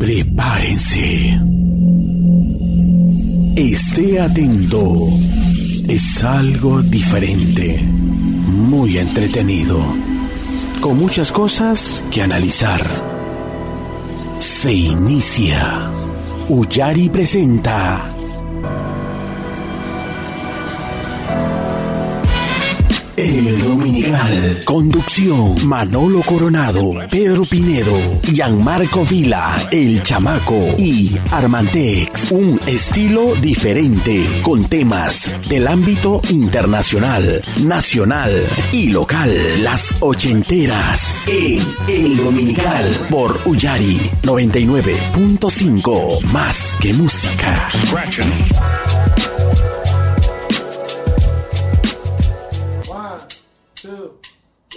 Prepárense. Esté atento. Es algo diferente, muy entretenido, con muchas cosas que analizar. Se inicia. Uyari presenta El Dominical. Conducción: Manolo Coronado, Pedro Pinedo, Gianmarco Vila, El Chamaco y Armantex. Un estilo diferente con temas del ámbito internacional, nacional y local. Las ochenteras en El Dominical por Uyari 99.5. Más que música.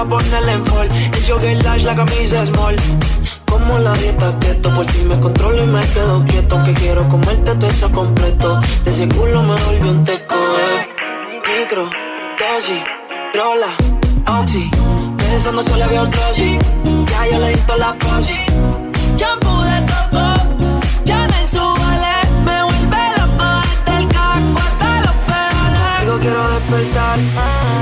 gusta ponerle en fall. El jogger lash, la camisa small. Como la dieta keto, por si me controlo y me quedo quieto. Que quiero comerte todo eso completo. De ese culo me volvió un teco, eh. Micro, dosis, rola, oxi. Pensando solo había un glossy. Ya yo le di la posi. Shampoo de coco, ya me subale. Me vuelve loco desde el caco hasta los pedales. Digo quiero despertar,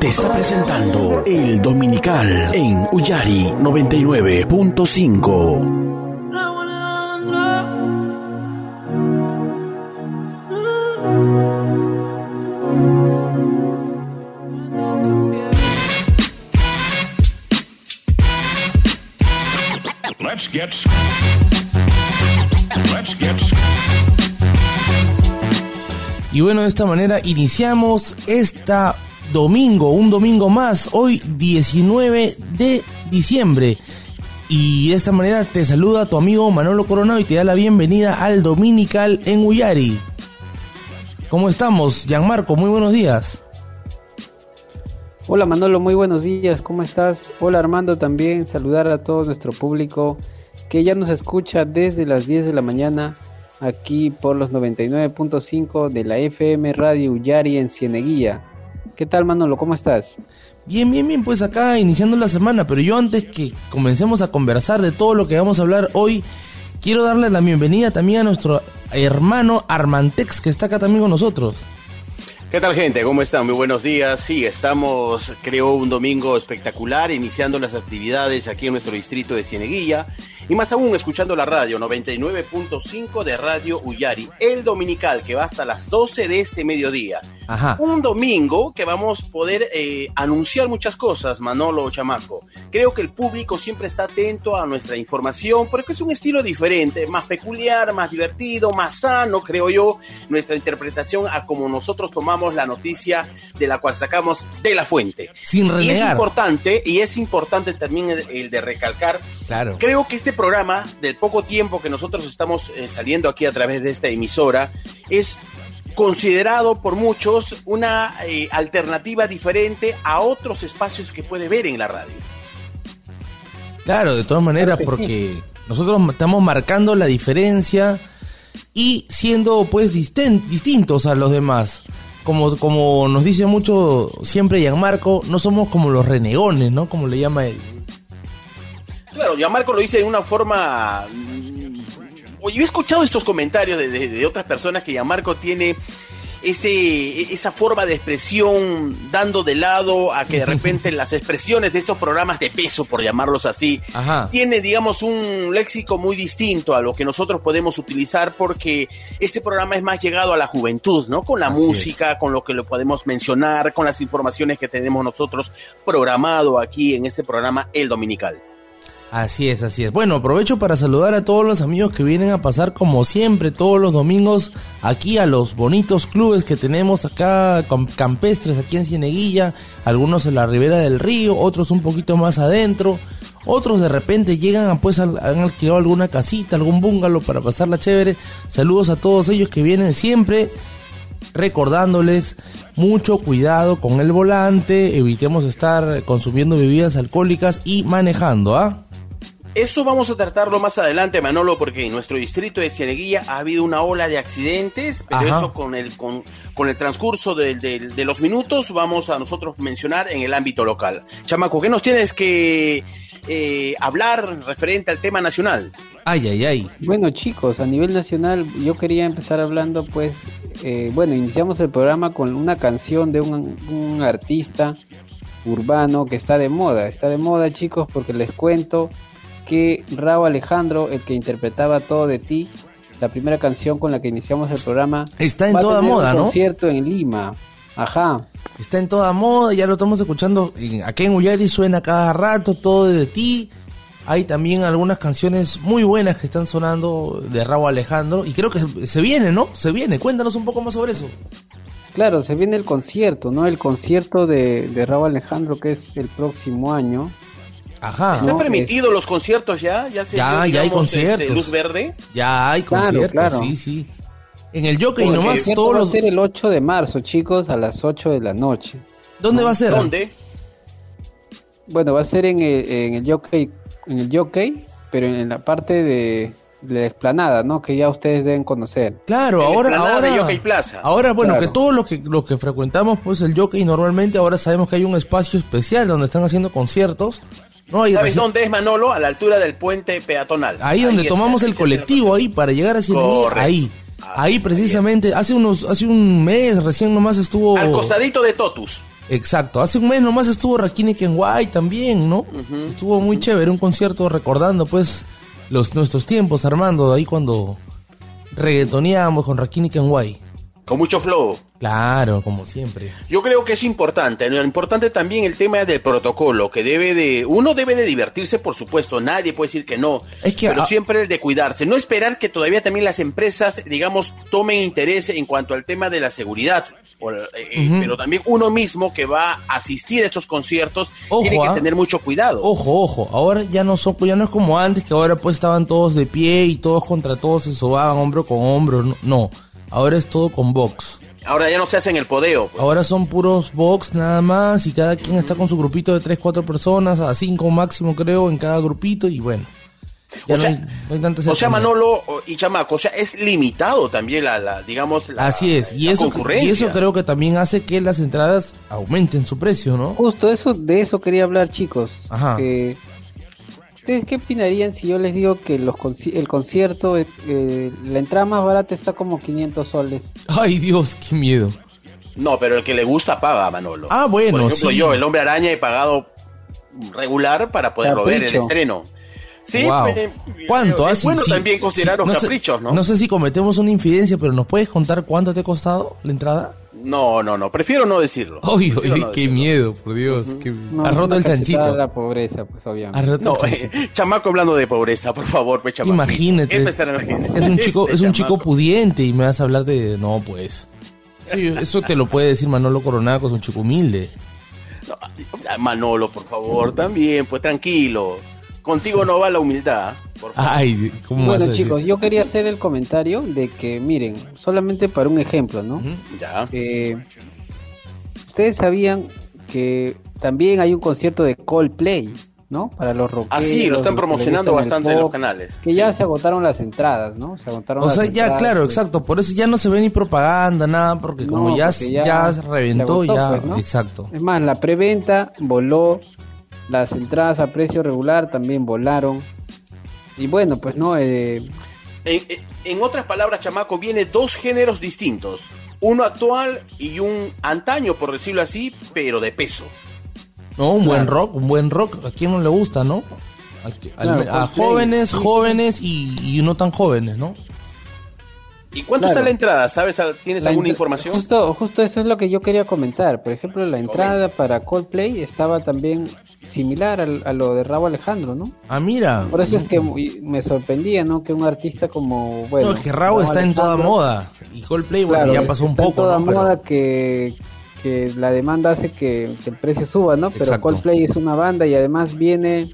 Te está presentando el Dominical en Uyari 99.5. Let's get. Let's get. Y bueno, de esta manera iniciamos esta domingo, un domingo más, hoy 19 de diciembre. Y de esta manera te saluda tu amigo Manolo Coronado y te da la bienvenida al Dominical en Uyari. ¿Cómo estamos? Gianmarco, muy buenos días. Hola Manolo, muy buenos días, ¿cómo estás? Hola Armando también, saludar a todo nuestro público que ya nos escucha desde las 10 de la mañana aquí por los 99.5 de la FM Radio Uyari en Cieneguilla. ¿Qué tal Manolo, cómo estás? Bien, bien, bien, pues acá iniciando la semana, pero yo antes que comencemos a conversar de todo lo que vamos a hablar hoy, quiero darle la bienvenida también a nuestro hermano Armantex, que está acá también con nosotros. ¿Qué tal gente? ¿Cómo están? Muy buenos días. Sí, estamos, creo, un domingo espectacular, iniciando las actividades aquí en nuestro distrito de Cieneguilla y más aún escuchando la radio 99.5 de Radio Uyari, el dominical que va hasta las 12 de este mediodía. Ajá. Un domingo que vamos a poder eh, anunciar muchas cosas, Manolo Chamaco. Creo que el público siempre está atento a nuestra información porque es un estilo diferente, más peculiar, más divertido, más sano, creo yo, nuestra interpretación a como nosotros tomamos la noticia de la cual sacamos de la fuente. Sin Y es importante, y es importante también el, el de recalcar, Claro. creo que este programa, del poco tiempo que nosotros estamos eh, saliendo aquí a través de esta emisora, es considerado por muchos una eh, alternativa diferente a otros espacios que puede ver en la radio. Claro, de todas maneras, Claro porque nosotros estamos marcando la diferencia y siendo pues disten- distintos a los demás. Como, como nos dice mucho siempre Gianmarco, no somos como los renegones, ¿no? Como le llama él. Claro, ya Marco lo dice de una forma... mm, Oye, yo he escuchado estos comentarios de, de- de otras personas que ya Marco tiene ese, esa forma de expresión dando de lado a que de repente las expresiones de estos programas de peso, por llamarlos así, Ajá. tiene, digamos, un léxico muy distinto a lo que nosotros podemos utilizar porque este programa es más llegado a la juventud, ¿no? Con la Así música, con lo que lo podemos mencionar, con las informaciones que tenemos nosotros programado aquí en este programa El Dominical. Así es, así es. Bueno, aprovecho para saludar a todos los amigos que vienen a pasar como siempre todos los domingos aquí a los bonitos clubes que tenemos acá campestres aquí en Cieneguilla, algunos en la ribera del río, otros un poquito más adentro, otros de repente llegan a pues al- han alquilado alguna casita, algún bungalow para pasarla chévere. Saludos a todos ellos que vienen siempre recordándoles mucho cuidado con el volante, evitemos estar consumiendo bebidas alcohólicas y manejando, ¿ah? Eso vamos a tratarlo más adelante, Manolo, porque en nuestro distrito de Cieneguilla ha habido una ola de accidentes, pero Ajá. eso con el, con, con el transcurso del- del- de los minutos vamos a nosotros mencionar en el ámbito local. Chamaco, ¿qué nos tienes que eh, hablar referente al tema nacional? Ay, ay, ay. Bueno chicos, a nivel nacional yo quería empezar hablando pues, eh, bueno, iniciamos el programa con una canción de un, un artista urbano que está de moda, está de moda chicos porque les cuento que Raúl Alejandro, el que interpretaba Todo de ti, la primera canción con la que iniciamos el programa, Está en va a toda tener moda, un ¿no? concierto en Lima, ajá, Está en toda moda, ya lo estamos escuchando. Aquí en Uyari suena cada rato todo de ti. Hay también algunas canciones muy buenas que están sonando de Raúl Alejandro. Y creo que se- se viene, ¿no? Se viene. Cuéntanos un poco más sobre eso. Claro, se viene el concierto, ¿no? El concierto de, de Raúl Alejandro que es el próximo año. Ajá. ¿Están No, permitidos los conciertos ya? ¿Ya se Ya, dio, ya hay este, conciertos. luz verde? Ya hay conciertos, claro. sí, sí. En el Jockey El nomás concierto todos va los... a ser el 8 de marzo, chicos, a las 8 de la noche. ¿Dónde va a ser? ¿Dónde? Bueno, va a ser en el, en el jockey, en el jockey, pero en la parte de, de la explanada, ¿no? Que ya ustedes deben conocer. Claro, ahora, ahora, de Jockey Plaza. ahora bueno, Claro. que todos los que los que frecuentamos pues el Jockey normalmente ahora sabemos que hay un espacio especial donde están haciendo conciertos, no hay ¿Sabes dónde es Manolo? A la altura del puente peatonal. ahí donde tomamos el colectivo ahí para llegar a Cieneguilla, Correcto. ahí, Ah, ahí precisamente hace unos hace un mes recién nomás estuvo Al costadito de Totus. exacto, hace un mes nomás estuvo Rakini Kenway también, ¿no? Estuvo muy chévere un concierto recordando pues los nuestros tiempos Armando ahí cuando reggaetoneábamos con Rakini Kenway. Con mucho flow. Claro, como siempre. Yo creo que es importante, ¿no? importante también el tema del protocolo, que debe de, uno debe de divertirse, por supuesto, nadie puede decir que no, Es que pero siempre el de cuidarse, no esperar que todavía también las empresas, digamos, tomen interés en cuanto al tema de la seguridad, o, eh, pero también uno mismo que va a asistir a estos conciertos Ojo, tiene que ¿ah? tener mucho cuidado. Ojo, ojo, ahora ya no son, ya no es como antes que ahora pues estaban todos de pie y todos contra todos se sobaban hombro con hombro, no, no. Ahora es todo con box. Ahora ya no se hace en el podeo. pues. Ahora son puros box nada más y cada quien está con su grupito de 3, 4 personas, a 5 máximo creo en cada grupito y bueno. Ya O no, sea- hay, no hay tanta O sea, cercanía. Manolo y Chamaco, o sea, es limitado también la, la digamos, la, Así es, y la eso, concurrencia. y eso creo que también hace que las entradas aumenten su precio, ¿no? Justo eso, de eso quería hablar, chicos. Ajá. Que ¿Ustedes qué opinarían si yo les digo que los conci- el concierto, eh, eh, la entrada más barata está como 500 soles? Ay, Dios, qué miedo. No, pero el que le gusta paga, Manolo. Ah, bueno, Por ejemplo, sí. yo, el Hombre Araña, he pagado regular para poderlo ver el Capricho. estreno. Sí, Wow. eh, ¿Cuánto? Es Ah, sí, bueno sí. también considerar Sí, los caprichos, ¿no? No sé si cometemos una infidencia, pero ¿nos puedes contar cuánto te ha costado la entrada? No, no, no, prefiero no decirlo. No qué decirlo. miedo, por Dios. qué- No, Has roto el chanchito. la pobreza, pues obviamente. Has roto No, el eh, chanchito. chamaco hablando de pobreza, por favor, pe chamaco. Imagínate. ¿Qué pensará la gente? Es un chico, Este es un chico pudiente y me vas a hablar de. No, pues. Sí, eso te lo puede decir Manolo Coronado, es un chico humilde. No, Manolo, por favor, también, pues tranquilo. Contigo no va la humildad. Por favor. Ay, ¿cómo vas a Bueno decir? chicos, yo quería hacer el comentario de que, miren, solamente para un ejemplo, ¿no? Ya. Eh, Ustedes sabían que también hay un concierto de Coldplay, ¿no? Para los rockeros. Ah, sí, lo están promocionando bastante en los canales. Que Sí. ya se agotaron las entradas, ¿no? Se agotaron O las sea, ya, entradas, claro, pues. exacto. Por eso ya no se ve ni propaganda, nada, porque No, como ya, porque ya, ya reventó, agotó, ya. pues, ¿no? Exacto. Es más, la preventa voló, las entradas a precio regular también volaron. Y bueno, pues no, eh, En, en- otras palabras, chamaco, viene dos géneros distintos. Uno actual y un antaño, por decirlo así, pero de peso. No, un buen rock, un buen rock. ¿A quién no le gusta, no? Al que- al- Claro, a Coldplay, jóvenes, sí, jóvenes y, y no tan jóvenes, ¿no? ¿Y cuánto Claro. está la entrada? ¿Sabes? ¿Tienes La alguna información? Justo, justo eso es lo que yo quería comentar. Por ejemplo, la entrada para Coldplay estaba también similar al- a, lo de Rabo Alejandro, ¿no? Ah, mira. Por eso es que muy- me sorprendía, ¿no? Que un artista como, bueno... no, es que Rabo está en toda Alejandro, moda. Y Coldplay, bueno, claro, ya pasó un está poco, en toda ¿no? Pero- moda que, que la demanda hace que, que el precio suba, ¿no? Pero Exacto. Coldplay es una banda y además viene...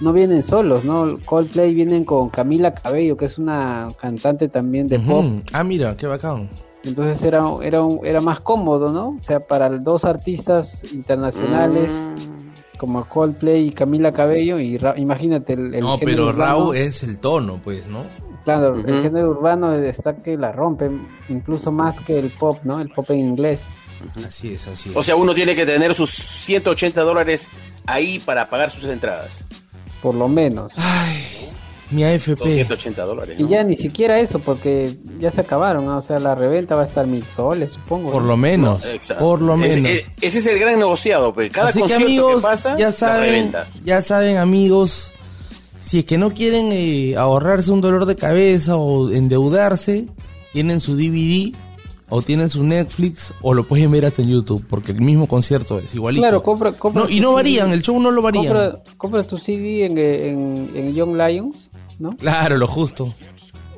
No vienen solos, ¿no? Coldplay vienen con Camila Cabello, que es una cantante también de pop. Ah, mira, qué bacán. Entonces era, era, un- era más cómodo, ¿no? O sea, para dos artistas internacionales Mm. como Coldplay y Camila Cabello, y Ra- imagínate el, el no, pero Rabo es el tono, pues, ¿no? Claro, el género urbano está que la rompe, incluso más que el pop, ¿no? El pop en inglés. Así es, así es. O sea, uno tiene que tener sus 180 dólares ahí para pagar sus entradas. Por lo menos. Mi Son AFP. 180 dólares. Y ya ni siquiera eso, porque ya se acabaron, ¿no? O sea, la reventa va a estar mil soles, supongo. Por ¿no? lo menos. Exacto. Por lo menos. ese es el gran negociado, pues. Cada Así que concierto amigos, que pasa, ya saben, ya saben amigos, si es que no quieren eh, ahorrarse un dolor de cabeza o endeudarse, tienen su DVD o tienen su Netflix o lo pueden ver hasta en YouTube, porque el mismo concierto es igualito. Claro, compra, compra No, y tu no CD, varían, el show no lo varían. Compra, compra tu CD en, en, en Young Lions, ¿no? Claro, lo justo.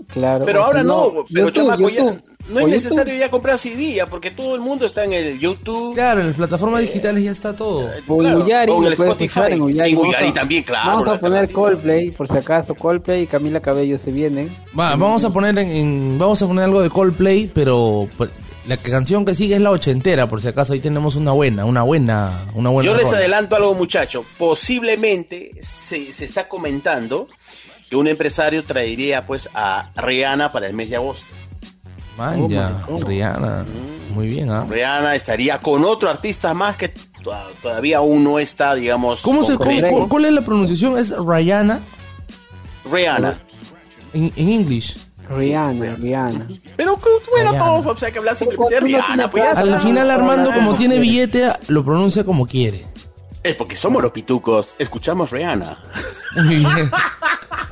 Claro. Pero ahora si no, pero YouTube, chamaco, ya YouTube. No es necesario YouTube. ya comprar CD, ya, porque todo el mundo está en el YouTube. Claro, en las plataformas digitales ya está todo. O Claro, en Uyari, o en el Spotify. en Uyari. Vamos Uyari a- también, claro, Vamos a poner. Coldplay, por si acaso. Coldplay y Camila Cabello se vienen. Va, vamos a poner en, en- vamos a poner algo de Coldplay, pero pues, la canción que sigue es la ochentera, por si acaso ahí tenemos una buena, una buena, una buena. Yo les rola. adelanto algo, muchacho. Posiblemente se, se está comentando que un empresario traería pues a Rihanna para el mes de agosto. Man, ya, Oh my God. Rihanna. Muy bien, ¿ah? Rihanna estaría con otro artista más que to- todavía aún no está, digamos. ¿Cómo se, cuál, cuál es la pronunciación? Es Rihanna Rihanna. en, en English. Rihanna, Rihanna. Pero que- bueno, Rihanna. todos vamos a que hablar simplemente de Rihanna. Pues. Al final Armando, como tiene billete, lo pronuncia como quiere. Es porque somos los pitucos. Escuchamos Rihanna. Muy bien.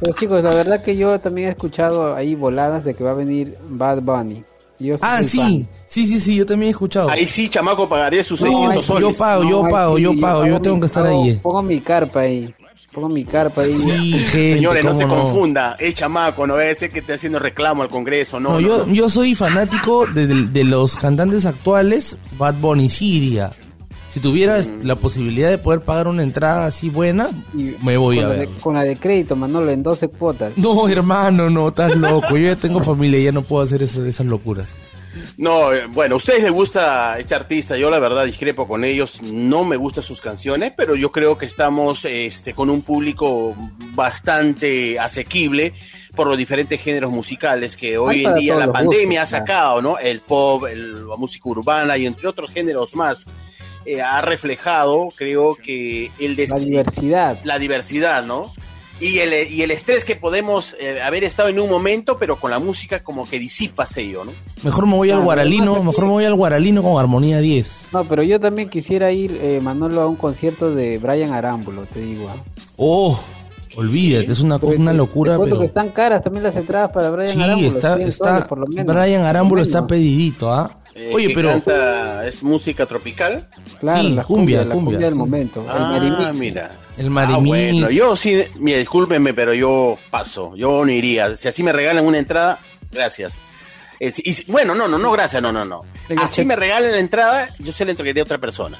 Pero chicos, la verdad que yo también he escuchado ahí voladas de que va a venir Bad Bunny. Yo Ah, sí, fan. sí, sí, sí, yo también he escuchado. Ahí sí, chamaco, pagaría sus No, 600 ahí sí, soles. yo pago, yo pago, sí, yo pago, yo tengo mi- que estar ahí. Pongo mi carpa ahí. Pongo mi carpa ahí. Sí, gente, Señores, no se confunda. Es chamaco, no es que esté haciendo reclamo al Congreso. No, No, no, yo, no. yo soy fanático de, de- de los cantantes actuales, Bad Bunny Siria. Si tuviera Mm. la posibilidad de poder pagar una entrada así buena, Y me voy a ver. de- con la de crédito, Manolo, en 12 cuotas. No, hermano, no, estás loco. Yo ya tengo familia, ya no puedo hacer eso- esas locuras. No, eh, bueno, a ustedes les gusta este artista, yo la verdad discrepo con ellos, no me gustan sus canciones, pero yo creo que estamos este, con un público bastante asequible por los diferentes géneros musicales que hoy en día la pandemia gustos, ha sacado, ¿no? El pop, el- la música urbana y entre otros géneros más, eh, ha reflejado, creo que el La diversidad. la diversidad, ¿no? y el, y el estrés que podemos eh, haber estado en un momento, pero con la música como que disipa ello, ¿no? Mejor me voy al Ah, Guaralino, mejor me voy al Guaralino con Armonía 10. No, pero yo también quisiera ir, eh, Manolo, a un concierto de Brian Arámbulo, te digo. ¿ah? Oh, olvídate, es una, una locura, te pero... que están caras también las entradas para Brian Sí, Arámbulo. está, 100 está, por lo menos. Brian Arámbulo está pedidito, ¿ah? Eh, Oye, que pero... canta- es música tropical. Claro, Sí, la cumbia, cumbia, la cumbia, del sí. momento. el Ah, marimix. mira. El Ah, Marimix. bueno, yo sí, mira, discúlpenme, pero yo paso, yo no iría. Si así me regalan una entrada, gracias. Eh, si- y bueno, no, no, no, gracias, no, no, no. El Así me regalen la entrada, yo se la entregaría a otra persona.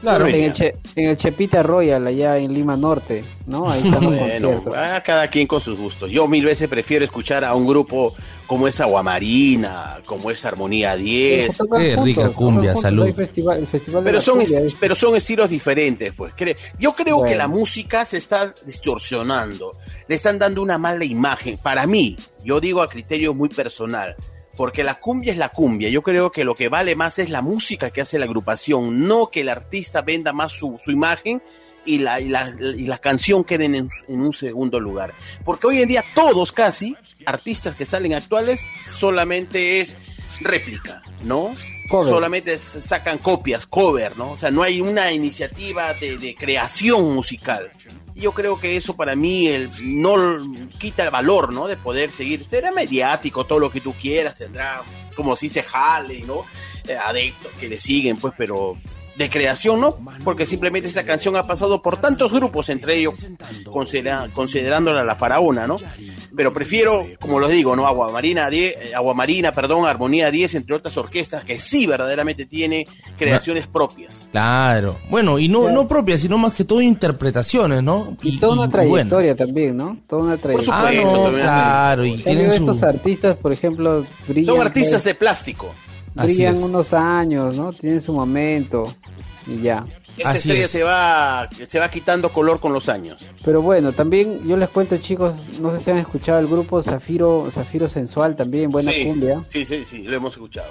Claro. En el, Che- en el Chepita Royal, allá en Lima Norte, ¿no? Ahí Bueno, conciertos. a cada quien con sus gustos. Yo mil veces prefiero escuchar a un grupo como es Aguamarina, como es Armonía 10. Tocan Qué rica cumbia, salud. hay festival- el festival de Pero son, cumbia, es- es- pero son estilos diferentes, pues. Cre- Yo creo que la música se está distorsionando. Le están dando una mala imagen. Para mí, yo digo a criterio muy personal. Porque la cumbia es la cumbia. Yo creo que lo que vale más es la música que hace la agrupación, no que el artista venda más su, su imagen y la, y, la, y la canción queden en, en un segundo lugar. Porque hoy en día todos casi, artistas que salen actuales, solamente es réplica, ¿no? Cover. Solamente sacan copias, cover, ¿no? O sea, no hay una iniciativa de, de creación musical. Yo creo que eso para mí el, no quita el valor, ¿no? De poder seguir. Será mediático, todo lo que tú quieras, tendrá, como si se jale, ¿no? Eh, adeptos que le siguen, pues, pero de creación, ¿no? Porque simplemente esa canción ha pasado por tantos grupos, entre ellos considera- considerándola la faraona, ¿no? Pero prefiero, como lo digo, ¿no? Aguamarina 10, eh, Aguamarina, perdón, Armonía 10, entre otras orquestas que sí verdaderamente tiene creaciones propias. Claro. Bueno, y no, Claro. no propias, sino más que todo interpretaciones, ¿no? Y, toda una y trayectoria también, ¿no? Toda una Ah, trayectoria. supuesto, no, también. claro, y tienen estos su... artistas, por ejemplo, Son artistas pues, de plástico. Brillan unos años, ¿no? Tienen su momento y ya. Esa Así estrella es. se va, se va quitando color con los años. Pero bueno, también yo les cuento, chicos, no sé si han escuchado el grupo Zafiro, Zafiro Sensual también, buena sí, cumbia. Sí, sí, sí, lo hemos escuchado.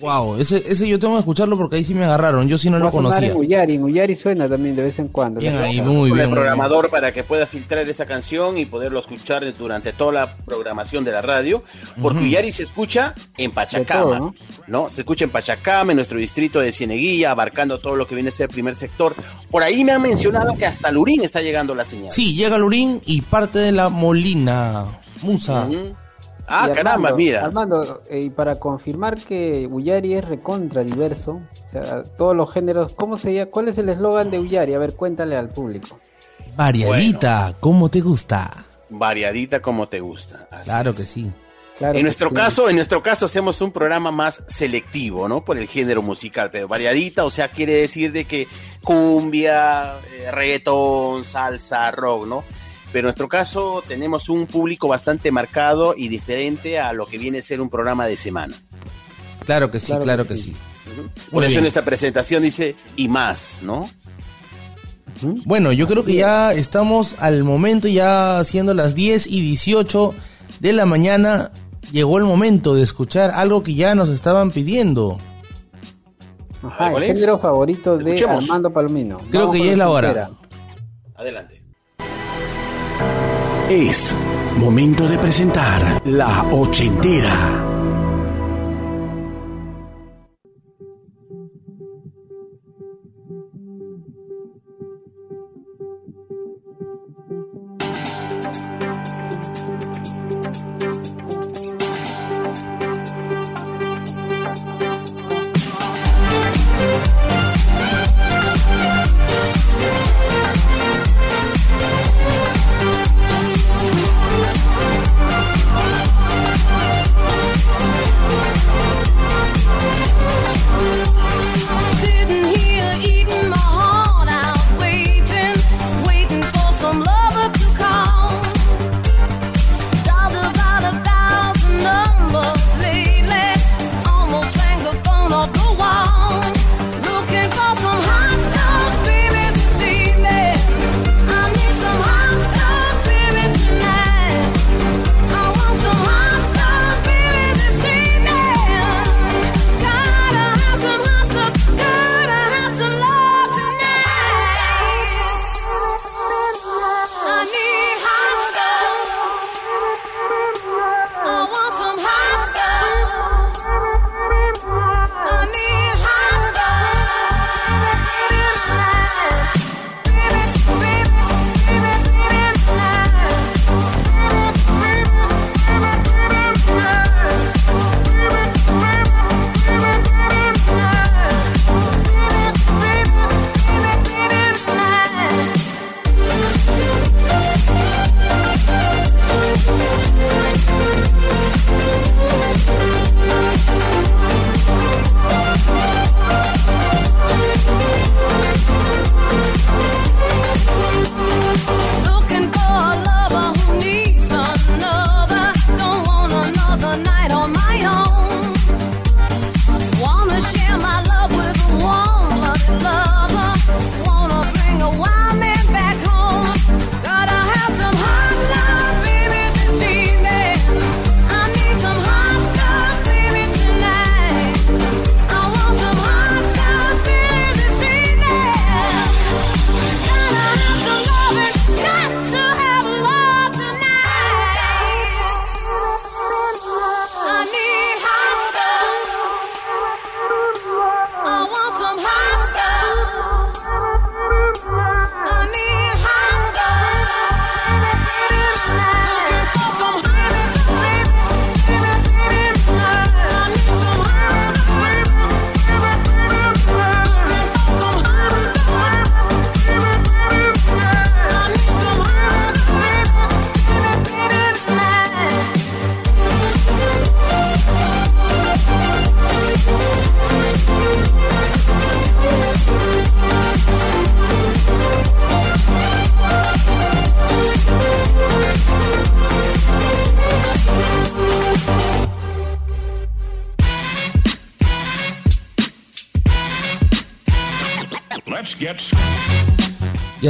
Wow, ese, ese yo tengo que escucharlo porque ahí sí me agarraron, yo sí no Va lo conocía. en Uyari, en Uyari suena también de vez en cuando. Bien ahí, muy bien. el muy bien. programador para que pueda filtrar esa canción y poderlo escuchar durante toda la programación de la radio, porque Ujú. Uyari se escucha en Pachacama, todo, ¿no? Se escucha en Pachacama, en nuestro distrito de Cieneguilla, abarcando todo lo que viene a ser el primer sector. Por ahí me han mencionado que hasta Lurín está llegando la señal. Sí, llega Lurín y parte de la Molina. Musa. Ujú. Ah, Y caramba, Armando, mira. Armando, eh, y para confirmar que Uyari es recontra diverso, o sea, todos los géneros, ¿cómo se llama? ¿Cuál es el eslogan de Uyari? A ver, cuéntale al público. Variadita, ¿cómo te gusta? Variadita como te gusta. Así Claro es. que sí. Claro En nuestro sí. caso, en nuestro caso hacemos un programa más selectivo, ¿no? Por el género musical, pero variadita, o sea, quiere decir de que cumbia, eh, reggaetón, salsa, rock, ¿no? Pero en nuestro caso tenemos un público bastante marcado y diferente a lo que viene a ser un programa de semana. Claro que sí, claro, Claro que, que sí. sí. Por eso bien. en esta presentación dice y más, ¿no? Bueno, yo creo que ya estamos al momento, ya siendo las 10 y 18 de la mañana, llegó el momento de escuchar algo que ya nos estaban pidiendo. Ajá, ¿Cuál el género favorito de Escuchemos. Armando Palomino. Creo Vamos que ya es la hora. Adelante. Es momento de presentar la ochentera.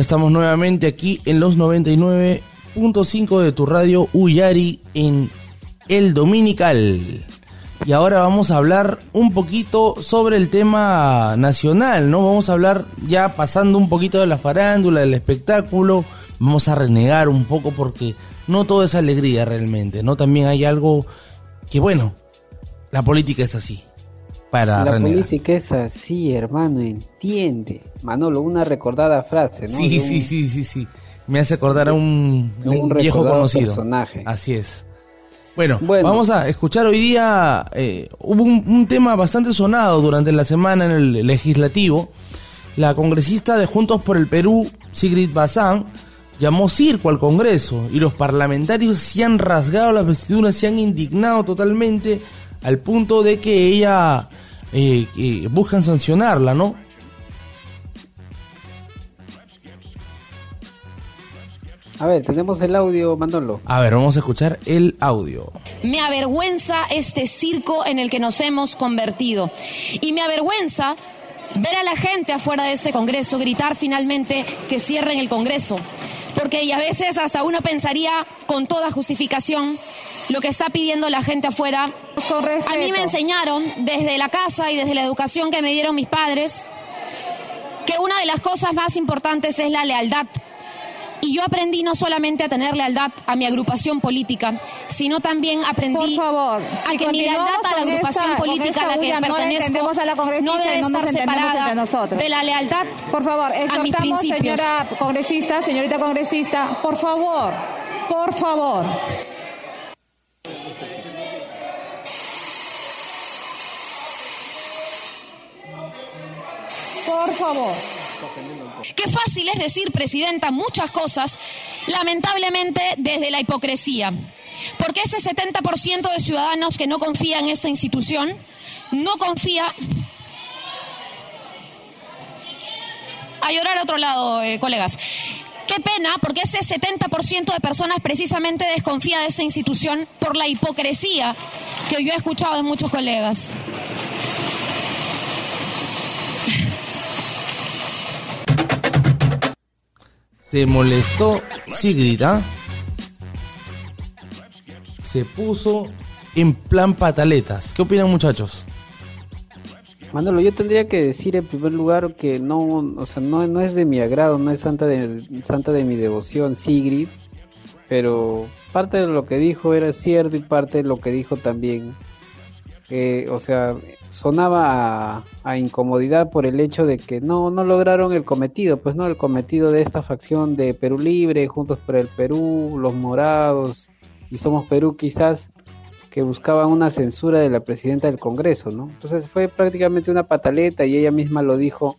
Estamos nuevamente aquí en los 99.5 de tu radio Uyari en El Dominical. Y ahora vamos a hablar un poquito sobre el tema nacional, ¿no? Vamos a hablar ya pasando un poquito de la farándula, del espectáculo. Vamos a renegar un poco porque no todo es alegría realmente, ¿no? También hay algo que, bueno, la política es así. Para La renegar. política es así, hermano, entiende. Manolo, una recordada frase, ¿no? Sí, un- sí, sí, sí, sí. Me hace acordar a un, de un un viejo conocido. personaje. Así es. Bueno, Bueno. vamos a escuchar hoy día. eh, hubo un, un tema bastante sonado durante la semana en el legislativo. La congresista de Juntos por el Perú, Sigrid Bazán, llamó circo al Congreso y los parlamentarios se han rasgado las vestiduras, se han indignado totalmente al punto de que ella eh, que buscan sancionarla, ¿no? A ver, tenemos el audio, Manolo. A ver, vamos a escuchar el audio. Me avergüenza este circo en el que nos hemos convertido. Y me avergüenza ver a la gente afuera de este Congreso gritar finalmente que cierren el Congreso. Porque y a veces hasta uno pensaría con toda justificación lo que está pidiendo la gente afuera. A mí me enseñaron desde la casa y desde la educación que me dieron mis padres que una de las cosas más importantes es la lealtad. Y yo aprendí no solamente a tener lealtad a mi agrupación política, sino también aprendí favor, a que mi lealtad a la agrupación esta- política a la que no pertenezco la no debe no estar separada nosotros. de la lealtad Por favor, a mis principios. señora congresista, señorita congresista, por favor, por favor. Por favor. Qué fácil es decir, presidenta, muchas cosas, lamentablemente desde la hipocresía. Porque ese 70% de ciudadanos que no confía en esta institución, no confía... A llorar a otro lado, eh, colegas. Qué pena, porque ese 70% de personas precisamente desconfía de esa institución por la hipocresía que yo he escuchado de muchos colegas. Se molestó Sigrid, ¿ah? Se puso en plan pataletas. ¿Qué opinan muchachos? Manolo, yo tendría que decir en primer lugar que no, o sea, no, no es de mi agrado, no es santa de, santa de mi devoción, Sigrid, pero parte de lo que dijo era cierto y parte de lo que dijo también, eh, o sea, sonaba a, incomodidad por el hecho de que no, no lograron el cometido, pues no, el cometido de esta facción de Perú Libre, Juntos por el Perú, Los Morados y Somos Perú quizás, que buscaban una censura de la presidenta del Congreso, ¿no? Entonces fue prácticamente una pataleta y ella misma lo dijo,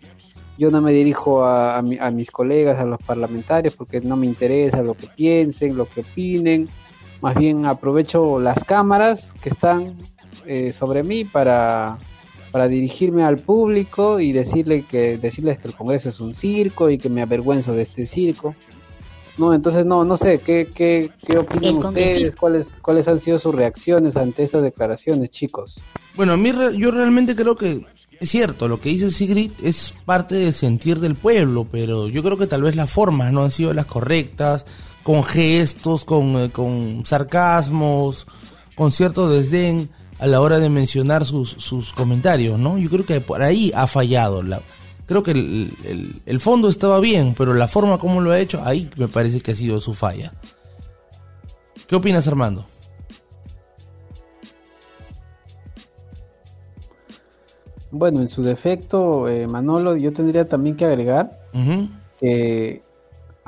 yo no me dirijo a, a mis colegas, a los parlamentarios, porque no me interesa lo que piensen, lo que opinen, más bien aprovecho las cámaras que están eh, sobre mí para, para dirigirme al público y decirle que, decirles que el Congreso es un circo y que me avergüenzo de este circo. No, entonces no, no sé, ¿qué, qué, qué opinan ustedes? ¿Cuáles, ¿Cuáles han sido sus reacciones ante estas declaraciones, chicos? Bueno, a mí re- yo realmente creo que es cierto, lo que dice Sigrid es parte del sentir del pueblo, pero yo creo que tal vez las formas no han sido las correctas, con gestos, con, eh, con sarcasmos, con cierto desdén a la hora de mencionar sus, sus comentarios, ¿no? Yo creo que por ahí ha fallado. La, creo que el, el- el fondo estaba bien, pero la forma como lo ha hecho, ahí me parece que ha sido su falla. ¿Qué opinas, Armando? Bueno, en su defecto, eh, Manolo, yo tendría también que agregar que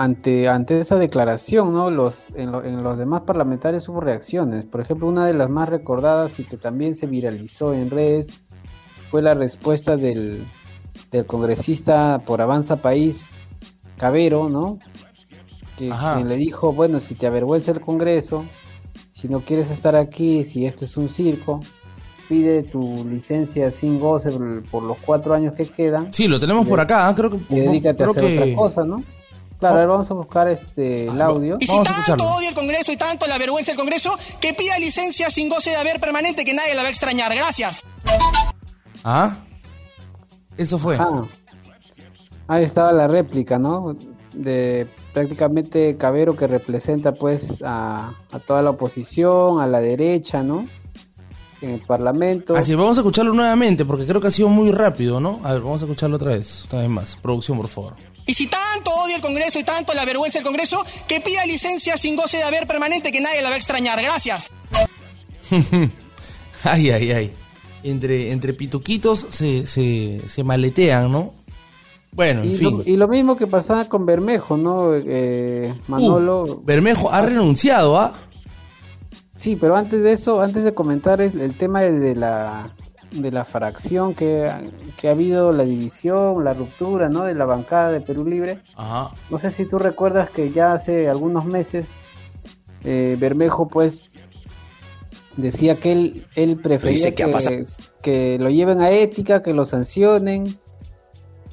ante, ante esa declaración, ¿no? Los, en, lo- en los demás parlamentarios hubo reacciones. Por ejemplo, una de las más recordadas y que también se viralizó en redes fue la respuesta del, del congresista por Avanza País, Cabero, ¿no? Que, Ajá. quien le dijo, bueno, si te avergüenza el Congreso, si no quieres estar aquí, si esto es un circo, pide tu licencia sin goce por, los cuatro años que quedan Sí, lo tenemos por acá, creo que... y dedícate a creo hacer que- otra cosa, ¿no? Claro, ahora vamos a buscar este el audio. Y si Vamos a tanto odia el Congreso y tanto la vergüenza del Congreso, que pida licencia sin goce de haber permanente que nadie la va a extrañar. Gracias. ¿Ah? Eso fue. Ah. Ahí estaba la réplica, ¿no? De prácticamente Cabero que representa pues a, a toda la oposición, a la derecha, ¿no? En el Parlamento. Así, vamos a escucharlo nuevamente porque creo que ha sido muy rápido, ¿no? A ver, vamos a escucharlo otra vez, una vez más. Producción, por favor. Y si tanto odia el Congreso y tanto la vergüenza del Congreso, que pida licencia sin goce de haber permanente que nadie la va a extrañar. Gracias. ay, ay, ay. Entre, entre pituquitos se, se, se maletean, ¿no? Bueno, en y, fin. lo, y lo mismo que pasaba con Bermejo, ¿no? Eh, Manolo. Uh, Bermejo ha renunciado, ¿ah? Sí, pero antes de eso, antes de comentar el, el tema de la de la fracción que, que, ha habido, la división, la ruptura, ¿no? De la bancada de Perú Libre. Ajá. No sé si tú recuerdas que ya hace algunos meses eh, Bermejo, pues, decía que él, él prefería que, que, lo lleven a ética, que lo sancionen,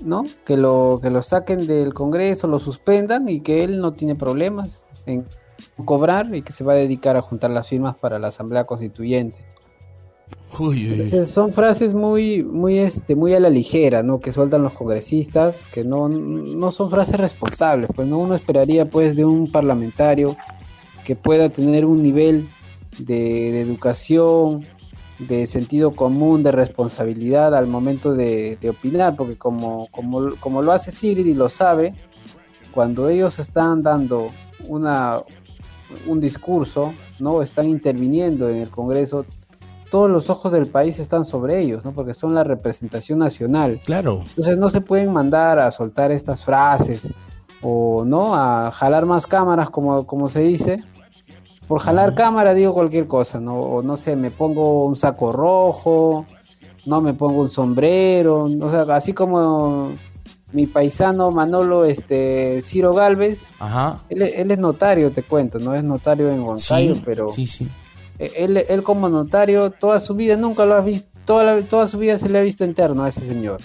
¿no? Que lo, que lo saquen del Congreso, lo suspendan y que él no tiene problemas en cobrar y que se va a dedicar a juntar las firmas para la Asamblea Constituyente. Son frases muy, muy, este, muy a la ligera, ¿no? Que sueltan los congresistas, que no, no son frases responsables, pues no uno esperaría, pues, de un parlamentario que pueda tener un nivel de, educación, de sentido común, de responsabilidad al momento de, opinar, porque como, como, como lo hace Sigrid y lo sabe, cuando ellos están dando una, un discurso, ¿no? Están interviniendo en el Congreso, todos los ojos del país están sobre ellos, ¿no? Porque son la representación nacional. Claro. Entonces no se pueden mandar a soltar estas frases o no a jalar más cámaras como, como se dice. Por jalar uh -huh. cámara digo cualquier cosa, ¿no? O no sé, me pongo un saco rojo, no me pongo un sombrero, o sea, así como mi paisano Manolo este Ciro Galvez, Ajá. Él, él, es notario, te cuento, no es notario en Gonzalo, sí, pero sí, sí. Él, él, como notario toda su vida nunca lo ha visto, toda, la, toda su vida se le ha visto interno a ese señor.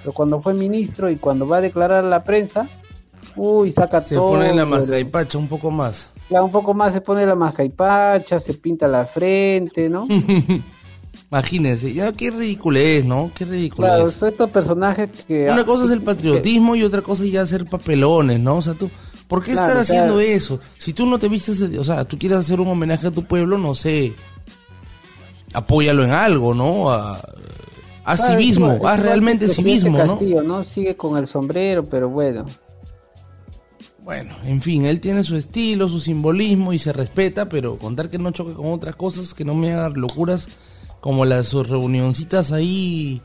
Pero cuando fue ministro y cuando va a declarar a la prensa, uy, saca se todo. Se pone la mascaipacha un poco más. Claro, un poco más se pone la mascaipacha, se pinta la frente, ¿no? Imagínense, ya qué ridículo es, ¿no? Qué ridículo claro, son estos personajes que... Una cosa es el patriotismo que... y otra cosa es ya hacer papelones, ¿no? O sea, tú... ¿Por qué claro, estar haciendo claro. eso? Si tú no te vistes, o sea, tú quieres hacer un homenaje a tu pueblo, no sé, apóyalo en algo, ¿no? A, a claro, civismo, es, haz realmente civismo, Castillo, ¿no? ¿no? Sigue con el sombrero, pero bueno. Bueno, en fin, él tiene su estilo, su simbolismo y se respeta, pero contar que no choque con otras cosas, que no me hagan locuras como las sus reunioncitas ahí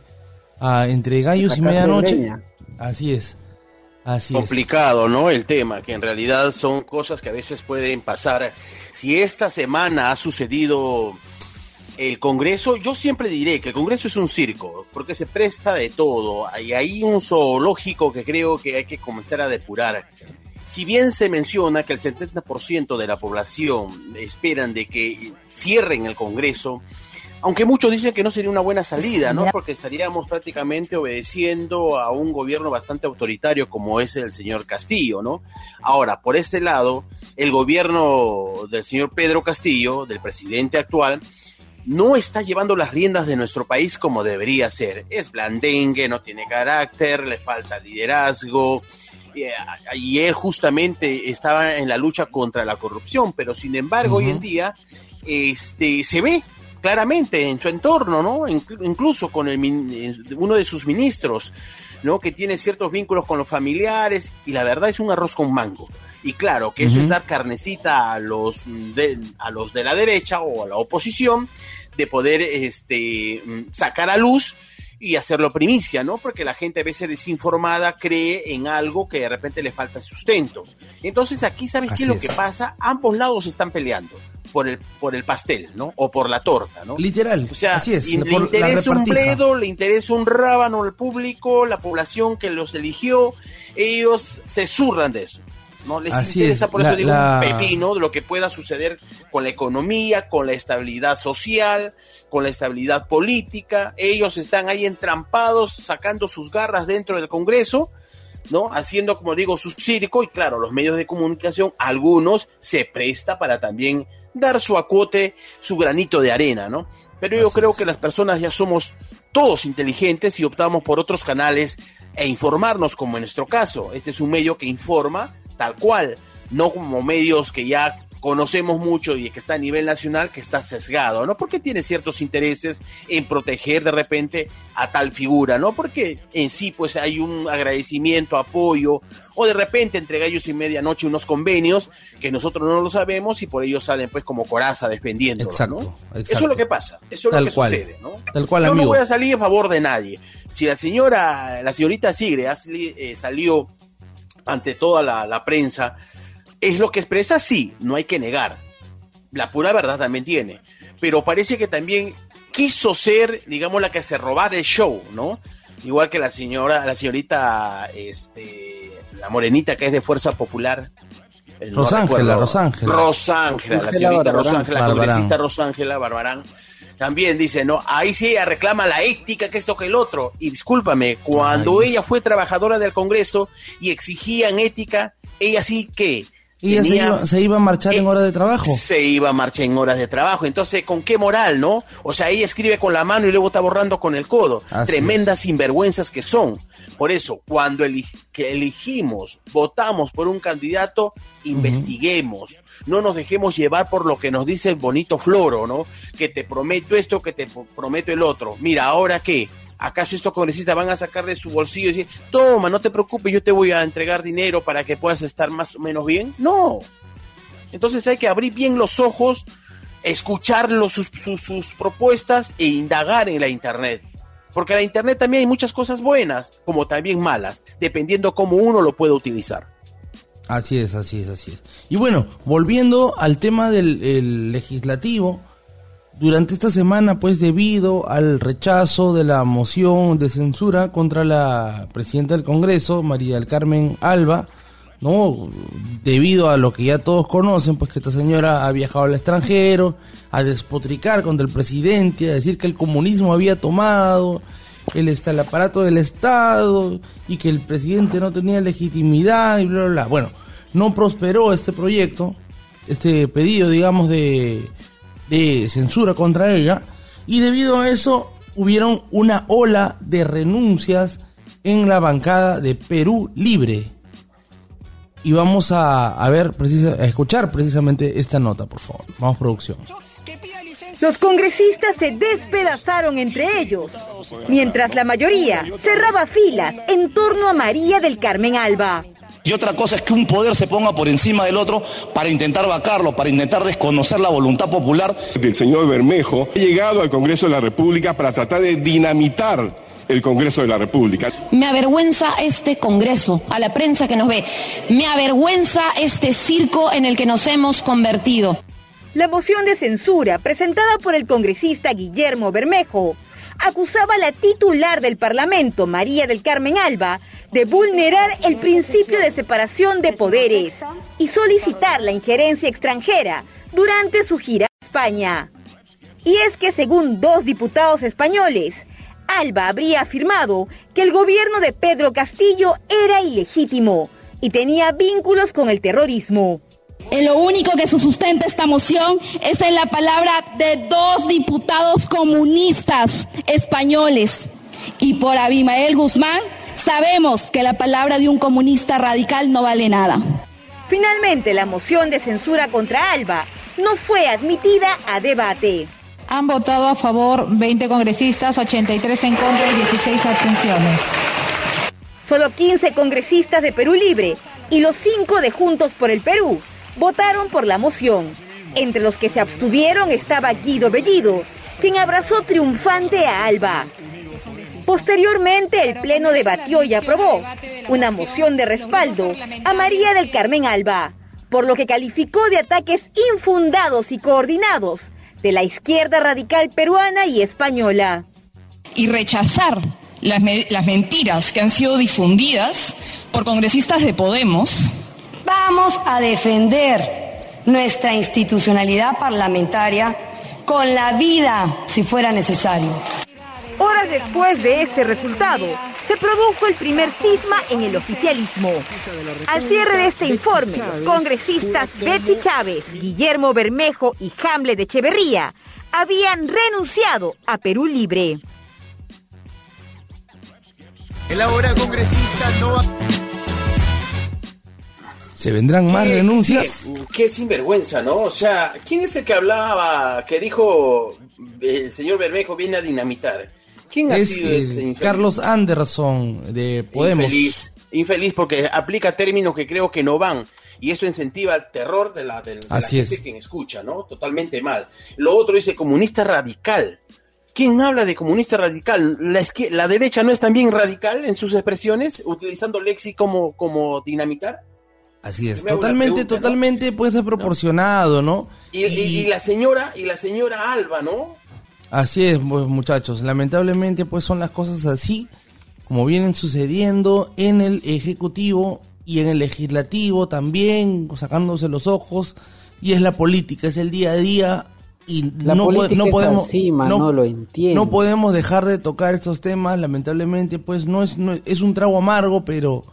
ah, entre gallos y medianoche. Así es. Complicado. ¿no? El tema, que en realidad son cosas que a veces pueden pasar. Si esta semana ha sucedido el Congreso, yo siempre diré que el Congreso es un circo, porque se presta de todo. Y hay un zoológico que creo que hay que comenzar a depurar. Si bien se menciona que el 70% de la población esperan de que cierren el Congreso, aunque muchos dicen que no sería una buena salida, ¿no? Porque estaríamos prácticamente obedeciendo a un gobierno bastante autoritario como es el señor Castillo, ¿no? Ahora, por este lado, el gobierno del señor Pedro Castillo, del presidente actual, no está llevando las riendas de nuestro país como debería ser. Es blandengue, no tiene carácter, le falta liderazgo. Y él justamente estaba en la lucha contra la corrupción, pero sin embargo, uh -huh. hoy en día este, se ve claramente en su entorno, ¿no? Incluso con el, uno de sus ministros, ¿no? Que tiene ciertos vínculos con los familiares y la verdad es un arroz con mango. Y claro, que eso uh -huh. es dar carnecita a los, de, a los de la derecha o a la oposición de poder este, sacar a luz y hacerlo primicia, ¿no? Porque la gente a veces desinformada cree en algo que de repente le falta sustento. Entonces aquí, ¿sabes Así qué es lo que pasa? Ambos lados están peleando por el, por el pastel, ¿no? O por la torta, ¿no? Literal. O sea, Así es, le interesa un bledo, le interesa un rábano al público, la población que los eligió, ellos se zurran de eso. ¿no? Les Así interesa, es. por eso la, digo, la... un pepino de lo que pueda suceder con la economía, con la estabilidad social, con la estabilidad política. Ellos están ahí entrampados, sacando sus garras dentro del Congreso, ¿no? Haciendo, como digo, su circo, y claro, los medios de comunicación, algunos se presta para también dar su acote, su granito de arena, ¿no? Pero yo Así creo es. que las personas ya somos todos inteligentes y optamos por otros canales e informarnos como en nuestro caso. Este es un medio que informa tal cual, no como medios que ya conocemos mucho y que está a nivel nacional que está sesgado, ¿no? Porque tiene ciertos intereses en proteger de repente a tal figura, ¿no? Porque en sí pues hay un agradecimiento, apoyo, o de repente entre gallos y medianoche unos convenios que nosotros no lo sabemos y por ello salen pues como coraza defendiendo, Exacto, ¿no? exacto. Eso es lo que pasa, eso es Tal lo que cual. sucede, ¿no? Tal cual, Yo amigo. no voy a salir en favor de nadie. Si la señora, la señorita Sigre eh, salió ante toda la, la prensa, es lo que expresa, sí, no hay que negar. La pura verdad también tiene. Pero parece que también quiso ser, digamos, la que se robaba del show, ¿no? Igual que la señora, la señorita, este, la morenita que es de Fuerza Popular. eh, no Rosángela, recuerdo. Rosángela. Rosángela, la señorita. Rosángela, la congresista Rosángela Barbarán. También dice, no, ahí sí ella reclama la ética, que esto que el otro. Y discúlpame, cuando Ay. ella fue trabajadora del Congreso y exigían ética, ella sí que Ella se iba, se iba a marchar en Eh, hora de trabajo. se iba a marchar en horas de trabajo. Entonces, ¿con qué moral, no? O sea, ella escribe con la mano y luego está borrando con el codo. Así Tremendas sinvergüenzas que son. Por eso, cuando eli- que elegimos, votamos por un candidato, investiguemos. No nos dejemos llevar por lo que nos dice el bonito floro, ¿no? Que te prometo esto, que te pro- prometo el otro. Mira, ¿ahora qué? ¿Acaso estos congresistas van a sacar de su bolsillo y decir, toma, no te preocupes, yo te voy a entregar dinero para que puedas estar más o menos bien? No. Entonces hay que abrir bien los ojos, escuchar los- sus, sus- propuestas e indagar en la Internet. Porque en la Internet también hay muchas cosas buenas, como también malas, dependiendo cómo uno lo puede utilizar. Así es, así es, así es. Y bueno, volviendo al tema del el legislativo, durante esta semana, pues debido al rechazo de la moción de censura contra la presidenta del Congreso, María del Carmen Alba, ¿no? Debido a lo que ya todos conocen, pues que esta señora ha viajado al extranjero, a despotricar contra el presidente, a decir que el comunismo había tomado el, el aparato del Estado y que el presidente no tenía legitimidad y bla, bla, bla. Bueno, no prosperó este proyecto, este pedido, digamos, de, de censura contra ella y debido a eso hubieron una ola de renuncias en la bancada de Perú Libre. Y vamos a, ver, precisa, a escuchar precisamente esta nota, por favor. Vamos, producción. Los congresistas se despedazaron entre ellos, mientras la mayoría cerraba filas en torno a María del Carmen Alba. Y otra cosa es que un poder se ponga por encima del otro para intentar vacarlo, para intentar desconocer la voluntad popular. El señor Bermejo ha llegado al Congreso de la República para tratar de dinamitar el Congreso de la República. Me avergüenza este Congreso, a la prensa que nos ve. Me avergüenza este circo en el que nos hemos convertido. La moción de censura presentada por el congresista Guillermo Bermejo acusaba a la titular del Parlamento, María del Carmen Alba, de vulnerar el principio de separación de poderes y solicitar la injerencia extranjera durante su gira a España. Y es que según dos diputados españoles, Alba habría afirmado que el gobierno de Pedro Castillo era ilegítimo y tenía vínculos con el terrorismo. En lo único que se sustenta esta moción es en la palabra de dos diputados comunistas españoles. Y por Abimael Guzmán sabemos que la palabra de un comunista radical no vale nada. Finalmente, la moción de censura contra Alba no fue admitida a debate. Han votado a favor 20 congresistas, 83 en contra y 16 abstenciones. Solo 15 congresistas de Perú Libre y los 5 de Juntos por el Perú votaron por la moción. Entre los que se abstuvieron estaba Guido Bellido, quien abrazó triunfante a Alba. Posteriormente, el Pleno debatió y aprobó una moción de respaldo a María del Carmen Alba, por lo que calificó de ataques infundados y coordinados de la izquierda radical peruana y española. y rechazar las, las mentiras que han sido difundidas por congresistas de Podemos. Vamos a defender nuestra institucionalidad parlamentaria con la vida si fuera necesario. Horas después de este resultado, se produjo el primer cisma en el oficialismo. Al cierre de este informe, los congresistas Betsy Chávez, Guillermo Bermejo y Hamlet Echeverría habían renunciado a Perú Libre. El ahora congresista no va... ¿Se vendrán más ¿Qué- renuncias? sí, Qué sinvergüenza, ¿no? O sea, ¿quién es el que hablaba, que dijo el señor Bermejo viene a dinamitar? ¿Quién ha Es sido eh, este infeliz? Carlos Anderson de Podemos. Infeliz, infeliz porque aplica términos que creo que no van. Y esto incentiva el terror de la, de, de la gente es. que escucha, ¿no? Totalmente mal. Lo otro dice comunista radical. ¿Quién habla de comunista radical? ¿La, la derecha no es también radical en sus expresiones, utilizando lexi como, como dinamitar? Así es, una totalmente, pregunta, ¿no? totalmente puede ser proporcionado, ¿no? Y, y- y la señora, y la señora Alba, ¿no? Así es, pues, muchachos. Lamentablemente, pues son las cosas así, como vienen sucediendo en el Ejecutivo y en el Legislativo también, sacándose los ojos. Y es la política, es el día a día. Y La no, po- podemos. así, no, no lo entiendo. no podemos dejar de tocar estos temas. Lamentablemente, pues no es, no es, es un trago amargo, pero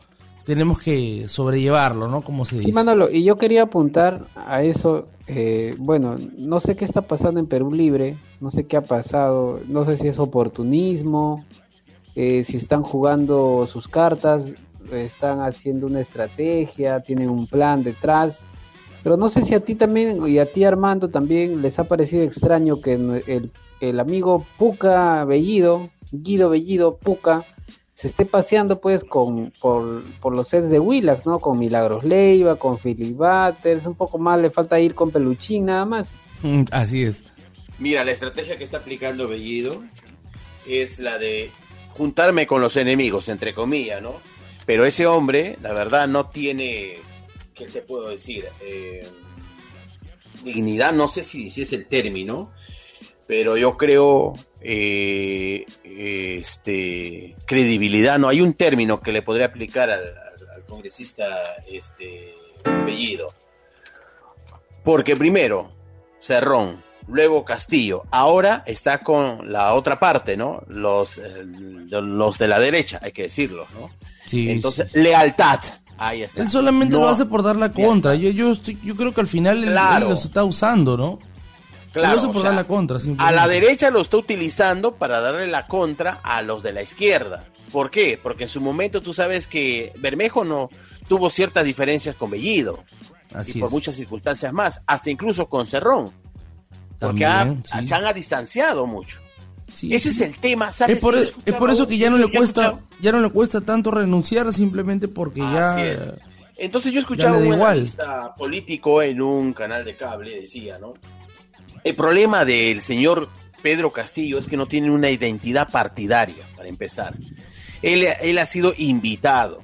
tenemos que sobrellevarlo, ¿no? Como se dice. Sí, Manolo, y yo quería apuntar a eso. eh, bueno, no sé qué está pasando en Perú Libre, no sé qué ha pasado, no sé si es oportunismo, eh, si están jugando sus cartas, están haciendo una estrategia, tienen un plan detrás. Pero no sé si a ti también y a ti Armando también les ha parecido extraño que el, el amigo Puca Bellido, Guido Bellido Puca, se esté paseando pues con por, por los sets de Willax, ¿no? Con Milagros Leiva, con Philip Butters, un poco más le falta ir con Peluchín nada más. Mm, Así es. Mira, la estrategia que está aplicando Bellido es la de juntarme con los enemigos, entre comillas, ¿no? Pero ese hombre, la verdad, no tiene, ¿qué te puedo decir? Eh, dignidad, no sé si, si es el término, pero yo creo, eh, este, credibilidad, no hay un término que le podría aplicar al, al- al congresista este, Bellido. Porque primero, Cerrón, luego Castillo, ahora está con la otra parte, ¿no? Los, eh, de- los de la derecha, hay que decirlo, ¿no? Sí, Entonces, lealtad. Ahí está. Él solamente No- lo hace por dar la contra. Yo, yo, estoy- yo creo que al final él, Claro. él los está usando, ¿no? Claro, Él lo hace o por sea, dar la contra. A la derecha lo está utilizando para darle la contra a los de la izquierda. ¿Por qué? Porque en su momento tú sabes que Bermejo no tuvo ciertas diferencias con Bellido. Así y por es. muchas circunstancias más, hasta incluso con Cerrón. Porque También, ha- sí. se han distanciado mucho. Sí, Ese sí. es el tema, ¿sabes? Es por, es por eso que ya no le cuesta escuchado- ya no le cuesta tanto renunciar simplemente porque ya Así es. Entonces yo escuchaba Ya un analista político en un canal de cable, decía, ¿no? El problema del señor Pedro Castillo es que no tiene una identidad partidaria, para empezar. Él, él ha sido invitado.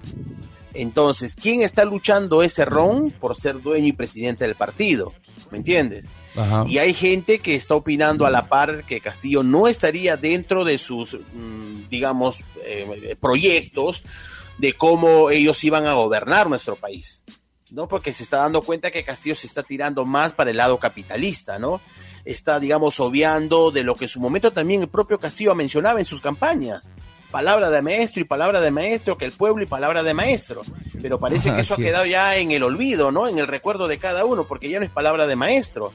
Entonces, ¿quién está luchando ese ron por ser dueño y presidente del partido? ¿Me entiendes? Ajá. Y hay gente que está opinando a la par que Castillo no estaría dentro de sus, mm, digamos, eh, proyectos de cómo ellos iban a gobernar nuestro país. ¿no? Porque se está dando cuenta que Castillo se está tirando más para el lado capitalista, ¿no? Está, digamos, obviando de lo que en su momento también el propio Castillo mencionaba en sus campañas. Palabra de maestro y palabra de maestro, que el pueblo y palabra de maestro. Pero parece que eso ha es. quedado ya en el olvido, ¿no? En el recuerdo de cada uno, porque ya no es palabra de maestro.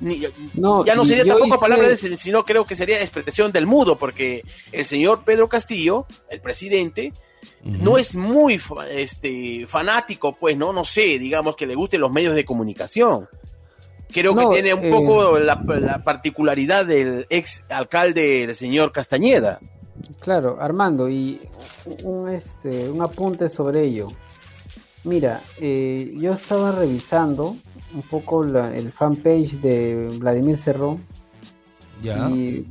Ni- No, ya no sería tampoco hice- palabra de ese, sino creo que sería expresión del mudo, porque el señor Pedro Castillo, el presidente, no es muy fa- este, fanático, pues, ¿no? No sé, digamos que le gusten los medios de comunicación. Creo No, que tiene un eh, poco la, la particularidad del ex alcalde, el señor Castañeda. Claro, Armando, y un, este, un apunte sobre ello. Mira, eh, yo estaba revisando un poco la- el fanpage de Vladimir Cerrón Ya. y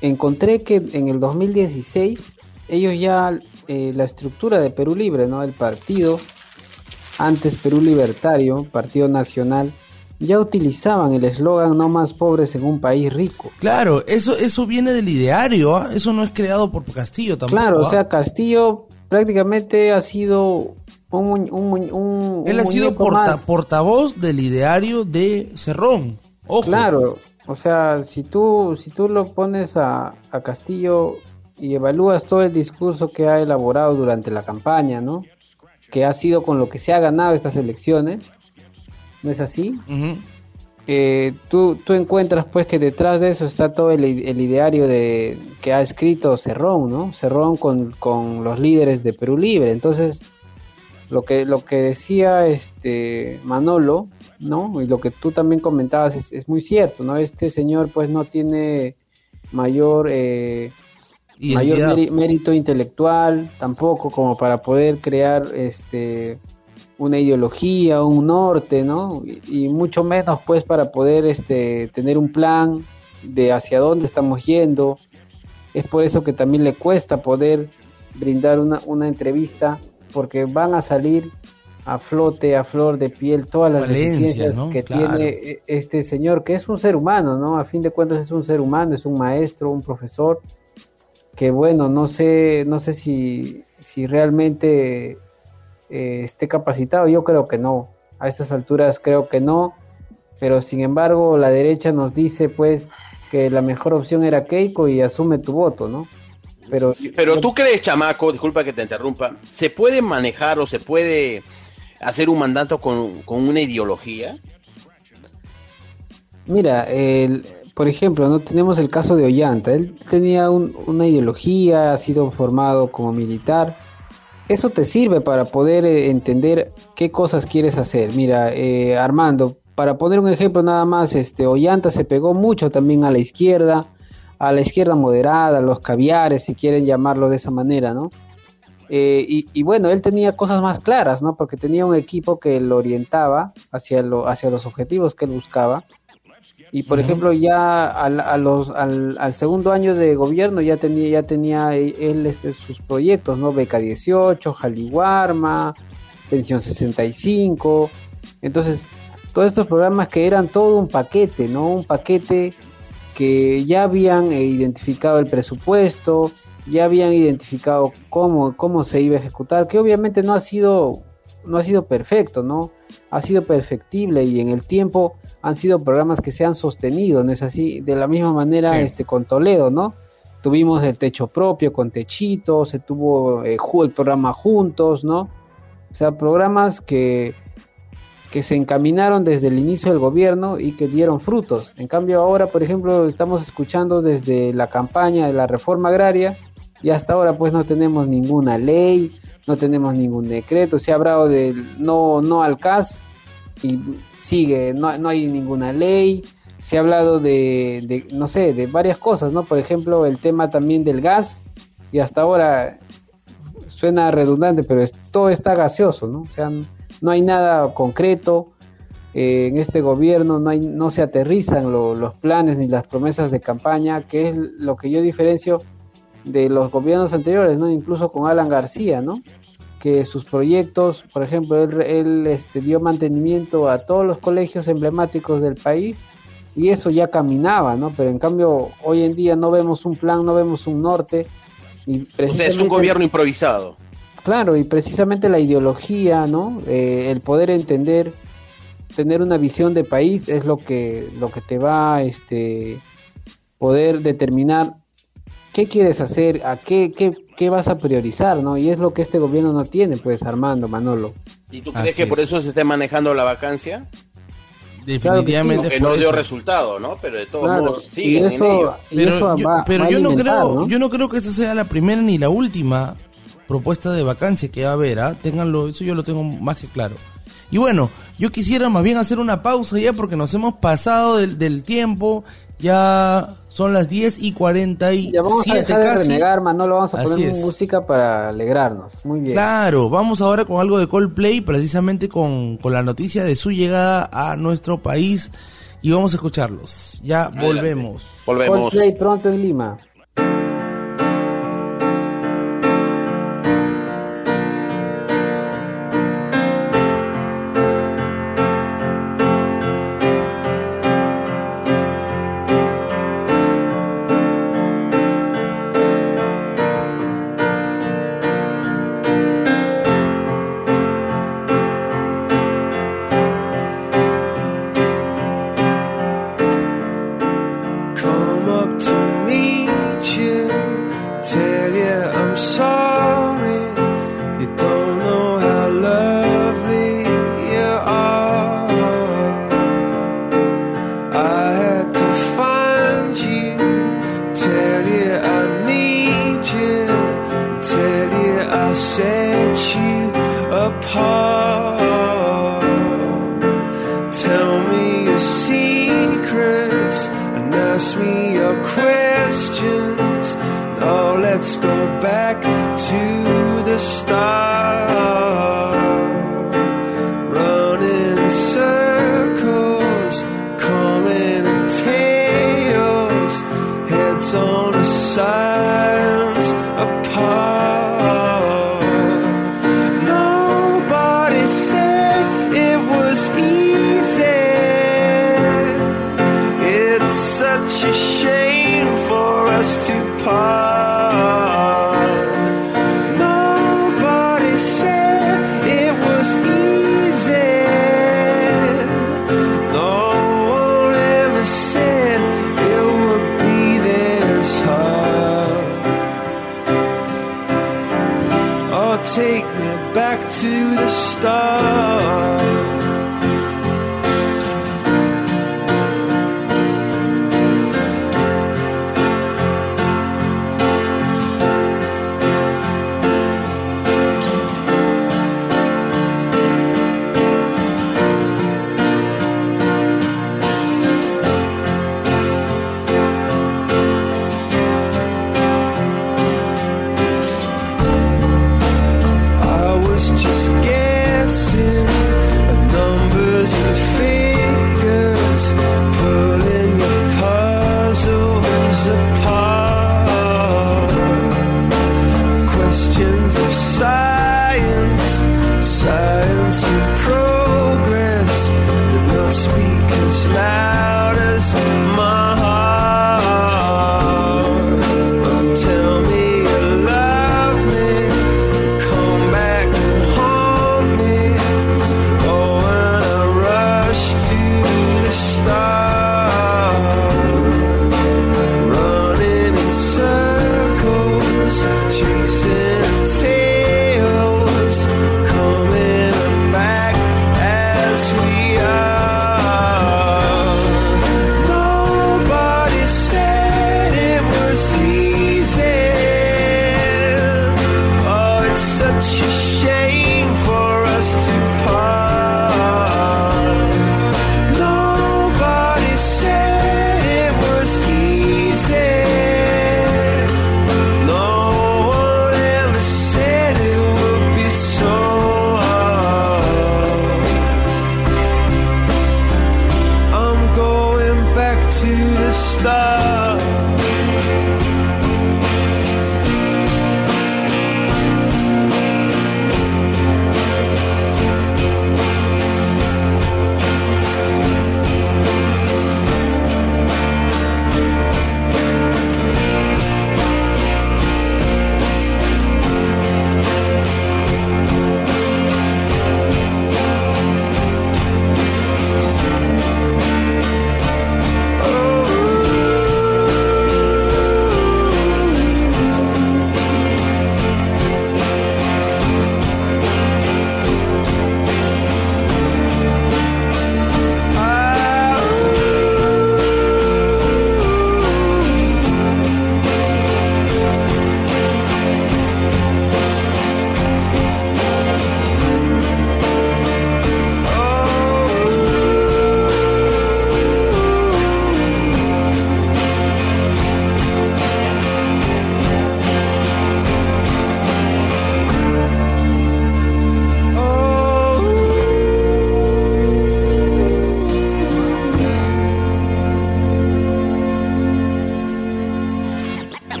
encontré que en el 2016 ellos ya, eh, la estructura de Perú Libre, ¿no? El partido, antes Perú Libertario, Partido Nacional, ya utilizaban el eslogan no más pobres en un país rico. Claro, eso eso viene del ideario, ¿ah? eso no es creado por Castillo tampoco. Claro, o ¿ah? sea, Castillo prácticamente ha sido un, un, un- él un ha sido porta- más. portavoz del ideario de Cerrón. Ojo. Claro, o sea, si tú, si tú lo pones a, a Castillo y evalúas todo el discurso que ha elaborado durante la campaña, ¿no? Que ha sido con lo que se ha ganado estas elecciones, ¿no es así? Eh, tú, tú encuentras pues que detrás de eso está todo el, el ideario de que ha escrito Cerrón, ¿no? Cerrón con, con los líderes de Perú Libre. Entonces, lo que, lo que decía este Manolo, ¿no? Y lo que tú también comentabas es, es muy cierto, ¿no? Este señor pues no tiene mayor, eh, mayor mérito intelectual tampoco como para poder crear este una ideología, un norte, ¿no? Y, y mucho menos pues para poder este tener un plan de hacia dónde estamos yendo. Es por eso que también le cuesta poder brindar una, una entrevista porque van a salir a flote, a flor de piel, todas las deficiencias ¿no? que Claro. tiene este señor, que es un ser humano, ¿no? A fin de cuentas es un ser humano, es un maestro, un profesor, que bueno, no sé, no sé si, si realmente eh, esté capacitado, yo creo que no, a estas alturas creo que no, pero sin embargo la derecha nos dice pues que la mejor opción era Keiko y asume tu voto, ¿no? Pero, Pero tú crees, chamaco, disculpa que te interrumpa, ¿se puede manejar o se puede hacer un mandato con, con una ideología? Mira, el, por ejemplo, no tenemos el caso de Ollanta. Él tenía un- una ideología, ha sido formado como militar. Eso te sirve para poder eh, entender qué cosas quieres hacer. Mira, eh, Armando, para poner un ejemplo nada más, este Ollanta se pegó mucho también a la izquierda, a la izquierda moderada, los caviares, si quieren llamarlo de esa manera, ¿no? Eh, y, y bueno, él tenía cosas más claras, ¿no? Porque tenía un equipo que lo orientaba hacia, lo, hacia los objetivos que él buscaba. Y por ejemplo, ya al, a los, al, al segundo año de gobierno ya tenía, ya tenía él este, sus proyectos, ¿no? Beca 18, Jaliwarma, Pensión 65. Entonces, todos estos programas que eran todo un paquete, ¿no? Un paquete que ya habían eh, identificado el presupuesto, ya habían identificado cómo, cómo se iba a ejecutar, que obviamente no ha sido, no ha sido perfecto, ¿no? Ha sido perfectible y en el tiempo han sido programas que se han sostenido, ¿no es así? De la misma manera Sí. este con Toledo, ¿no? Tuvimos el techo propio con Techito, se tuvo eh, el programa Juntos, ¿no? O sea, programas que, que se encaminaron desde el inicio del gobierno y que dieron frutos. En cambio ahora, por ejemplo, estamos escuchando desde la campaña de la reforma agraria y hasta ahora pues no tenemos ninguna ley, no tenemos ningún decreto, se ha hablado del no, no al CAS y sigue, no, no hay ninguna ley, se ha hablado de, no sé, de varias cosas, ¿no? Por ejemplo, el tema también del gas y hasta ahora suena redundante, pero es- todo está gaseoso, ¿no? O sea, no hay nada concreto eh, en este gobierno, no, hay, no se aterrizan lo- los planes ni las promesas de campaña, que es lo que yo diferencio de los gobiernos anteriores, ¿no? Incluso con Alan García, ¿no? Que sus proyectos, por ejemplo, él, él, este, dio mantenimiento a todos los colegios emblemáticos del país y eso ya caminaba, ¿no? Pero en cambio, hoy en día no vemos un plan, no vemos un norte. Y O sea, es un gobierno improvisado. Claro, y precisamente la ideología, ¿no? Eh, el poder entender, tener una visión de país es lo que, lo que te va a este, poder determinar qué quieres hacer, a qué, qué, qué vas a priorizar, ¿no? Y es lo que este gobierno no tiene, pues, Armando, Manolo. ¿Y tú crees que por eso se esté manejando la vacancia? Definitivamente Que no dio eso. resultado, ¿no? Pero de todos Claro, modos y siguen en eso- ello. y pero eso yo, va- pero va yo no creo ¿no? yo no creo que esta sea la primera ni la última propuesta de vacancia que va a haber ¿ah? ténganlo eso yo lo tengo más que claro y bueno yo quisiera más bien hacer una pausa ya porque nos hemos pasado del, del tiempo ya son las 10 y 47 Ya vamos a dejar de casi renegar, Manolo, vamos a Así poner es. música para alegrarnos. Muy bien. Claro, vamos ahora con algo de Coldplay, precisamente con, con la noticia de su llegada a nuestro país y vamos a escucharlos. Ya volvemos. Coldplay pronto en Lima.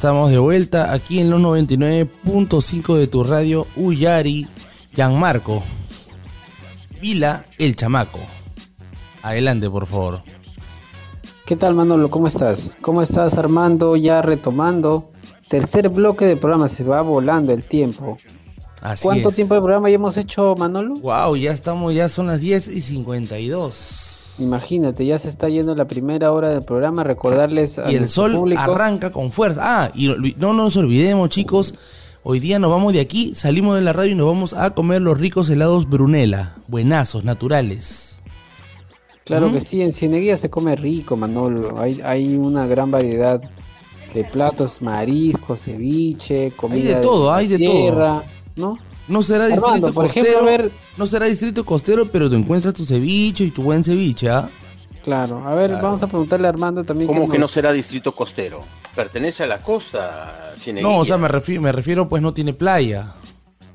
Estamos de vuelta aquí en los 99.5 de tu radio Uyari, Gianmarco, Vila, el chamaco. Adelante, por favor. ¿Qué tal Manolo? ¿Cómo estás? ¿Cómo estás Armando? Ya retomando. Tercer bloque de programa, se va volando el tiempo. Así ¿Cuánto es. tiempo de programa ya hemos hecho, Manolo? Wow, ya estamos, ya son las 10 y 52. Imagínate, ya se está yendo la primera hora del programa. Recordarles a Y el sol público- arranca con fuerza. Ah, y no nos olvidemos, chicos. Hoy día nos vamos de aquí, salimos de la radio y nos vamos a comer los ricos helados Brunella. Buenazos, naturales. Claro ¿Mm? que sí, en Cieneguía se come rico, Manolo. Hay, hay una gran variedad de platos, mariscos, ceviche, comida Hay de todo, hay de todo. sierra, ¿no? No será Armando, distrito por costero, ejemplo, a ver- no será distrito costero, pero te encuentras tu ceviche y tu buen ceviche, ¿ah? Claro, a ver, vamos a preguntarle a Armando también. ¿Cómo que no será distrito costero? Pertenece a la costa, Cieneguilla. No, o sea, me refiero, me refiero, pues no tiene playa.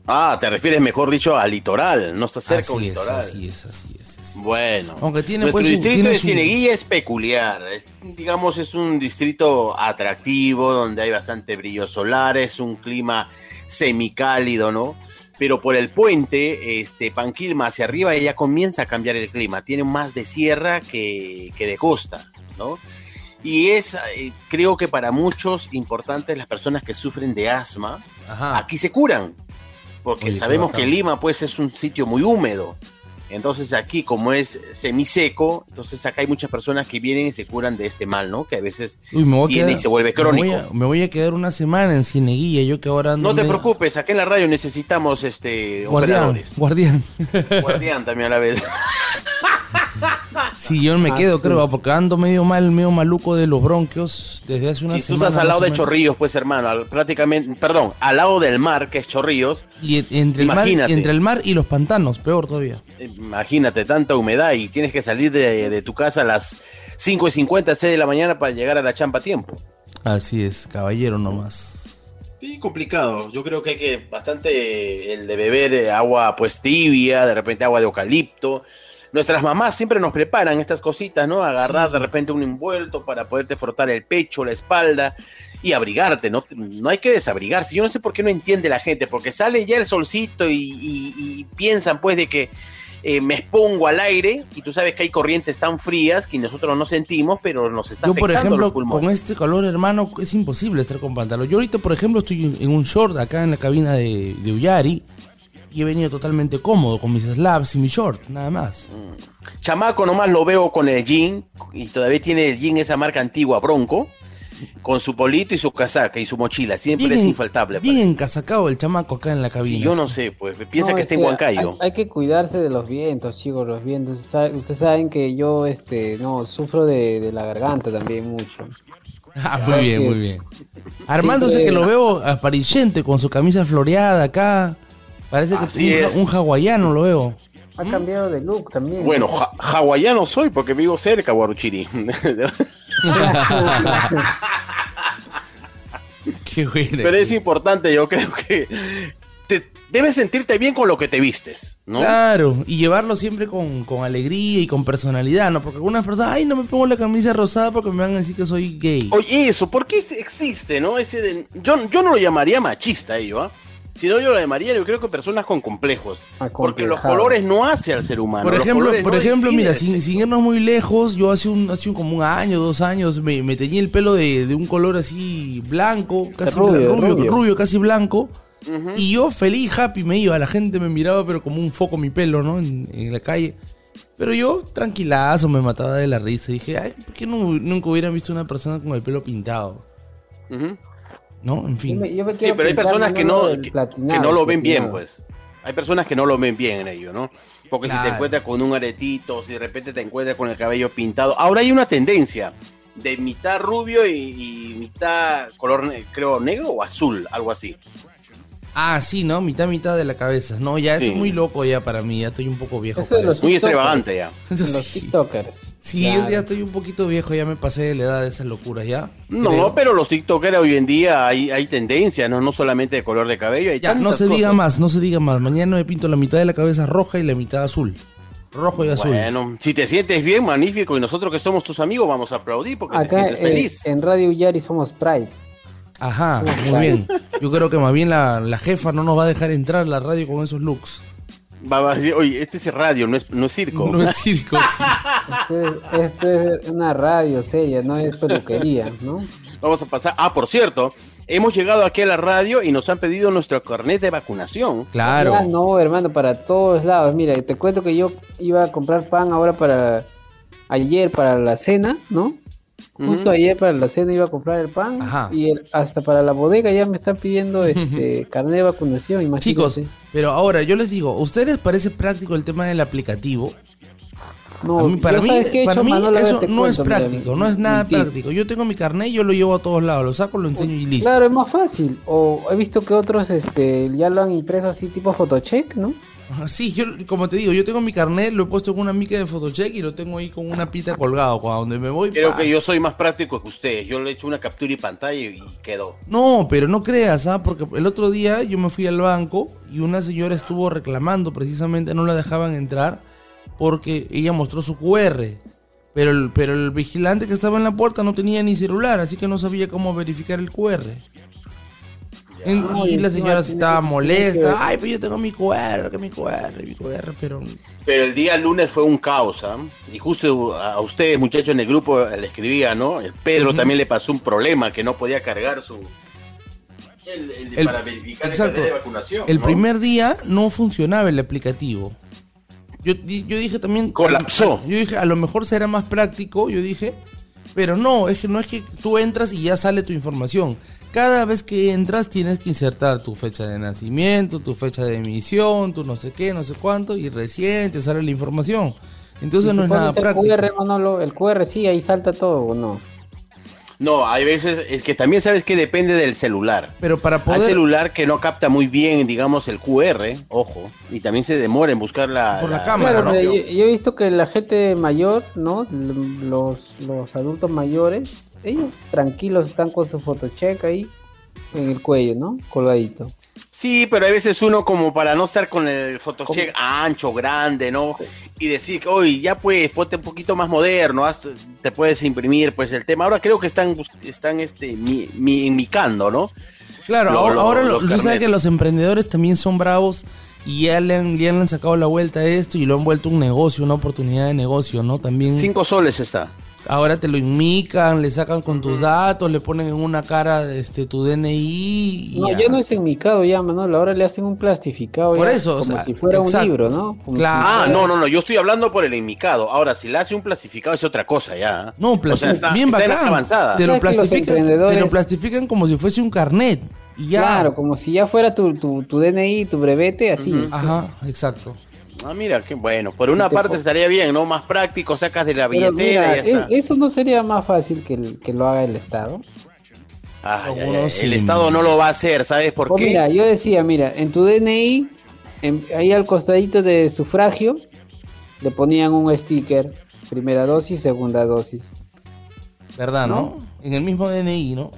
Ah, te refieres, mejor dicho, al litoral. No está cerca Así es, litoral. así es, así es. Bueno, Aunque tiene, nuestro pues, distrito tiene de su- Cieneguilla es peculiar. Es, digamos, es un distrito atractivo donde hay bastante brillo solar, es un clima semicálido, ¿no? Pero por el puente, este Panquilma hacia arriba ya comienza a cambiar el clima. Tiene más de sierra que, que de costa, ¿no? Y es, eh, creo que para muchos importantes las personas que sufren de asma, aquí se curan. Porque Oye, sabemos que Lima pues es un sitio muy húmedo. Entonces aquí como es semiseco, entonces acá hay muchas personas que vienen y se curan de este mal, ¿no? Que a veces Uy, me voy a tiene quedar- y se vuelve me crónico. voy a- Me voy, a, quedar una semana en Cieneguilla, yo que ahora ando No te preocupes, acá en la radio necesitamos este Guardián, operadores. guardián. Guardián también a la vez. Sí, yo me quedo, creo, porque ando medio mal, medio maluco de los bronquios desde hace una Si tú semana. estás al lado de. Chorrillos, pues hermano, al- prácticamente, perdón, al lado del mar, que es Chorrillos, Y en- entre el, mar, Imagínate. entre el mar y los pantanos, peor todavía. imagínate tanta humedad y tienes que salir de, de tu casa a las 5 y 50, 6 de la mañana para llegar a la champa a tiempo. Así es, caballero nomás. Sí, complicado. Yo creo que hay que bastante el de beber eh, agua pues tibia, de repente agua de eucalipto. Nuestras mamás siempre nos preparan estas cositas, ¿no? Agarrar de repente un envuelto para poderte frotar el pecho, la espalda y abrigarte, ¿no? No hay que desabrigarse. Yo no sé por qué no entiende la gente, porque sale ya el solcito y, y- y piensan pues de que eh, me expongo al aire y tú sabes que hay corrientes tan frías que nosotros no sentimos, pero nos está Yo, por ejemplo, los pulmones. con este calor, hermano, es imposible estar con pantalón. Yo ahorita, por ejemplo, estoy en un short acá en la cabina de, de Uyari y he venido totalmente cómodo con mis slabs y mi short, nada más. Chamaco nomás lo veo con el jean y todavía tiene el jean esa marca antigua Bronco con su polito y su casaca y su mochila, siempre es infaltable. Bien encasacado el chamaco acá en la cabina. Sí, yo no sé, pues piensa No, que es está en Huancayo. Hay, hay que cuidarse de los vientos, chicos, los vientos. Ustedes saben que yo, este, no, sufro de, de la garganta también mucho. Ah, muy ¿Sabes bien, muy bien. Armando sé que lo veo aparillente con su camisa floreada acá. Parece que Así es. un hawaiano lo veo. Ha cambiado de look también. Bueno, ja- hawaiano soy porque vivo cerca, Guaruchiri. Qué bueno. Pero es importante, yo creo que te, debes sentirte bien con lo que te vistes, ¿no? Claro, y llevarlo siempre con, con alegría y con personalidad, ¿no? Porque algunas personas, ay, no me pongo la camisa rosada porque me van a decir que soy gay. Oye, eso, ¿por qué existe, no? Ese de- yo, yo no lo llamaría machista ello, ¿ah? Sino yo lo llamaría, yo creo que personas con complejos. Porque los colores no hace al ser humano. Por ejemplo, por no ejemplo, mira, sin, irnos muy lejos, yo hace un, hace un- como un año, dos años, me, me teñí el pelo de, de un color así blanco, casi Rubio, rubio, rubio. rubio, casi blanco. Y yo feliz, happy me iba, la gente me miraba pero como un foco mi pelo, ¿no? En, en la calle. Pero yo tranquilazo, me mataba de la risa. Dije, ay, ¿por qué no, nunca hubieran visto una persona con el pelo pintado? Ujú. ¿No? En fin. Sí, pero hay personas que no, que, que no lo ven bien, pues. Hay personas que no lo ven bien en ello, ¿no? Porque si te encuentras con un aretito, si de repente te encuentras con el cabello pintado. Ahora hay una tendencia de mitad rubio y, y mitad color, creo, negro o azul, algo así. Ah, sí, ¿no? Mitad, mitad de la cabeza. No, ya Sí. es muy loco ya para mí. Ya estoy un poco viejo. Eso de para los eso. Muy extravagante ya. Los TikTokers. Sí, Claro. yo ya estoy un poquito viejo. Ya me pasé de la edad de esas locuras, ¿ya? No, Creo. pero los TikTokers hoy en día hay, hay tendencia, ¿no? No solamente de color de cabello, hay Ya, no se diga más, no se diga más. Mañana me pinto la mitad de la cabeza roja y la mitad azul. Rojo y azul. Bueno, si te sientes bien, magnífico. Y nosotros que somos tus amigos vamos a aplaudir porque te sientes eh, feliz. en Radio Yari somos Pride. Ajá, muy bien. Yo creo que más bien la, la jefa no nos va a dejar entrar a la radio con esos looks. Va, a decir, oye, este es radio, no es, no es circo. No es circo. sí. Esto es, esto es una radio seria, no es peluquería, ¿no? Vamos a pasar. Ah, por cierto, hemos llegado aquí a la radio y nos han pedido nuestro carnet de vacunación. Claro. Ya no, hermano, para todos lados. Mira, te cuento que yo iba a comprar pan ahora para ayer para la cena, ¿no? Justo ayer para la cena iba a comprar el pan Ajá. y el- hasta para la bodega ya me están pidiendo este carnet de vacunación, imagínate. Chicos, pero ahora yo les digo, ¿a ustedes parece práctico el tema del aplicativo? No, mí- para mí, he para mí Manolo, eso no es cuento, práctico, no es nada práctico. Yo tengo mi carnet y yo lo llevo a todos lados, lo saco, lo enseño y listo. Claro, es más fácil. O he visto que otros este, ya lo han impreso así tipo photocheck, ¿no? Sí, yo, como te digo, yo tengo mi carnet, lo he puesto en una mica de Photocheck y lo tengo ahí con una pita colgado. Cuando donde me voy, Creo pa. que yo soy más práctico que ustedes. Yo le he hecho una captura y pantalla y quedó. No, pero no creas, ¿ah? Porque el otro día yo me fui al banco y una señora estuvo reclamando, precisamente no la dejaban entrar porque ella mostró su QR. Pero el, pero el vigilante que estaba en la puerta no tenía ni celular, así que no sabía cómo verificar el QR. En- y la señora estaba molesta. Ay, pero yo tengo mi QR, que mi QR, mi QR, pero... Pero el día lunes fue un caos, ¿ah? Y justo a ustedes, muchachos, en el grupo le escribía, ¿no? El Pedro Ujú. también le pasó un problema, que no podía cargar su... El, el El- para verificar exacto. el de vacunación. El ¿no? primer día no funcionaba el aplicativo. Yo, yo dije también. Colapsó. Yo dije, a lo mejor será más práctico, yo dije. Pero no, es que no es que tú entras y ya sale tu información. Cada vez que entras tienes que insertar tu fecha de nacimiento, tu fecha de emisión, tu no sé qué, no sé cuánto, y recién te sale la información. Entonces no es nada práctico. el QR, Manolo, el QR sí, ahí salta todo, ¿o no? No, hay veces, es que también sabes que depende del celular. Pero para Hay poder. celular que no capta muy bien, digamos, el QR, ojo, y también se demora en buscar la, Por la cámara, Claro, ¿no? pero yo, yo he visto que la gente mayor, ¿no? Los, los adultos mayores, ellos tranquilos están con su photocheck ahí en el cuello, ¿no? Colgadito. Sí, pero hay veces uno como para no estar con el photocheck ancho, grande, ¿no? Y decir, que, oye, ya pues, ponte un poquito más moderno, haz- te puedes imprimir, pues el tema. Ahora creo que están, están este, mi, mi- micando, ¿no? Claro, Lo- ahora, lo- ahora lo- tú sabes que los emprendedores también son bravos y ya le han, le han sacado la vuelta a esto y lo han vuelto un negocio, una oportunidad de negocio, ¿no? También. Cinco soles está. Ahora te lo inmican, le sacan con tus datos, le ponen en una cara este tu DNI. y No, ya. ya no es enmicado ya, Manolo, ahora le hacen un plastificado Por ya, eso, o como sea, si fuera exacto. un libro, ¿no? Como Claro. si Ah, no, no, no, yo estoy hablando por el enmicado. Ahora, si le hace un plastificado es otra cosa ya. No, O sea, está- bien está bacán. avanzada. Te lo, ¿Sabes que los plastifican, te lo plastifican como si fuese un carnet. Y ya. Claro, como si ya fuera tu, tu, tu DNI, tu brevete, así. Ajá, exacto. Ah, mira, qué bueno. Por una te parte estaría bien, ¿no? Más práctico, sacas de la Pero billetera mira, y ya está. e- eso no sería más fácil que, el- que lo haga el Estado. Ay, ay, Algunos ay, sí. El Estado no lo va a hacer, ¿sabes por O qué? Oh, mira, yo decía, mira, en tu DNI, en- ahí al costadito de sufragio, le ponían un sticker, primera dosis, segunda dosis. ¿Verdad, no? ¿No? En el mismo DNI, ¿no?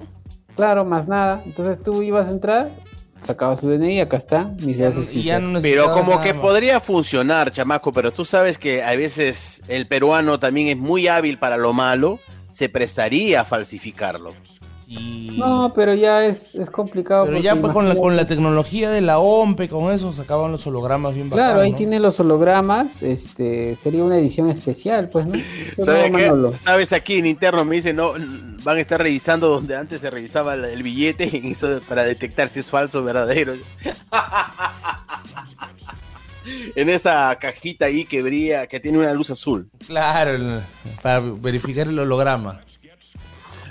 Claro, más nada. Entonces tú ibas a entrar, sacabas tu DNI, acá está, sticker. ya no Pero como que más. podría funcionar, chamaco, pero tú sabes que a veces el peruano también es muy hábil para lo malo, se prestaría a falsificarlo. Y- No, pero ya es, es complicado. Pero ya pues, con, la, con la tecnología de la OMPE, con eso sacaban los hologramas bien Claro, ahí ¿no? tiene los hologramas, este, sería una edición especial, pues, ¿no? ¿Sabes no, qué? Manolo. ¿Sabes aquí en interno me dicen, no, van a estar revisando donde antes se revisaba el, el billete y eso para detectar si es falso o verdadero? en esa cajita ahí que brilla, que tiene una luz azul. Claro, para verificar el holograma.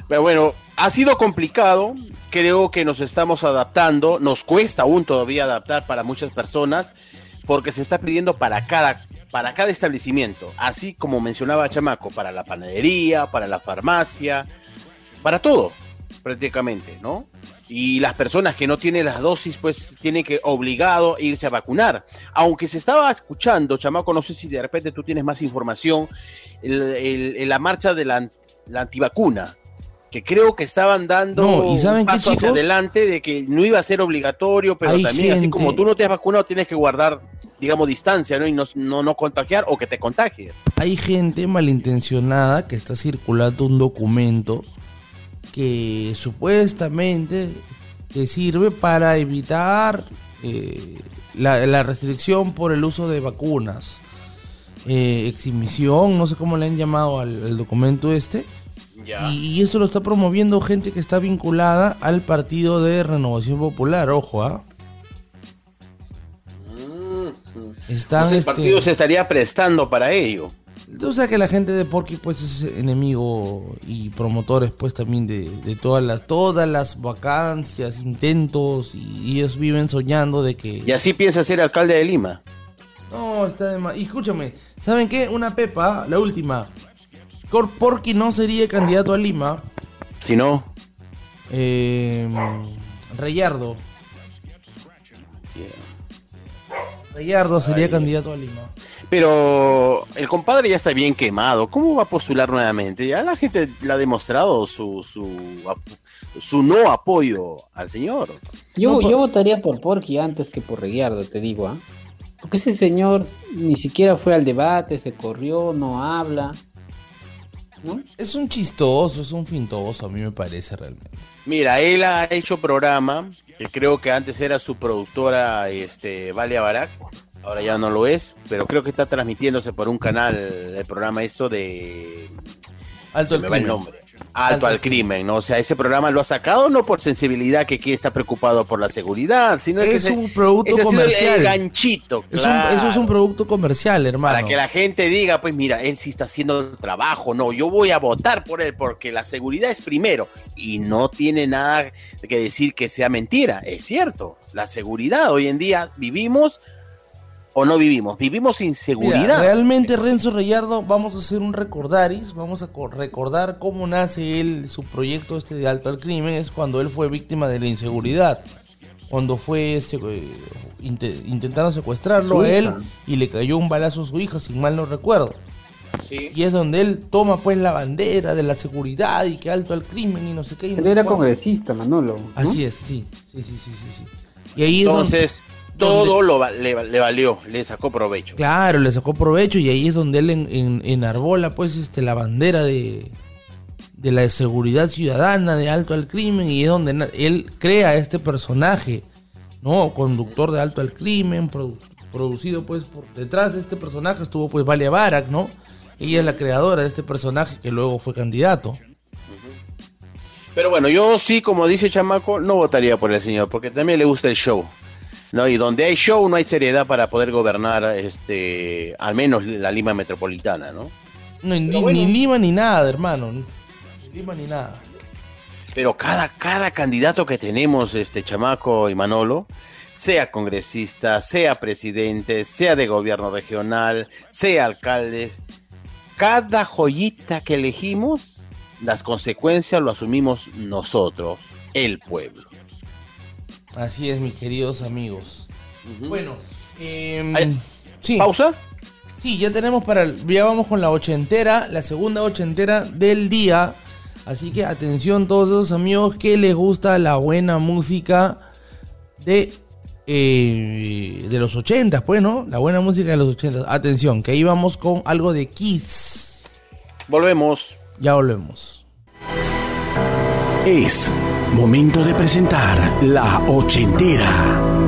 Pero bueno, ha sido complicado. Creo que nos estamos adaptando. Nos cuesta aún todavía adaptar para muchas personas porque se está pidiendo para cada, para cada establecimiento. Así como mencionaba Chamaco, para la panadería, para la farmacia, para todo, prácticamente, ¿no? Y las personas que no tienen las dosis, pues tienen que obligado irse a vacunar. Aunque se estaba escuchando, Chamaco, no sé si de repente tú tienes más información, el- la marcha de la, la antivacuna, que creo que estaban dando No, ¿y saben un qué, paso hacia adelante de que no iba a ser obligatorio, pero Hay también así como tú no te has vacunado, tienes que guardar, digamos, distancia, ¿no? Y no, no, no contagiar o que te contagie. Hay gente malintencionada que está circulando un documento que supuestamente te sirve para evitar eh, la, la restricción por el uso de vacunas. Eh, exhibición, no sé cómo le han llamado al, al documento este. Y, y esto lo está promoviendo gente que está vinculada al partido de Renovación Popular, ojo, ¿ah? Están, Entonces, el este, partido se estaría prestando para ello. Tú sabes que la gente de Porky pues es enemigo y promotores pues también de, de todas las todas las vacancias, intentos y ellos viven soñando de que Y así piensa ser alcalde de Lima. No, está de más. Y escúchame, ¿saben qué? Una pepa, la última. Cor Porky no sería candidato a Lima. Si no, Eh, Reyardo. Reyardo sería Ay. candidato a Lima. pero el compadre ya está bien quemado. ¿Cómo va a postular nuevamente? Ya la gente le ha demostrado su, su, su no apoyo al señor. Yo, yo votaría por Porky antes que por Reguiardo, te digo, ¿ah? Porque ese señor ni siquiera fue al debate, se corrió, no habla. Es un chistoso, es un fintoso, a mí me parece realmente. Mira, él ha hecho programa, que creo que antes era su productora, este, Valia Barak, ahora ya no lo es, pero creo que está transmitiéndose por un canal el programa eso de... Alto se al me va el nombre. Alto, al crimen, ¿no? O sea, ese programa lo ha sacado no por sensibilidad que, que está preocupado por la seguridad, sino que Es ese- un producto ese comercial. El ganchito, Es un- eso es un producto comercial, hermano. Para que la gente diga, pues mira, él sí está haciendo el trabajo, no, yo voy a votar por él porque la seguridad es primero y no tiene nada que decir que sea mentira, es cierto, la seguridad hoy en día vivimos o no vivimos, vivimos sin Mira, seguridad. realmente Renzo Reyardo, vamos a hacer un recordaris, vamos a co- recordar cómo nace él, su proyecto este de alto al crimen, es cuando él fue víctima de la inseguridad. Cuando fue, se- eh, inte- intentaron secuestrarlo a él y le cayó un balazo a su hija, si mal no recuerdo. Sí. Y es donde él toma pues la bandera de la seguridad y que alto al crimen y no sé qué. y no Él era congresista, Manolo. ¿no? Así es, sí, sí, sí, sí, sí. sí. Y ahí es donde- Todo lo, le, le valió, le sacó provecho. Claro, le sacó provecho y ahí es donde él en, en- enarbola pues este la bandera de, de la seguridad ciudadana, de alto al crimen, y es donde él crea este personaje, ¿no? Conductor de alto al crimen, produ- producido pues por detrás de este personaje estuvo pues Valia Barak, ¿no? Ella es la creadora de este personaje que luego fue candidato. Pero bueno, yo sí, como dice Chamaco, no votaría por el señor, porque también le gusta el show. ¿No? Y donde hay show no hay seriedad para poder gobernar este al menos la Lima metropolitana, ¿no? No, ni, Pero bueno. ni Lima ni nada, hermano. Ni Lima ni nada. Pero cada, cada candidato que tenemos, este Chamaco y Manolo, sea congresista, sea presidente, sea de gobierno regional, sea alcaldes, cada joyita que elegimos, las consecuencias lo asumimos nosotros, el pueblo. Así es, mis queridos amigos. Bueno, em, sí. ¿Pausa? Sí, ya tenemos para. el- Ya vamos con la ochentera, la segunda ochentera del día. Así que atención, todos esos amigos que les gusta la buena música de. eh, de los ochentas, pues, ¿no? La buena música de los ochentas. Atención, que ahí vamos con algo de Kiss. Volvemos. Ya volvemos. Es momento de presentar la ochentera.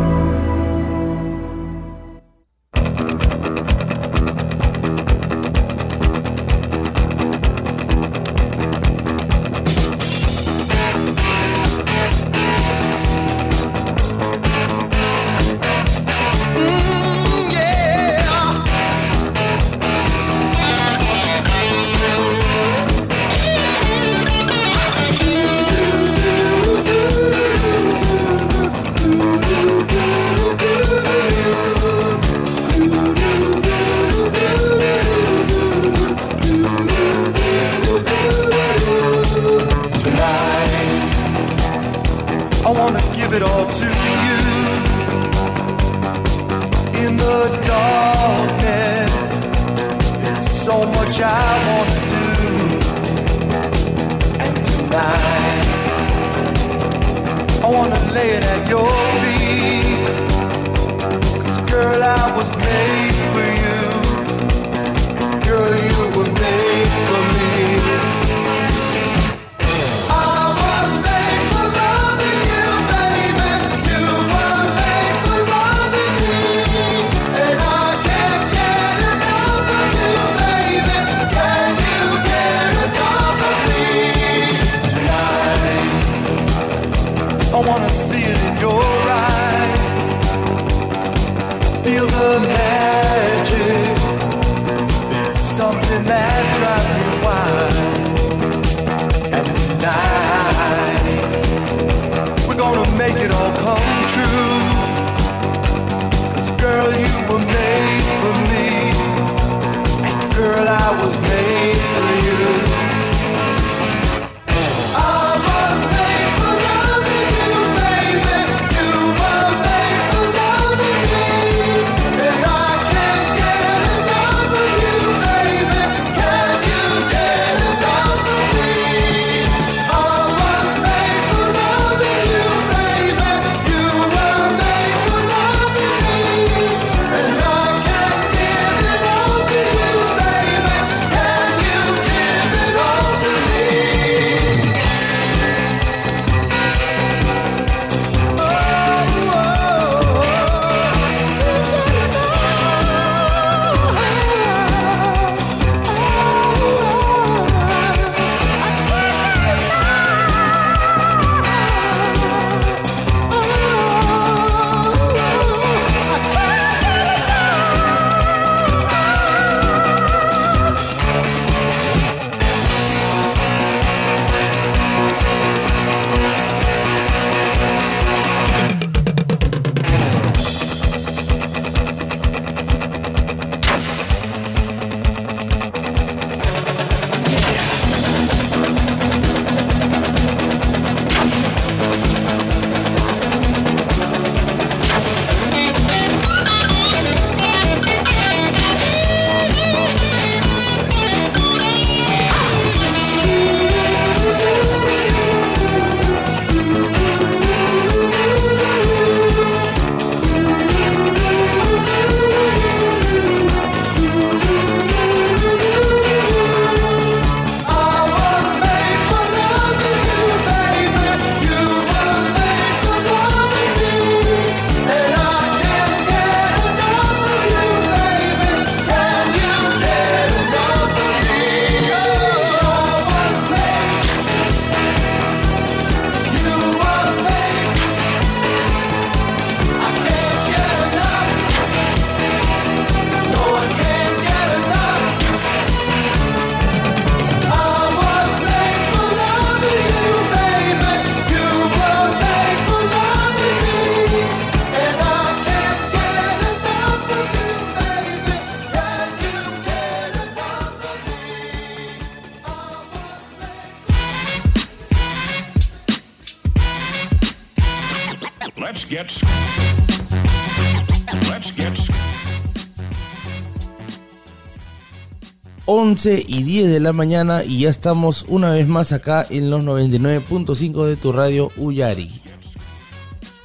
11 y 10 de la mañana y ya estamos una vez más acá en los 99.5 de tu radio Uyari.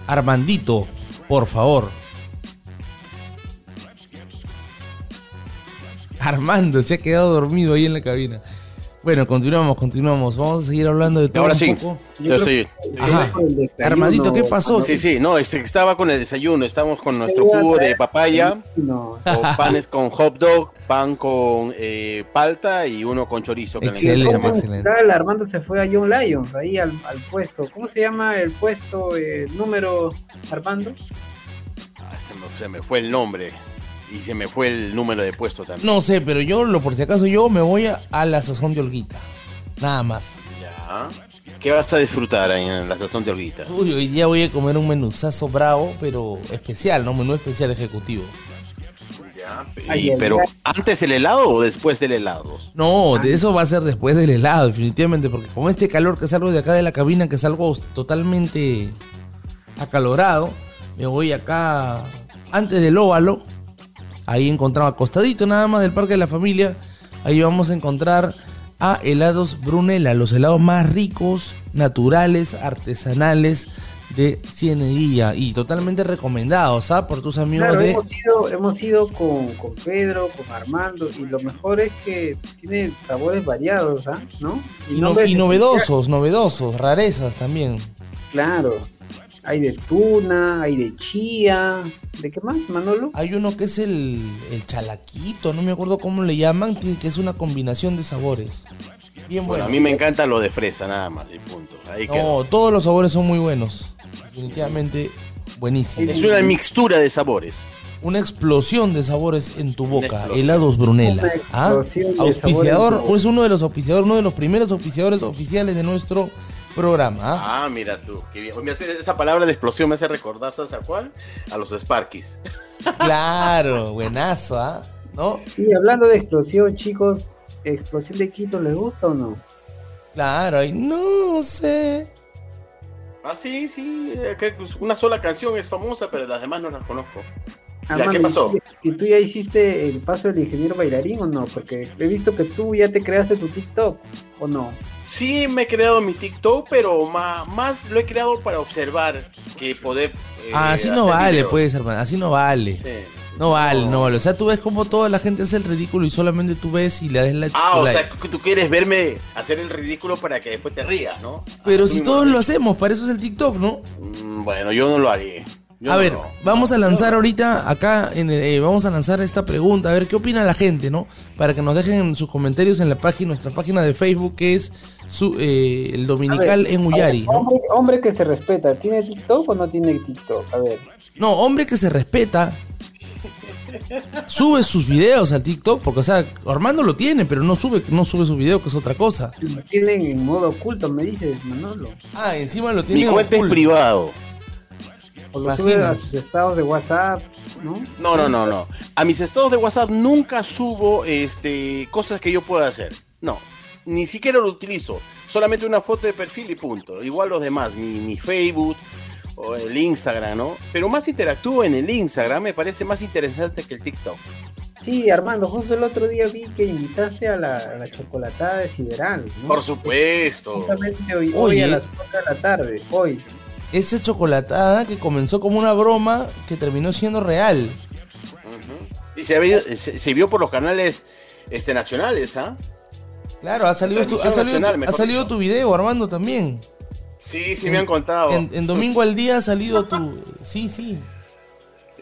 Armandito, por favor. Armando se ha quedado dormido ahí en la cabina. Bueno, continuamos, continuamos. Vamos a seguir hablando de todo Ahora un sí, poco. yo estoy. Ajá. Armandito, ¿qué pasó? Sí, sí, no, este, estaba con el desayuno. Estamos con nuestro jugo de papaya, No. o panes con hot dog, pan con eh, palta y uno con chorizo. Excelente, llaman. excelente. Armando se fue a John Lions, ahí al, al puesto. ¿Cómo se llama el puesto, eh, número, Armando? Ah, se, me, se me fue el nombre y se me fue el número de puesto también. No sé, pero yo, lo por si acaso, yo me voy a, a la sazón de Olguita. Nada más. Ya. ¿Qué vas a disfrutar ahí en la sazón de Olguita? Uy, hoy día voy a comer un menuzazo bravo, pero especial, ¿no? Menú especial ejecutivo. Y- pero antes el helado o después del helado. No, de eso va a ser después del helado, definitivamente, porque con este calor que salgo de acá de la cabina, que salgo totalmente acalorado, me voy acá antes del óvalo, ahí encontramos acostadito nada más del Parque de la Familia, ahí vamos a encontrar a helados Brunella, los helados más ricos, naturales, artesanales de Cieneguilla y totalmente recomendados, ¿ah? Por tus amigos Claro, de... hemos ido, hemos ido con, con Pedro, con Armando, y lo mejor es que tiene sabores variados, ¿ah? ¿No? Y, no- y novedosos, novedosos, rarezas también. Claro. Hay de tuna, hay de chía. ¿De qué más, Manolo? Hay uno que es el, el chalaquito, no me acuerdo cómo le llaman, que es una combinación de sabores. Bien Bueno, bueno. a mí me encanta lo de fresa nada más, y punto. Ahí. No, todos los sabores son muy buenos. Definitivamente buenísimo. Es una mixtura de sabores. Una explosión de sabores en tu boca. Helados Brunella. ¿Ah? explosión de Auspiciador, es uno de los auspiciadores, uno de los primeros auspiciadores oficiales de nuestro programa. ¿ah? Ah, mira tú. qué bien. Me hace- esa palabra de explosión me hace recordar, ¿sabes a cuál? A los Sparkies. Claro, buenazo, ¿ah? ¿No? Y hablando de explosión, chicos, ¿explosión de Quito les gusta o no? Claro, ay, no sé. Ah, sí, sí. eh, que Una sola canción es famosa, pero las demás no las conozco. Ya, Armando, ¿Qué pasó? ¿Y tú ya hiciste el paso del ingeniero bailarín o no? Porque he visto que tú ya te creaste tu TikTok, ¿o no? Sí, me he creado mi TikTok, pero ma- más lo he creado para observar que poder. eh, Ah, así no vale, videos. pues, hermano. Así no vale. Sí. No vale, no vale. O sea, tú ves como toda la gente hace el ridículo y solamente tú ves y le das la. Ah, o la- sea, que tú quieres verme hacer el ridículo para que después te rías, ¿no? Pero Ah, si todos lo hacemos, para eso es el TikTok, ¿no? Mm, Bueno, yo no lo haría. Yo a no ver, vamos a lanzar ahorita acá, en el- eh, vamos a lanzar esta pregunta, a ver qué opina la gente, ¿no? Para que nos dejen sus comentarios en la página, nuestra página de Facebook, que es su, eh, el Dominical ver, en Uyari. Hombre, hombre que se respeta, ¿tiene TikTok o no tiene TikTok? A ver. No, hombre que se respeta, sube sus videos al TikTok, porque, o sea, Armando lo tiene, pero no sube, no sube su video, que es otra cosa. Lo tienen en modo oculto, me dices, Manolo. Ah, encima lo tiene Mi cuenta es privado. O lo sube a sus estados de WhatsApp, ¿no? No, no, no, no. A mis estados de WhatsApp nunca subo este cosas que yo pueda hacer. No, ni siquiera lo utilizo. Solamente una foto de perfil y punto. Igual los demás, mi, mi Facebook o el Instagram, ¿no? Pero más interactúo en el Instagram, me parece más interesante que el TikTok. Sí, Armando, justo el otro día vi que invitaste a la, a la chocolatada de Sideral, ¿no? Por supuesto. Justamente hoy, hoy a las 4 de la tarde, hoy. Esa chocolatada que comenzó como una broma que terminó siendo real. Y se, había- se, se vio por los canales este, nacionales, ¿ah? Claro, ha salido, tu, ha Transmisión salido, nacional, tu- ha mejor salido tu video, Armando, también. Sí, sí me han contado. En, en Domingo al Día ha salido tu... Sí, sí.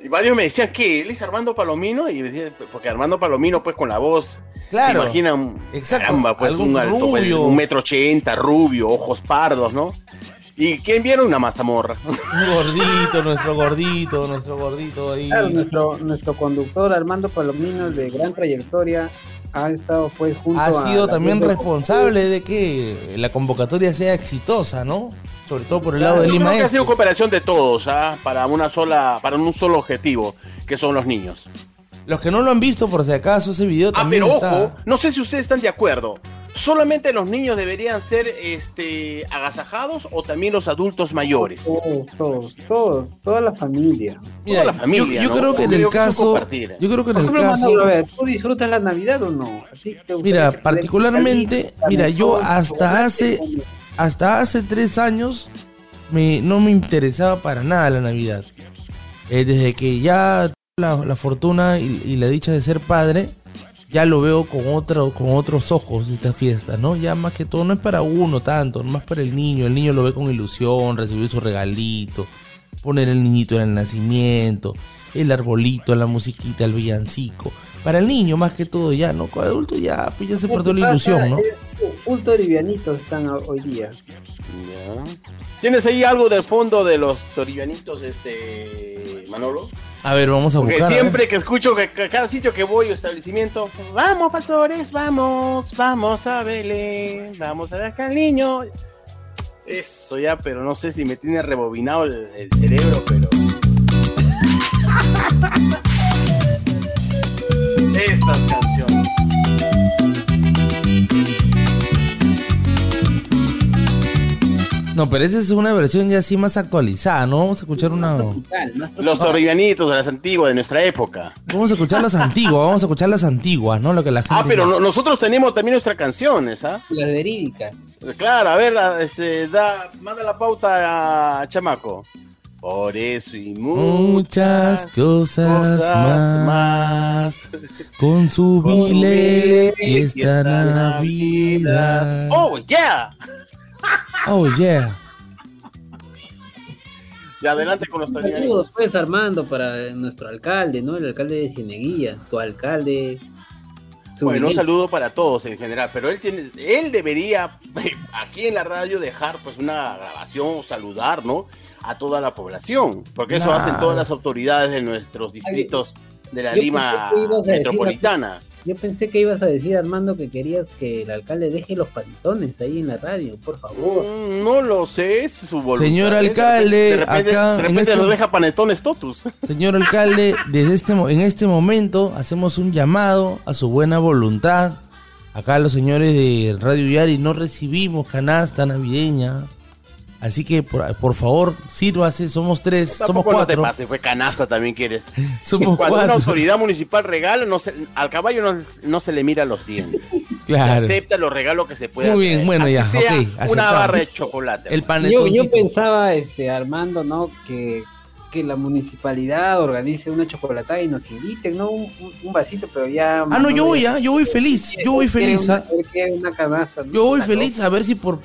Y varios me decían que él es Armando Palomino, y decía, porque Armando Palomino, pues con la voz. Claro. Se imaginan, Exacto, caramba, pues un alto, pues, rubio. un metro ochenta, rubio, ojos pardos, ¿no? ¿Y quién vieron? Una mazamorra. Un gordito, nuestro gordito, nuestro gordito ahí. Claro, nuestro, nuestro conductor Armando Palomino, de gran trayectoria, ha estado pues junto Ha sido también de- responsable de que la convocatoria sea exitosa, ¿no? Sobre todo por el lado Yo de creo Lima que ha sido cooperación de todos, ¿ah? Para una sola, para un solo objetivo, que son los niños. Los que no lo han visto, por si acaso, ese video Ah, también pero está... ojo, no sé si ustedes están de acuerdo. ¿Solamente los niños deberían ser este, agasajados o también los adultos mayores? Todos, todos, todos, toda la familia. Mira, Toda la familia, yo, yo ¿no? creo que en el caso... Yo creo que en el ejemplo, caso... Manolo, a ver, ¿tú disfrutas la Navidad o no? ¿A ti te gustaría Mira, particularmente, mira, yo hasta hace, hasta hace tres años me, no me interesaba para nada la Navidad. Eh, desde que ya la, la fortuna y, y la dicha de ser padre, ya lo veo con otro, con otros ojos esta fiesta, ¿no? Ya más que todo no es para uno tanto, más para el niño. El niño lo ve con ilusión, recibir su regalito, poner el niñito en el nacimiento, el arbolito, la musiquita, el villancico. Para el niño más que todo ya, ¿no? Con adulto ya, pues ya se perdió la ilusión, ¿no? Full toribianitos están ho- hoy día. ¿Tienes ahí algo del fondo de los toribianitos, este, Manolo? A ver, vamos a Porque buscar. siempre que escucho que, que cada sitio que voy o establecimiento, vamos pastores, vamos, vamos a Belén, vamos a ver acá al niño. Eso ya, pero no sé si me tiene rebobinado el, el cerebro, pero. Esas canciones. No, pero esa es una versión ya así más actualizada, ¿no? Vamos a escuchar una. Los toribianitos de las antiguas, de nuestra época. Vamos a escuchar las antiguas, vamos a escuchar las antiguas, ¿no? Lo que la gente. Ah, pero no- nosotros tenemos también nuestras canciones, ¿ah? Las verídicas. Claro, a ver, este, da, manda la pauta a Chamaco. Por eso y Muchas cosas, cosas más. Con su vile y esta Navidad. ¡Oh, yeah! Oh, yeah. Y adelante con los. Saludos, pues, Armando, para nuestro alcalde, ¿no? El alcalde de Cieneguilla, tu alcalde. su Bueno, un saludo para todos en general, pero él tiene, él debería aquí en la radio dejar pues una grabación o saludar, ¿no? A toda la población, porque eso Claro. hacen todas las autoridades de nuestros distritos de la Yo Lima metropolitana. Yo pensé que ibas a decir, Armando, que querías que el alcalde deje los panetones ahí en la radio, por favor. Mm, No lo sé, es su voluntad. Señor ¿eh? alcalde, de repente, acá, de en repente este- lo deja panetones totus. Señor alcalde, desde este, mo- en este momento hacemos un llamado a su buena voluntad. Acá los señores de Radio Yari no recibimos canasta navideña. Así que por, por favor, sírvase, somos tres, somos Tampoco no te cuatro. pases, fue canasta también quieres. Somos Cuando una cuatro. autoridad municipal regala, no se- al caballo no, no se le mira los dientes. Claro. Se acepta los regalos que se puedan Muy bien, traer. bueno, Así ya, sea Una aceptado. barra de chocolate. El Yo, panetoncito. yo pensaba, este, Armando, ¿no? Que, que la municipalidad organice una chocolatada y nos inviten, ¿no? Un, un- un vasito, pero ya... Ah, no, yo voy, ah, yo voy feliz, yo voy feliz. Una, una canasta. ¿no? Yo voy feliz a ver si por,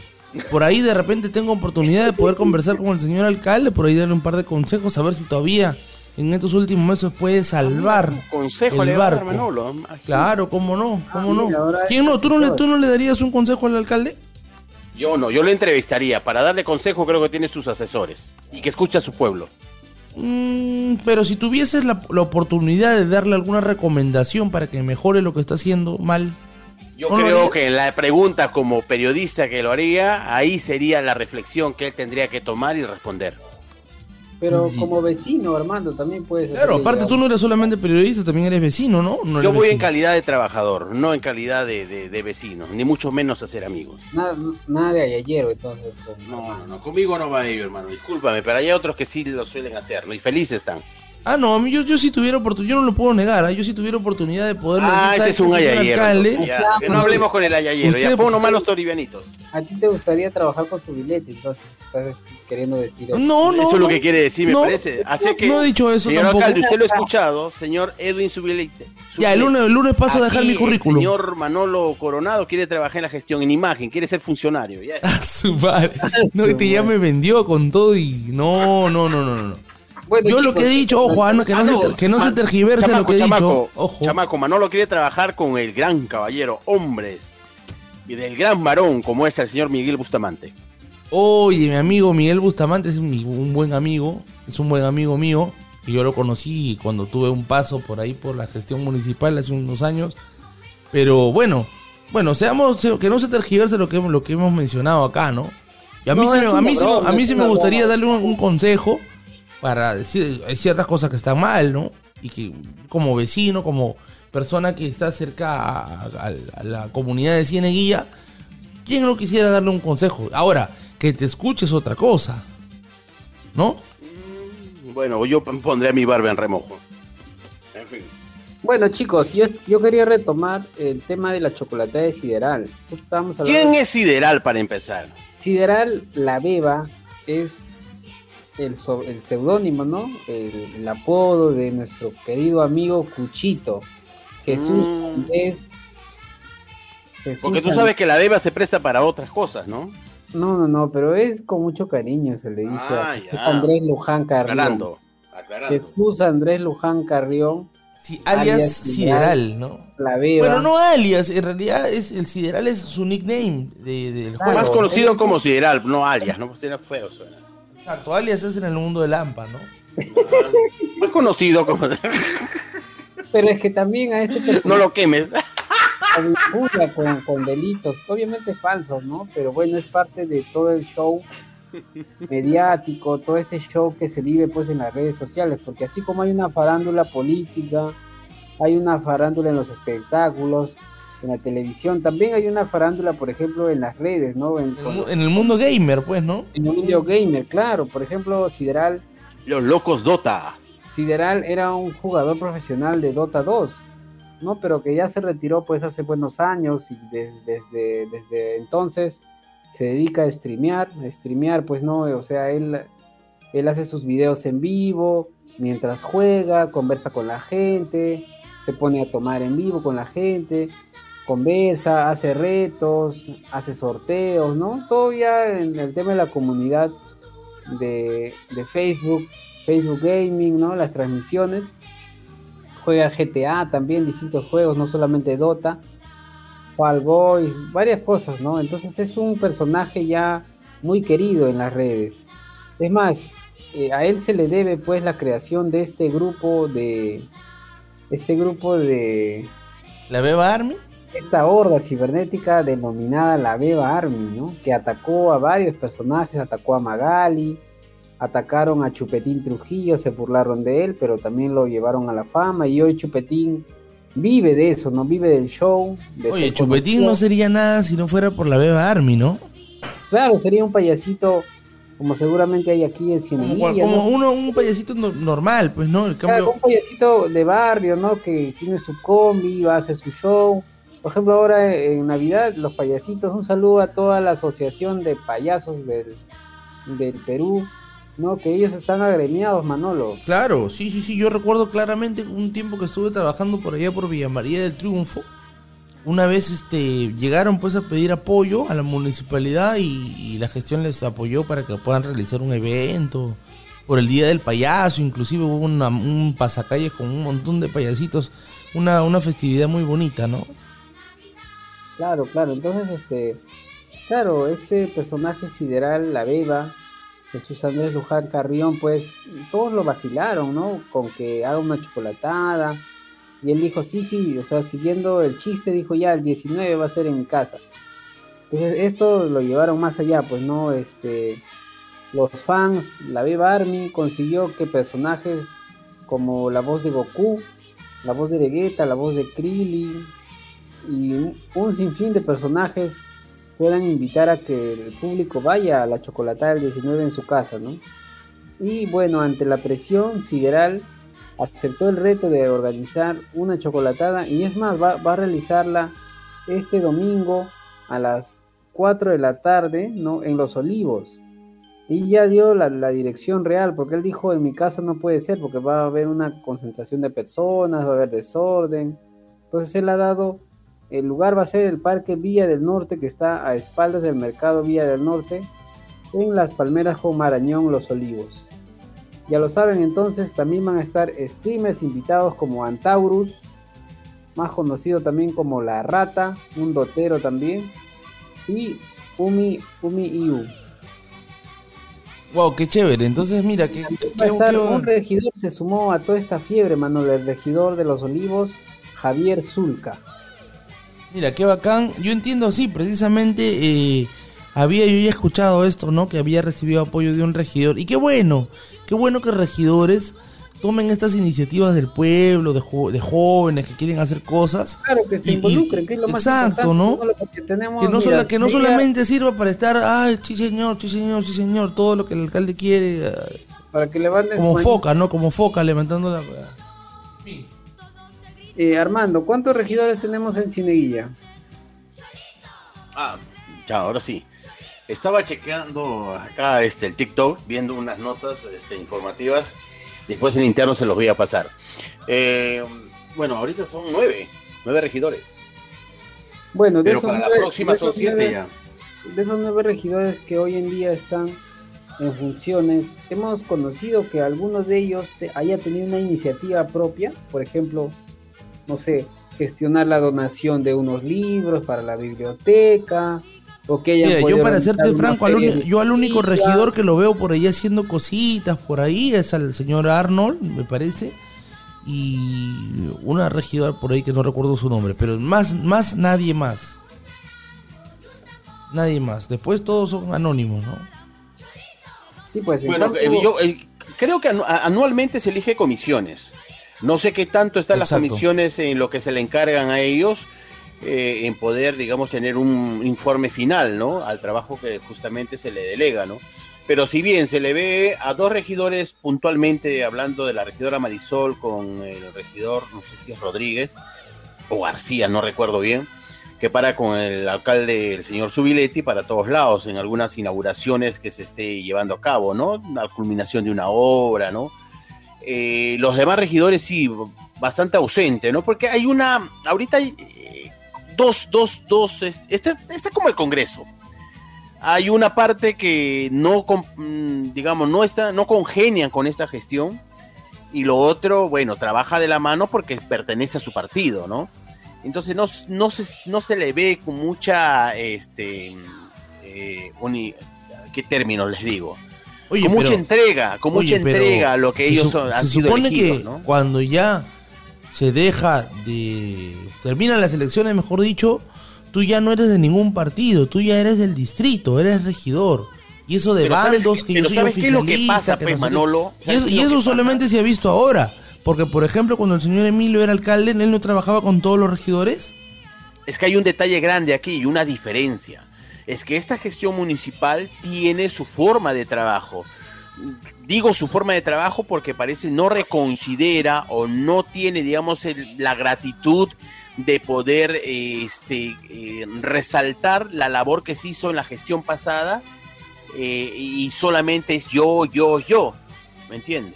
por ahí de repente tengo oportunidad de poder conversar con el señor alcalde, por ahí darle un par de consejos, a ver si todavía en estos últimos meses puede salvar Consejo el le va a dar barco. Manolo. Claro, cómo no, cómo no. mira, ¿Quién no? ¿Tú no, le, ¿Tú no le darías un consejo al alcalde? Yo no, yo lo entrevistaría. Para darle consejo creo que tiene sus asesores. Y que escuche a su pueblo. Mm, pero si tuvieses la, la oportunidad de darle alguna recomendación para que mejore lo que está haciendo mal. Yo ¿no lo creo que en la pregunta como periodista que lo haría, ahí sería la reflexión que él tendría que tomar y responder. Pero como vecino, Armando, también puedes... Claro, aparte tú no eres solamente periodista, también eres vecino, ¿no? No Yo voy en calidad de trabajador, no en calidad de, de- de vecino, ni mucho menos a ser amigos. Nada, nada de ayayero, entonces. No, no, no, conmigo no va ello, hermano, discúlpame, pero hay otros que sí lo suelen hacer, ¿no? Y felices están. Ah, no, a mí yo, yo sí tuviera oportunidad, yo no lo puedo negar, ¿ah? yo sí tuviera oportunidad de poder Ah, este es un ayayero. entonces, ya. Que no Usted- hablemos con el ayayero, ya usted- pon nomás los toribianitos. A ti te gustaría trabajar con su billete, entonces estás queriendo decir eso. No, no, Eso es lo que quiere decir, me No, parece. Así que, no he dicho eso señor tampoco. alcalde, usted lo ha escuchado, señor Edwin Subilete. Ya, el lunes, el lunes paso a dejar mi currículum. El señor Manolo Coronado quiere trabajar en la gestión, en imagen, quiere ser funcionario. Ya está. Su madre. No, que ya me vendió con todo y no, no, no, no, no. Bueno, yo lo que he dicho, ojo, ah, no, que, no se, ter- que no se tergiverse lo que he chamaco, dicho. Chamaco, Manolo quiere trabajar con el gran caballero, hombres, y del gran varón como es el señor Miguel Bustamante. Oye, mi amigo Miguel Bustamante es mi- un buen amigo, es un buen amigo mío. Y yo lo conocí cuando tuve un paso por ahí por la gestión municipal hace unos años. Pero bueno, bueno, seamos que no se tergiverse lo que, lo que hemos mencionado acá, ¿no? Y a mí No, sí, es me, a mí sí a mí sí me gustaría darle un, un consejo para decir hay ciertas cosas que están mal, ¿no? Y que como vecino, como persona que está cerca a, a- a la comunidad de Cieneguilla, ¿quién no quisiera darle un consejo? Ahora, que te escuches otra cosa, ¿no? Bueno, yo pondré mi barba en remojo. En fin. Bueno, chicos, yo, yo quería retomar el tema de la chocolatada de Sideral. Justo estábamos hablando ¿Quién es Sideral para empezar? Sideral La Beba es el, so- el seudónimo, ¿no? El, el apodo de nuestro querido amigo Cuchito. Jesús Mm. Andrés. Jesús Porque tú sabes que la beba se presta para otras cosas, ¿no? No, no, no, pero es con mucho cariño, se le dice Ah, a Jesús ya. Andrés Luján Carrión. Aclarando, aclarando. Jesús Andrés Luján Carrión. Sí, alias Sideral, ¿no? La Beba. Bueno, no alias, en realidad es, el Sideral es su nickname de- del juego. Más conocido como Sideral, no alias, ¿no? Pues era feo, suena. Exacto, alias es en el mundo del AMPA, ¿no? Más conocido como... Pero es que también a este personaje no lo quemes. con, con delitos, obviamente falsos, ¿no? Pero bueno, es parte de todo el show mediático, todo este show que se vive pues en las redes sociales, porque así como hay una farándula política, hay una farándula en los espectáculos, en la televisión, también hay una farándula, por ejemplo, en las redes, ¿no? En, con- En el mundo gamer, pues, ¿no? en el mundo gamer, claro, por ejemplo, Sideral Los locos Dota. Sideral era un jugador profesional de Dota 2, ¿no? Pero que ya se retiró pues hace buenos años y des- desde, desde entonces se dedica a streamear, a streamear pues no, o sea, él, él hace sus videos en vivo, mientras juega, conversa con la gente, se pone a tomar en vivo con la gente, conversa, hace retos, hace sorteos, ¿no? Todo ya en el tema de la comunidad de, de Facebook, Facebook Gaming, ¿no? Las transmisiones. Juega GTA también, distintos juegos, no solamente Dota. Fall Boys, varias cosas, ¿no? Entonces es un personaje ya muy querido en las redes. Es más, eh, a él se le debe pues la creación de este grupo de este grupo de ¿La Beba Army? Esta horda cibernética denominada la Beba Army, ¿no? Que atacó a varios personajes, atacó a Magali, atacaron a Chupetín Trujillo, se burlaron de él, pero también lo llevaron a la fama y hoy Chupetín vive de eso, ¿no? Vive del show. de Oye, Chupetín conocido. no sería nada si no fuera por la Beba Army, ¿no? Claro, sería un payasito como seguramente hay aquí en Como, Cieneguilla, como ¿no? uno, un payasito no- normal, pues, ¿no? El Claro, cambio, un payasito de barrio, ¿no? Que tiene su combi, va a hacer su show. Por ejemplo, ahora en Navidad, los payasitos, un saludo a toda la asociación de payasos del, del Perú, ¿no? Que ellos están agremiados, Manolo. Claro, sí, sí, sí. Yo recuerdo claramente un tiempo que estuve trabajando por allá por Villa María del Triunfo. Una vez este, llegaron pues a pedir apoyo a la municipalidad y, la gestión les apoyó para que puedan realizar un evento por el Día del Payaso. Inclusive hubo una- un pasacalles con un montón de payasitos. Una, una festividad muy bonita, ¿no? Claro, claro. Entonces, este, claro, este personaje sideral, la beba, Jesús Andrés Luján Carrión, pues todos lo vacilaron, ¿no? Con que haga una chocolatada. Y él dijo, sí, sí, o sea, siguiendo el chiste, dijo ya, el 19 va a ser en mi casa. Entonces, esto lo llevaron más allá, pues, ¿no? Este, los fans, la Beba Army consiguió que personajes como la voz de Goku, la voz de Vegeta, la voz de Krillin, y un, sinfín de personajes puedan invitar a que el público vaya a la chocolatada del 19 en su casa, ¿no? Y bueno, ante la presión, Sideral aceptó el reto de organizar una chocolatada y es más, va, va a realizarla este domingo a las 4 de la tarde, ¿no? En Los Olivos. Y ya dio la, la dirección real, porque él dijo, en mi casa no puede ser, porque va a haber una concentración de personas, va a haber desorden. Entonces él ha dado, el lugar va a ser el Parque Villa del Norte, que está a espaldas del Mercado Villa del Norte, en Las Palmeras con Marañón, Los Olivos. Ya lo saben, entonces también van a estar streamers invitados como Antaurus, más conocido también como La Rata, un dotero también, y Umi, Umi Iu. Wow, qué chévere. Entonces, mira, que, un regidor se sumó a toda esta fiebre, Manuel, el regidor de los olivos, Javier Zulca. Mira, qué bacán. Yo entiendo, sí, precisamente eh, había yo ya escuchado esto, ¿no? Que había recibido apoyo de un regidor. Y qué bueno, qué bueno que regidores tomen estas iniciativas del pueblo, de, jo- de jóvenes que quieren hacer cosas. Claro, que se Y- y- involucren, que es lo más exacto, ¿no? importante, que tenemos, Que no, mira, sola- que no solamente sirva para estar, ay, sí señor, sí señor, sí señor, todo lo que el alcalde quiere. eh, Para que levanten Como foca, ¿no? Como foca levantando la... Eh, Armando, ¿cuántos regidores tenemos en Cineguilla? Ah, ya, ahora sí. Estaba chequeando acá este, el TikTok, viendo unas notas este, informativas. Después en interno se los voy a pasar. Eh, bueno, ahorita son nueve, nueve regidores. Bueno, de Pero esos para la próxima son siete nueve- ya. De esos nueve regidores que hoy en día están en funciones, hemos conocido que algunos de ellos haya tenido una iniciativa propia, por ejemplo, no sé, gestionar la donación de unos libros para la biblioteca, o que Mira, yo para serte franco, al yo al único regidor que lo veo por ahí haciendo cositas por ahí es al señor Arnold, me parece, y una regidora por ahí que no recuerdo su nombre, pero más, más nadie más. Nadie más. Después todos son anónimos, ¿no? Sí, pues, en Bueno, eh, yo eh, creo que anualmente se elige comisiones. No sé qué tanto están las comisiones en lo que se le encargan a ellos eh, en poder, digamos, tener un informe final, ¿no? Al trabajo que justamente se le delega, ¿no? Pero si bien se le ve a dos regidores puntualmente hablando de la regidora Marisol con el regidor, no sé si es Rodríguez o García, no recuerdo bien, que para con el alcalde, el señor Subiletti, para todos lados, en algunas inauguraciones que se esté llevando a cabo, ¿no? La culminación de una obra, ¿no? Eh, los demás regidores sí, bastante ausente, ¿no? Porque hay una, ahorita hay eh, dos, dos, dos, es- este, está como el Congreso. Hay una parte que no, mm, digamos, no está, no congenian con esta gestión y lo otro, bueno, trabaja de la mano porque pertenece a su partido, ¿no? Entonces no, no, se, no se le ve con mucha, este, eh, uni- ¿qué términos les digo? Oye, con mucha entrega, con Oye, mucha entrega a lo que ellos su- han se sido supone elegidos, que ¿no? cuando ya se deja de... Terminan las elecciones, mejor dicho, tú ya no eres de ningún partido, tú ya eres del distrito, eres regidor. Y eso de Pero ¿sabes bandos, que yo soy ¿sabes qué es lo que pasa, que pues, no. Manolo? Y ¿Sabes eso, y solamente se ha visto ahora. Porque, por ejemplo, cuando el señor Emilio era alcalde, él no trabajaba con todos los regidores. Es que hay un detalle grande aquí y una diferencia. Es que esta gestión municipal tiene su forma de trabajo. Digo su forma de trabajo porque parece no reconsidera o no tiene, digamos, la gratitud de poder eh, este, eh, resaltar la labor que se hizo en la gestión pasada eh, y solamente es yo, yo, yo. ¿Me entiendes?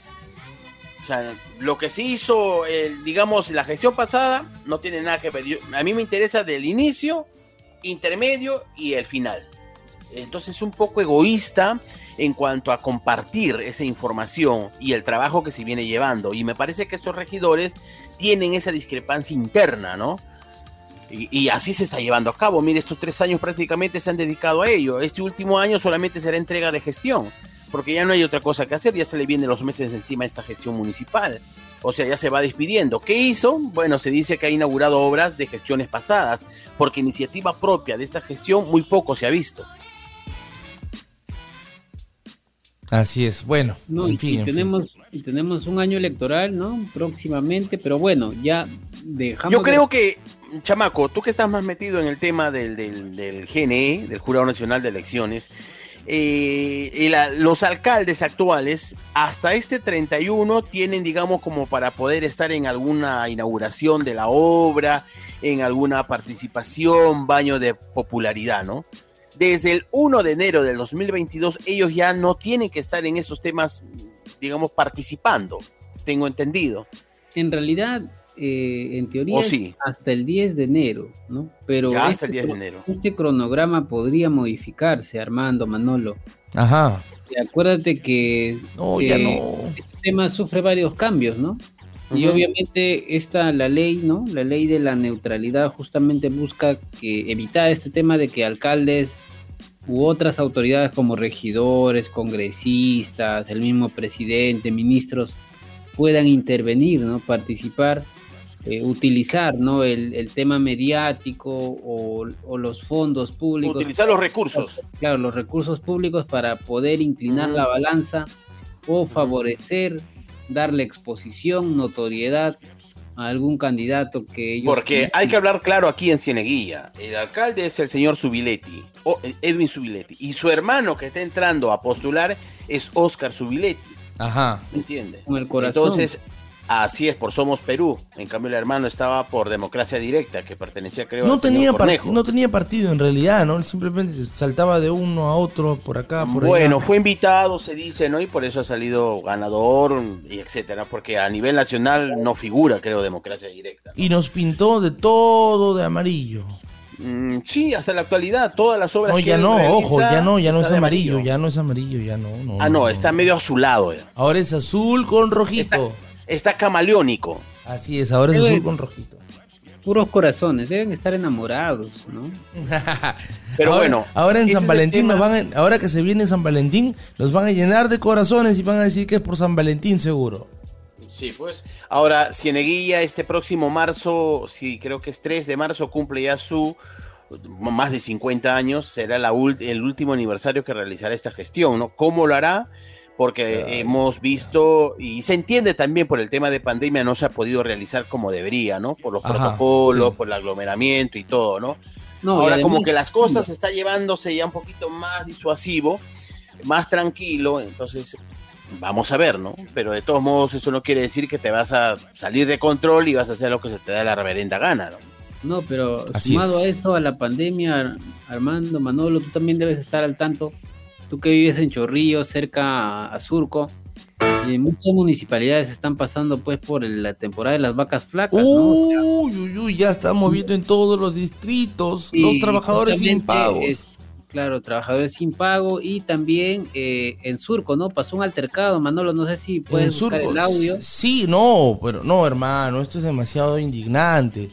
O sea, lo que se hizo, el, digamos, la gestión pasada no tiene nada que ver. A mí me interesa del inicio, intermedio y el final. Entonces es un poco egoísta en cuanto a compartir esa información y el trabajo que se viene llevando. Y me parece que estos regidores tienen esa discrepancia interna, ¿no? Y, así se está llevando a cabo. Mire, estos tres años prácticamente se han dedicado a ello. Este último año solamente será entrega de gestión, porque ya no hay otra cosa que hacer, ya se le vienen los meses encima a esta gestión municipal. O sea, ya se va despidiendo. ¿Qué hizo? Bueno, se dice que ha inaugurado obras de gestiones pasadas, porque iniciativa propia de esta gestión muy poco se ha visto. Así es, bueno, No, en y- fin, y, en fin. tenemos, y tenemos un año electoral, ¿no? Próximamente, pero bueno, ya dejamos. Yo de- creo que, chamaco, tú que estás más metido en el tema del, del, del GNE, del Jurado Nacional de Elecciones, eh, y la- los alcaldes actuales, hasta este 31, tienen, digamos, como para poder estar en alguna inauguración de la obra, en alguna participación, baño de popularidad, ¿no? Desde el 1 de enero del 2022, ellos ya no tienen que estar en esos temas, digamos, participando, tengo entendido. En realidad, eh, en teoría, ¿O es sí? hasta el 10 de enero, ¿no? Pero Ya hasta este el 10 de cro- enero. Este cronograma podría modificarse, Armando, Manolo. Ajá. Y acuérdate que, No, que ya no. este tema sufre varios cambios, ¿no? Y obviamente esta, la ley, ¿no? La ley de la neutralidad justamente busca que evitar este tema de que alcaldes u otras autoridades como regidores, congresistas, el mismo presidente, ministros, puedan intervenir, ¿no? Participar, eh, utilizar, ¿no? El, el tema mediático o, o los fondos públicos. Utilizar los recursos. Claro, los recursos públicos para poder inclinar la balanza o favorecer, darle exposición, notoriedad a algún candidato que ellos... Porque hay que hablar claro aquí en Cieneguilla. El alcalde es el señor Subiletti, o eh, Edwin Subiletti, y su hermano que está entrando a postular es Oscar Subiletti. Ajá. ¿Me entiende? Con el corazón. Entonces, así es, por Somos Perú. En cambio, el hermano estaba por Democracia Directa, que pertenecía, creo, No al señor tenía, Cornejo. no tenía partido en realidad, ¿no? Simplemente saltaba de uno a otro, por acá, por Bueno, allá. fue invitado, se dice, ¿no? Y por eso ha salido ganador, y etcétera, porque a nivel nacional no figura, creo, Democracia Directa. Y nos pintó de todo de amarillo. Mm, sí, hasta la actualidad, todas las obras No, ya no, realiza ojo, ya no, ya no es amarillo, ya no es amarillo, ya no. no Ah, no, está medio azulado. ya. Ahora es azul con rojito. Está camaleónico. Así es, ahora es azul con rojito. Puros corazones, deben estar enamorados, ¿no? Pero ahora, bueno, ahora en San Valentín nos van a- ahora que se viene San Valentín, nos van a llenar de corazones y van a decir que es por San Valentín seguro. Sí, pues. Ahora, Cieneguilla, este próximo marzo, sí, creo que es 3 de marzo, cumple ya su más de 50 años, será la el último aniversario que realizará esta gestión, ¿no? ¿Cómo lo hará? Porque hemos visto, y se entiende también por el tema de pandemia, no se ha podido realizar como debería, ¿no? Por los Ajá, protocolos, sí. por el aglomeramiento y todo, ¿no? No, Ahora además- como que las cosas se está llevándose ya un poquito más disuasivo, más tranquilo, entonces vamos a ver, ¿no? Pero de todos modos eso no quiere decir que te vas a salir de control y vas a hacer lo que se te da la reverenda gana, ¿no? No, pero Así sumado es. a esto, a la pandemia, Ar- Armando, Manolo, tú también debes estar al tanto. Tú que vives en Chorrillos, cerca a, Surco, y muchas municipalidades están pasando pues por el- la temporada de las vacas flacas, ¿no? Uy, uy, uy, ya estamos viendo en todos los distritos los trabajadores sin pagos. es- claro, trabajadores sin pago y también eh, en Surco, ¿no? Pasó un altercado, Manolo, no sé si puedes buscar Surco, el audio. Sí, no, pero no, hermano, esto es demasiado indignante.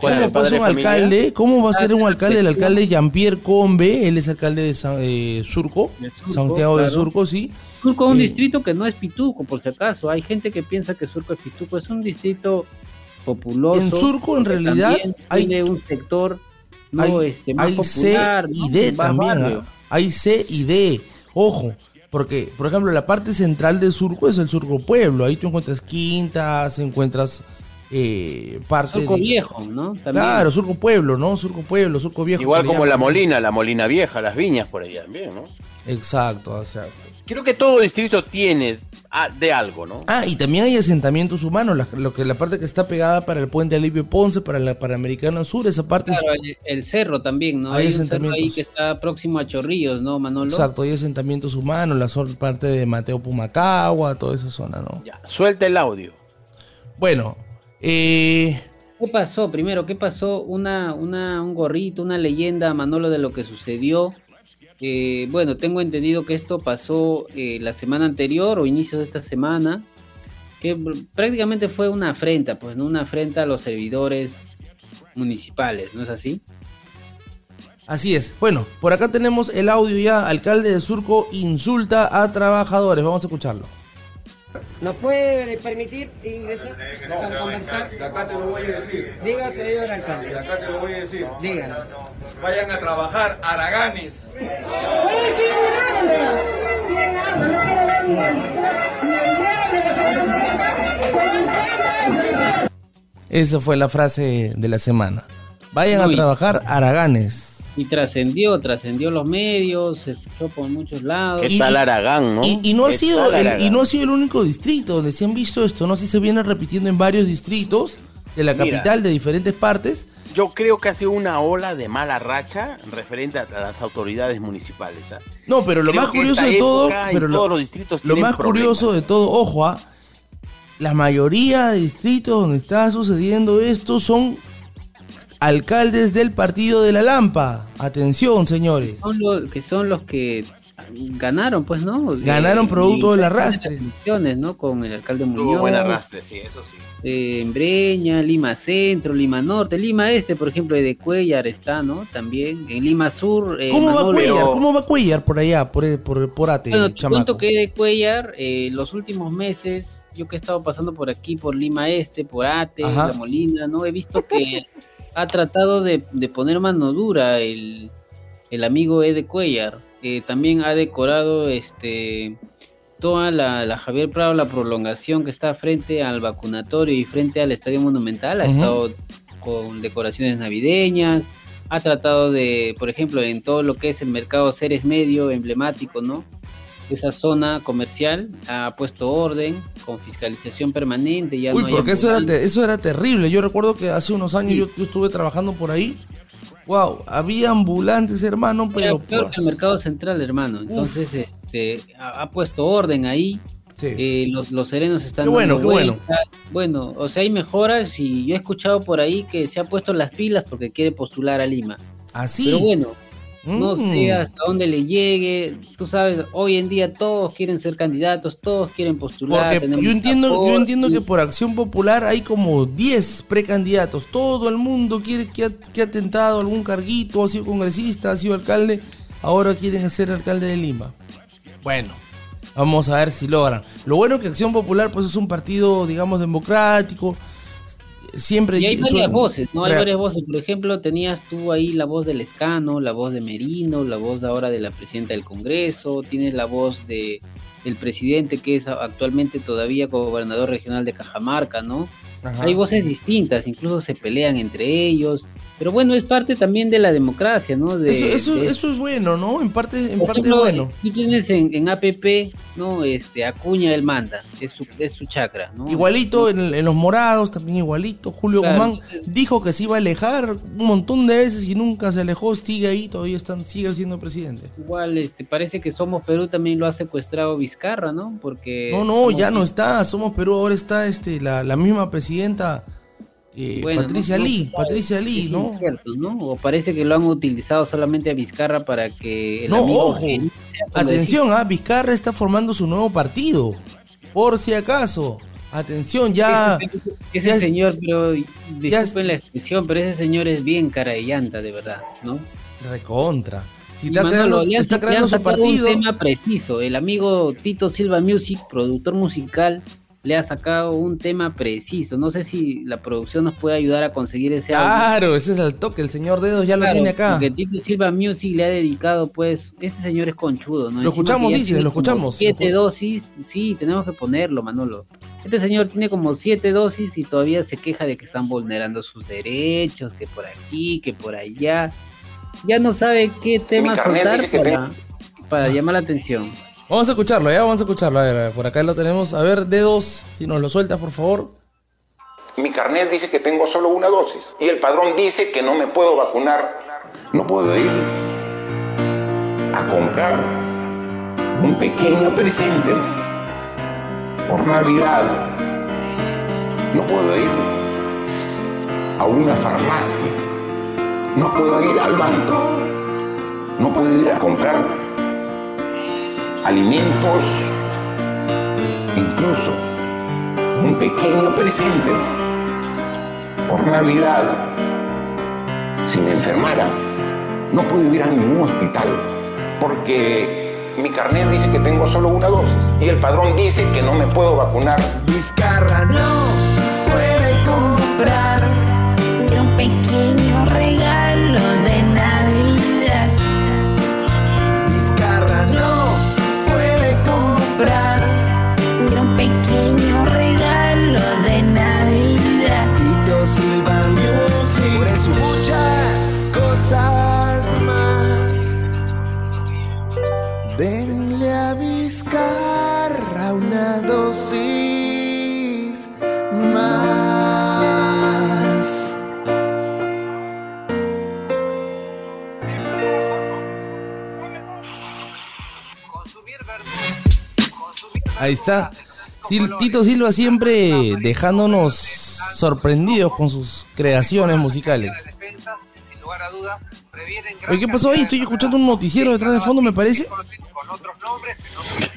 ¿Cuál ¿Cómo el pues un de alcalde? ¿Cómo va a Ah, ser un alcalde? El alcalde Jean-Pierre Combe, él es alcalde de San- eh, Surco, De Surco, Santiago de claro. Surco, sí. Surco es un Eh, distrito que no es Pituco, por si acaso. Hay gente que piensa que Surco es Pituco. Es un distrito populoso. En Surco, en realidad, hay- tiene un sector no hay, este, más hay C y ¿no? D también. ¿ah? Hay C y D. Ojo. Porque, por ejemplo, la parte central del surco es el surco pueblo. Ahí tú encuentras quintas, encuentras eh, parte Surco de- viejo, ¿no? También. Claro, surco pueblo, ¿no? Surco pueblo, surco viejo. Igual como la. Molina, la Molina Vieja, las viñas por ahí también, ¿no? Exacto, o sea. Creo que todo distrito tiene de algo, ¿no? Ah, y también hay asentamientos humanos, la, lo que, la parte que está pegada para el puente Alivio Ponce, para la Panamericana Sur, esa parte es- Claro, el, el cerro también, ¿no? Hay Hay, un cerro asentamientos. ahí que está próximo a Chorrillos, ¿no, Manolo? Exacto, hay asentamientos humanos, la parte de Mateo Pumacagua, toda esa zona, ¿no? Suelta el audio. Bueno, eh, ¿Qué pasó primero? ¿Qué pasó? Una, una, un gorrito, una leyenda, Manolo, de lo que sucedió. Eh, bueno, tengo entendido que esto pasó eh, la semana anterior o inicios de esta semana, que pr- prácticamente fue una afrenta, pues, ¿no? Una afrenta a los servidores municipales, ¿no es así? así es. Bueno, por acá tenemos el audio ya. Alcalde de Surco insulta a trabajadores. Vamos a escucharlo. ¿Nos puede permitir ingresar a conversar? De acá te lo voy a decir. Diga, señor alcalde. De acá te lo voy a decir. Diga. Vayan a trabajar, Araganes. Esa fue la frase de la semana. Vayan a trabajar Araganes. Y trascendió, trascendió los medios, se escuchó por muchos lados. ¿Qué tal Aragán, no? Y, y no ha ¿Qué sido el, Aragán? y no ha sido el único distrito donde se han visto esto, no sé si se viene repitiendo en varios distritos de la Mira. capital de diferentes partes. Yo creo que ha sido una ola de mala racha referente a, a las autoridades municipales. ¿ah? No, pero lo Creo más curioso de todo, pero lo, todos los distritos lo más problemas. curioso de todo, ojo, ah, la mayoría de distritos donde está sucediendo esto son alcaldes del partido de la Lampa. Atención, señores. Son los, que son los que ganaron, pues, ¿no? Ganaron producto y- del arrastre. elecciones, ¿no? Con el alcalde Tuvo Muñoz. buen arrastre, sí, eso sí. eh, en Breña, Lima Centro, Lima Norte, Lima Este, por ejemplo, de Cuellar está, ¿no? También en Lima Sur. eh, ¿Cómo va Cuellar? ¿Cómo va Cuellar por allá, por, por, por Ate, Bueno, te cuento que de Cuellar, eh, los últimos meses, yo que he estado pasando por aquí, por Lima Este, por Ate, Ajá. La Molina, ¿no? He visto que ha tratado de, de poner mano dura el, el amigo Ede Cuellar. Eh, también ha decorado este toda la, la Javier Prado, la prolongación que está frente al vacunatorio y frente al Estadio Monumental. Ha estado con decoraciones navideñas. Ha tratado de, por ejemplo, en todo lo que es el mercado Ceres Medio, emblemático, ¿no? Esa zona comercial ha puesto orden con fiscalización permanente. Ya Uy, no hay porque eso era, eso era terrible. Yo recuerdo que hace unos años yo, yo estuve trabajando por ahí. Wow, había ambulantes, hermano, Era pero peor pues, que el mercado central, hermano. Entonces, este, ha, ha puesto orden ahí. Eh, los, los serenos están Qué bueno, qué bueno. Bueno, o sea, hay mejoras y yo he escuchado por ahí que se ha puesto las pilas porque quiere postular a Lima. Así. Pero bueno, no Mm. sé hasta dónde le llegue. Tú sabes, hoy en día todos quieren ser candidatos, todos quieren postular. Porque yo entiendo, yo entiendo que por Acción Popular hay como 10 precandidatos. Todo el mundo quiere que ha, que ha tentado algún carguito, ha sido congresista, ha sido alcalde. Ahora quieren ser alcalde de Lima. Bueno, vamos a ver si logran. Lo bueno que Acción Popular pues es un partido, digamos, democrático. Siempre Y hay varias voces, ¿no? Hay Real- varias voces. Por ejemplo, tenías tú ahí la voz del Escano, la voz de Merino, la voz ahora de la presidenta del Congreso, tienes la voz de del presidente que es actualmente todavía gobernador regional de Cajamarca, ¿no? Ajá. Hay voces distintas, incluso se pelean entre ellos. Pero bueno, es parte también de la democracia, ¿no? De, Eso, eso, de- eso es bueno, ¿no? En parte, en por parte ejemplo, bueno. Tú tienes en, en APP, ¿no? Este, Acuña él manda, es su, es su chakra, ¿no? Igualito en, en los morados, también igualito. Julio Claro, Guzmán dijo que se iba a alejar un montón de veces y nunca se alejó, sigue ahí, todavía están, sigue siendo presidente. Igual, este, parece que Somos Perú también lo ha secuestrado Vizcarra, ¿no? Porque... No, no, ya no está, Somos Perú, ahora está este, la, la misma presidenta eh, Bueno, Patricia no- no Lee, sabe, Patricia Lee, es ¿no? ¿no? O parece que lo han utilizado solamente a Vizcarra para que el No, amigo ojo, sea atención, ah, Vizcarra está formando su nuevo partido, por si acaso. Atención, ya... Ese, ese ya es- señor, pero disculpen la expresión, pero ese señor es bien cara de llanta, de verdad, ¿no? Recontra. Si está Manolo, creando, está creando su partido... Un tema preciso. El amigo Tito Silva Music, productor musical, le ha sacado un tema preciso. No sé si la producción nos puede ayudar a conseguir ese audio. Claro, ese es el toque. El señor Dedos ya lo tiene acá. Porque Tito Silva Music le ha dedicado, pues, este señor es conchudo, ¿no? Lo Encima escuchamos, dice, lo escuchamos. Siete dosis, sí, tenemos que ponerlo, Manolo. Este señor tiene como siete dosis y todavía se queja de que están vulnerando sus derechos, que por aquí, que por allá. Ya no sabe qué tema soltar para, para llamar la atención. Vamos a escucharlo, ya vamos a escucharlo. A ver, por acá lo tenemos. A ver, Dedos, si nos lo sueltas, por favor. Mi carnet dice que tengo solo una dosis y el padrón dice que no me puedo vacunar. No puedo ir a comprar un pequeño presente por Navidad. No puedo ir a una farmacia. No puedo ir al banco. No puedo ir a comprar alimentos. Incluso un pequeño presente por Navidad. Si me enfermara, no puedo ir a ningún hospital porque mi carnet dice que tengo solo una dosis y el padrón dice que no me puedo vacunar. Vizcarra no puede comprar Ahí está. Sil- Tito Silva siempre dejándonos sorprendidos con sus creaciones musicales. Oye, ¿qué pasó ahí? Estoy escuchando un noticiero detrás de fondo, me parece.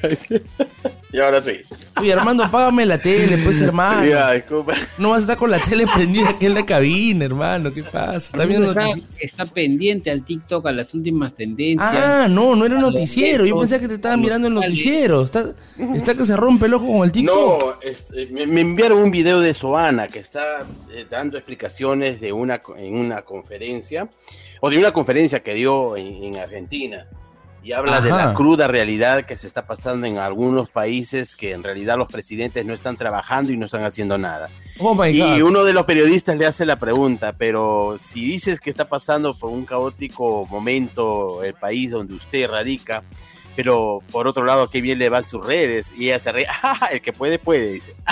Y ahora sí. Oye, Armando, apágame la tele, pues, hermano. Ya, disculpa. No vas a estar con la tele prendida aquí en la cabina, hermano. ¿Qué pasa? ¿Está viendo está, noticiero? está pendiente al TikTok, a las últimas tendencias. Ah, no, no era noticiero. Yo pensaba que te estaba mirando el noticiero. Está, está que se rompe el ojo con el TikTok. No, este, me, me enviaron un video de Soana que está eh, dando explicaciones de una en una conferencia o de una conferencia que dio en, en Argentina y habla de la cruda realidad que se está pasando en algunos países que en realidad los presidentes no están trabajando y no están haciendo nada. Oh my God. Y uno de los periodistas le hace la pregunta, pero si dices que está pasando por un caótico momento el país donde usted radica, pero por otro lado, qué bien le van sus redes, y ella se ríe, "Ah, el que puede, puede, dice.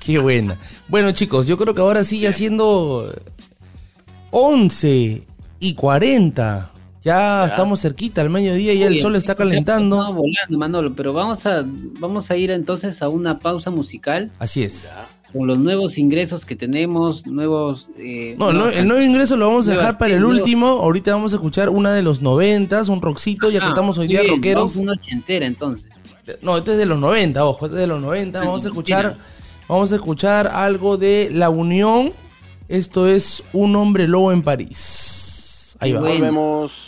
Qué buena. Bueno, chicos, yo creo que ahora sigue siendo 11 y 40. Ya, estamos cerquita al mediodía y el sol está ya calentando. volando, Manolo, pero vamos a, vamos a ir entonces a una pausa musical Así es. con los nuevos ingresos que tenemos, nuevos... eh, No, el, nuevo ingreso lo vamos a dejar para el nuevos- último. Ahorita vamos a escuchar una de los noventas, un rockcito, ya que estamos hoy día bien, rockeros. vamos a una ochentera entonces. No, este es de los 90, ojo, este es de los 90. Vamos a escuchar, vamos a escuchar algo de La Unión. Esto es Un hombre lobo en París. Ahí va. Volvemos.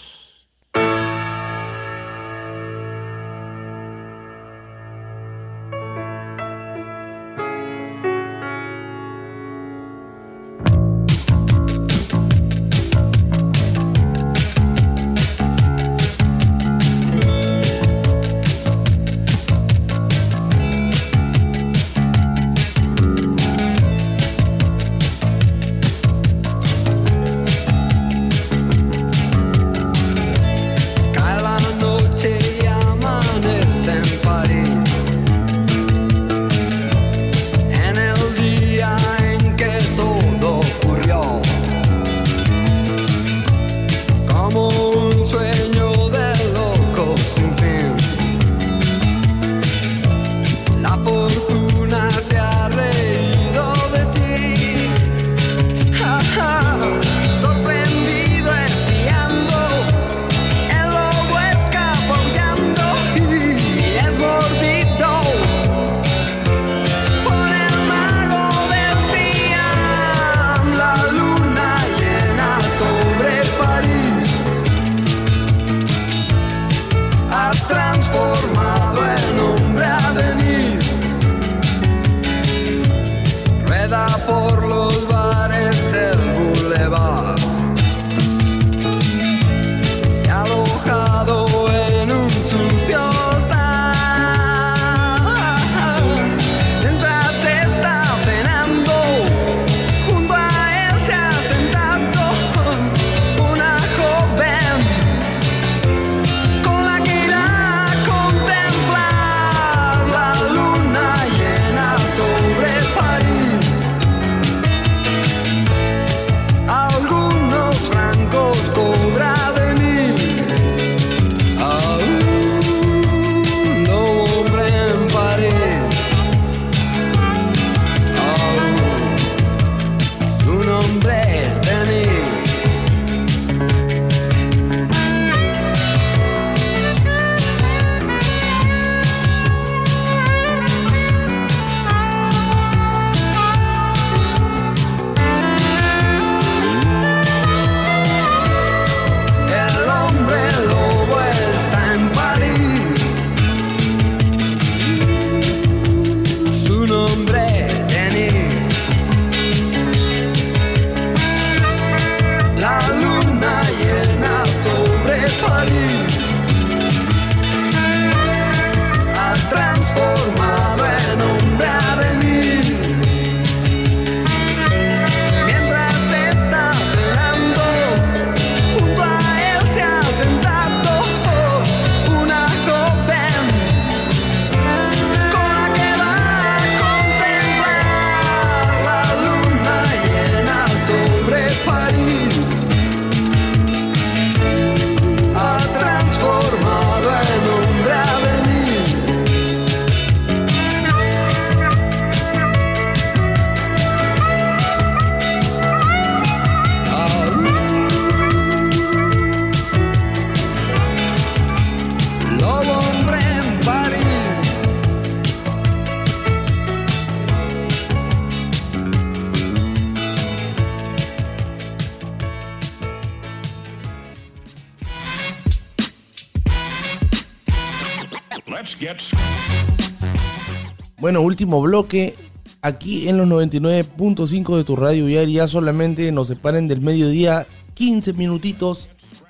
Último bloque. Aquí en los 99.5 de tu radio diaria solamente nos separen del mediodía 15 minutitos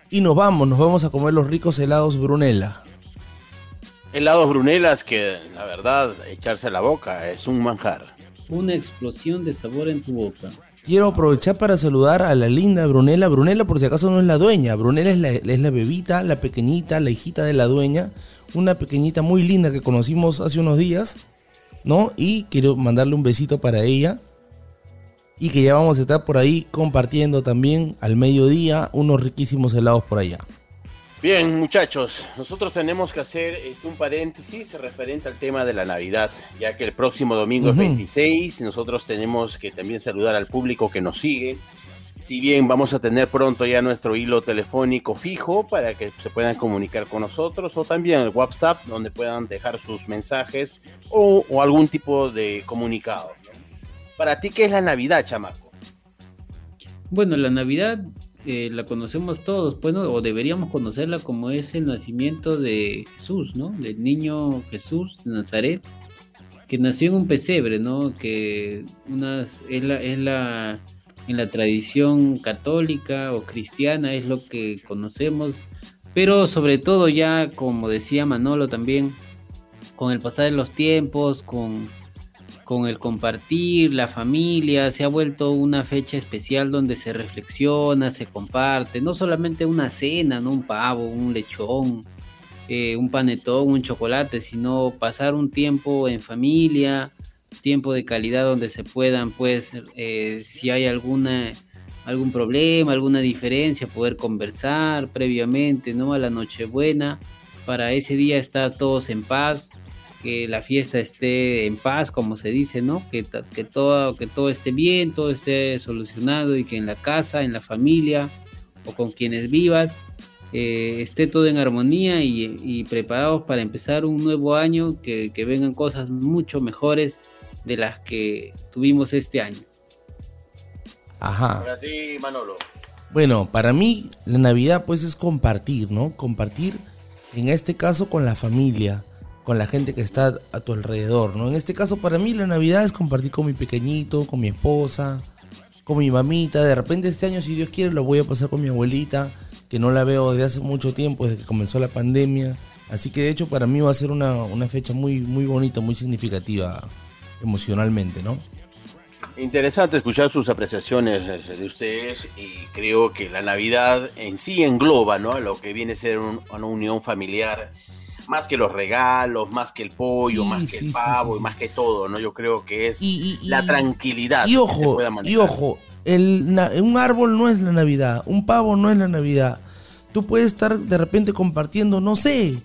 y nos vamos, nos vamos a comer los ricos helados Brunella. Helados Brunelas que la verdad echarse a la boca es un manjar. Una explosión de sabor en tu boca. Quiero aprovechar para saludar a la linda Brunella. Brunella por si acaso no es la dueña. Brunella es la, es la bebita, la pequeñita, la hijita de la dueña. Una pequeñita muy linda que conocimos hace unos días. ¿No? Y quiero mandarle un besito para ella. Y que ya vamos a estar por ahí compartiendo también al mediodía unos riquísimos helados por allá. Bien, muchachos, nosotros tenemos que hacer este, un paréntesis referente al tema de la Navidad, ya que el próximo domingo Ujú. es 26, nosotros tenemos que también saludar al público que nos sigue. Si bien vamos a tener pronto ya nuestro hilo telefónico fijo para que se puedan comunicar con nosotros, o también el WhatsApp, donde puedan dejar sus mensajes o, algún tipo de comunicado. Para ti, ¿qué es la Navidad, chamaco? Bueno, la Navidad eh, la conocemos todos, bueno, o deberíamos conocerla como es el nacimiento de Jesús, ¿no? Del niño Jesús de Nazaret, que nació en un pesebre, ¿no? Que unas, es la, es la, en la tradición católica o cristiana es lo que conocemos, pero sobre todo ya, como decía Manolo también, con el pasar de los tiempos, con con el compartir, la familia, se ha vuelto una fecha especial donde se reflexiona, se comparte, no solamente una cena, no un pavo, un lechón, eh, un panetón, un chocolate, sino pasar un tiempo en familia, tiempo de calidad donde se puedan, pues, eh, si hay alguna algún problema, alguna diferencia, poder conversar previamente, ¿no? A la Nochebuena, para ese día estar todos en paz, que la fiesta esté en paz, como se dice, ¿no? Que, que, todo, que todo esté bien, todo esté solucionado y que en la casa, en la familia o con quienes vivas, eh, esté todo en armonía y, y preparados para empezar un nuevo año, que, que vengan cosas mucho mejores de las que tuvimos este año. Ajá. Para ti, Manolo. Bueno, para mí la Navidad pues es compartir, ¿no? Compartir en este caso con la familia, con la gente que está a tu alrededor, ¿no? En este caso para mí la Navidad es compartir con mi pequeñito, con mi esposa, con mi mamita. De repente este año, si Dios quiere, lo voy a pasar con mi abuelita, que no la veo desde hace mucho tiempo, desde que comenzó la pandemia. Así que de hecho para mí va a ser una, una fecha muy, muy bonita, muy significativa emocionalmente, ¿no? Interesante escuchar sus apreciaciones eh, de ustedes y creo que la Navidad en sí engloba ¿no? lo que viene a ser un- una unión familiar, más que los regalos, más que el pollo, Sí, más que sí, el pavo sí, y más que todo, ¿no? Yo creo que es la y- tranquilidad Y que se ojo, pueda y ojo, el, un árbol no es la Navidad, un pavo no es la Navidad. Tú puedes estar de repente compartiendo, no sé,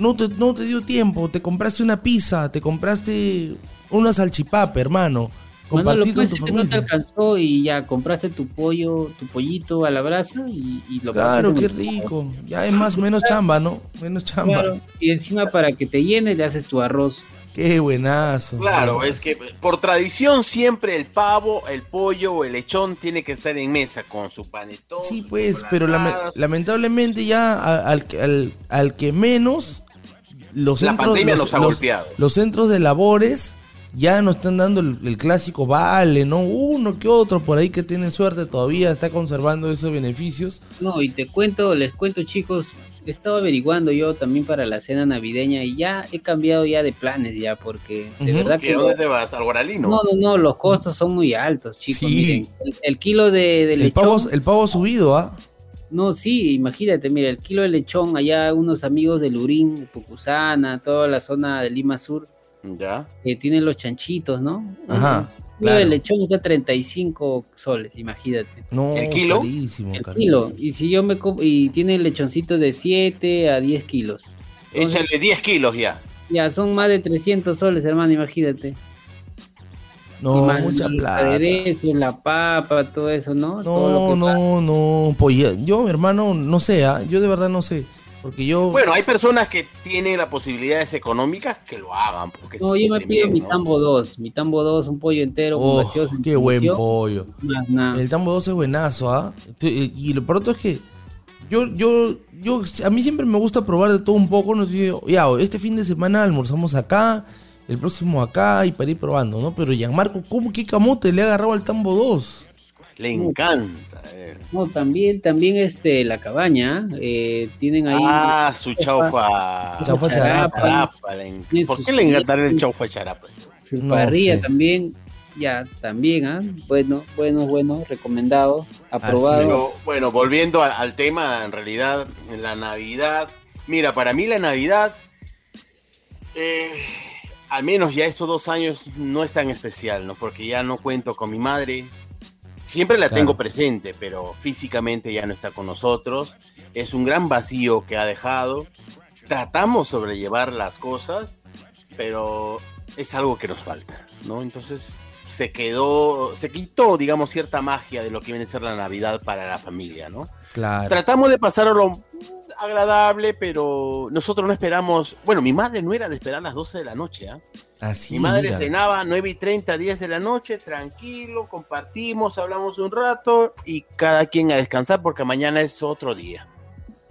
no te, no te dio tiempo, te compraste una pizza, te compraste una salchipapa, hermano. Manolo, Compartir con tu que no te familia. alcanzó y ya compraste tu pollo, tu pollito a la brasa y, y lo Claro, qué rico. Ya es más, menos chamba, ¿no? Menos chamba. Claro, Y encima para que te llene le haces tu arroz. Qué buenazo. Claro, es que por tradición siempre el pavo, el pollo o el lechón tiene que estar en mesa con su panetón. Sí, pues, pero lamentablemente ya al, al, al que menos los La centros, pandemia los, ha los- golpeado. los centros de labores ya no están dando el, el clásico vale, ¿no? Uno que otro por ahí que tiene suerte todavía está conservando esos beneficios. No, y te cuento, les cuento chicos, estaba averiguando yo también para la cena navideña y ya he cambiado ya de planes ya porque de Ujú. verdad ¿Qué, que... ¿Dónde te vas? ¿Al Guaralino? No, no, no, los costos son muy altos, chicos. Sí. miren. el, el kilo de, de El lechón... pavo, el pavo subido, ¿ah? No, sí, imagínate, mira, el kilo de lechón, allá unos amigos de Lurín, Pucusana, toda la zona de Lima Sur, Ya. que tienen los chanchitos, ¿no? Ajá, Un kilo de claro. lechón está 35 soles, imagínate. No, ¿El kilo? carísimo, El carísimo. kilo. Y si yo me y tiene lechoncito de 7 a 10 kilos. Entonces, Échale 10 kilos ya. ya son más de 300 soles, hermano, imagínate. No, Y más mucha plata. aderezos, la papa, todo eso, ¿no? todo lo No, que no, no. Pues yo, hermano, no sé, ¿ah? yo de verdad no sé. Porque yo. Bueno, hay personas que tienen las posibilidades económicas que lo hagan. Porque No, yo me pido bien, mi ¿no? tambo 2, mi tambo 2, un pollo entero Oh, qué buen pollo. Más nada. El tambo 2 es buenazo, ¿ah? Tú- Y lo pronto es que yo, yo, yo, a mí siempre me gusta probar de todo un poco. ¿no? Yo, ya, este fin de semana almorzamos acá, el próximo acá y para ir probando, ¿no? Pero Gianmarco, ¿cómo qué camote le ha agarrado al Tambo 2? Le encanta. eh. No, también, también este, la cabaña, eh, tienen ahí. Ah, su chaufa. Chaufa charapa. charapa, le en- ¿Por qué le encantará el chaufa charapa? Su No parrilla sé. también, ya, también, ¿ah? Bueno, bueno, bueno, recomendado, aprobado. Pero bueno, volviendo al, al tema, en realidad, en la Navidad. Mira, para mí la Navidad, eh, al menos ya estos dos años, no es tan especial, ¿no? Porque ya no cuento con mi madre. Siempre la Claro. tengo presente, pero físicamente ya no está con nosotros. Es un gran vacío que ha dejado. Tratamos sobrellevar las cosas, pero es algo que nos falta, ¿no? Entonces se quedó, se quitó, digamos, cierta magia de lo que viene a ser la Navidad para la familia, ¿no? Claro. Tratamos de pasarlo agradable, pero nosotros no esperamos. Bueno, mi madre no era de esperar las 12 de la noche, ¿ah? Así, Mi madre mira. cenaba 9 y 30, 10 de la noche, tranquilo, compartimos, hablamos un rato y cada quien a descansar porque mañana es otro día.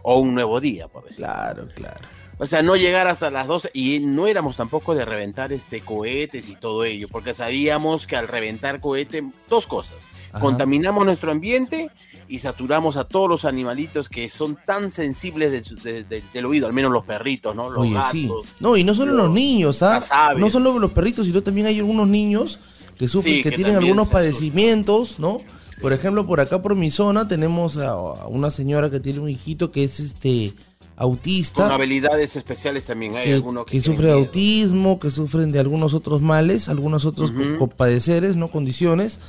O un nuevo día, por decirlo. Claro, claro. O sea, no llegar hasta las 12 y no éramos tampoco de reventar este cohetes y todo ello, porque sabíamos que al reventar cohete, dos cosas. Ajá. Contaminamos nuestro ambiente y saturamos a todos los animalitos que son tan sensibles de su- de- de- del oído, al menos los perritos, ¿no? Los Oye, gatos. sí. No, y no solo los niños, ¿ah? aves. No solo los perritos, sino también hay algunos niños que sufren, Sí, que, que tienen algunos padecimientos, ¿no? Por ejemplo, por acá por mi zona tenemos a, a una señora que tiene un hijito que es este autista. Con habilidades especiales también hay que, algunos que que, tienen sufre de autismo, que sufren de algunos otros males, algunos otros padeceres, ¿no? Condiciones.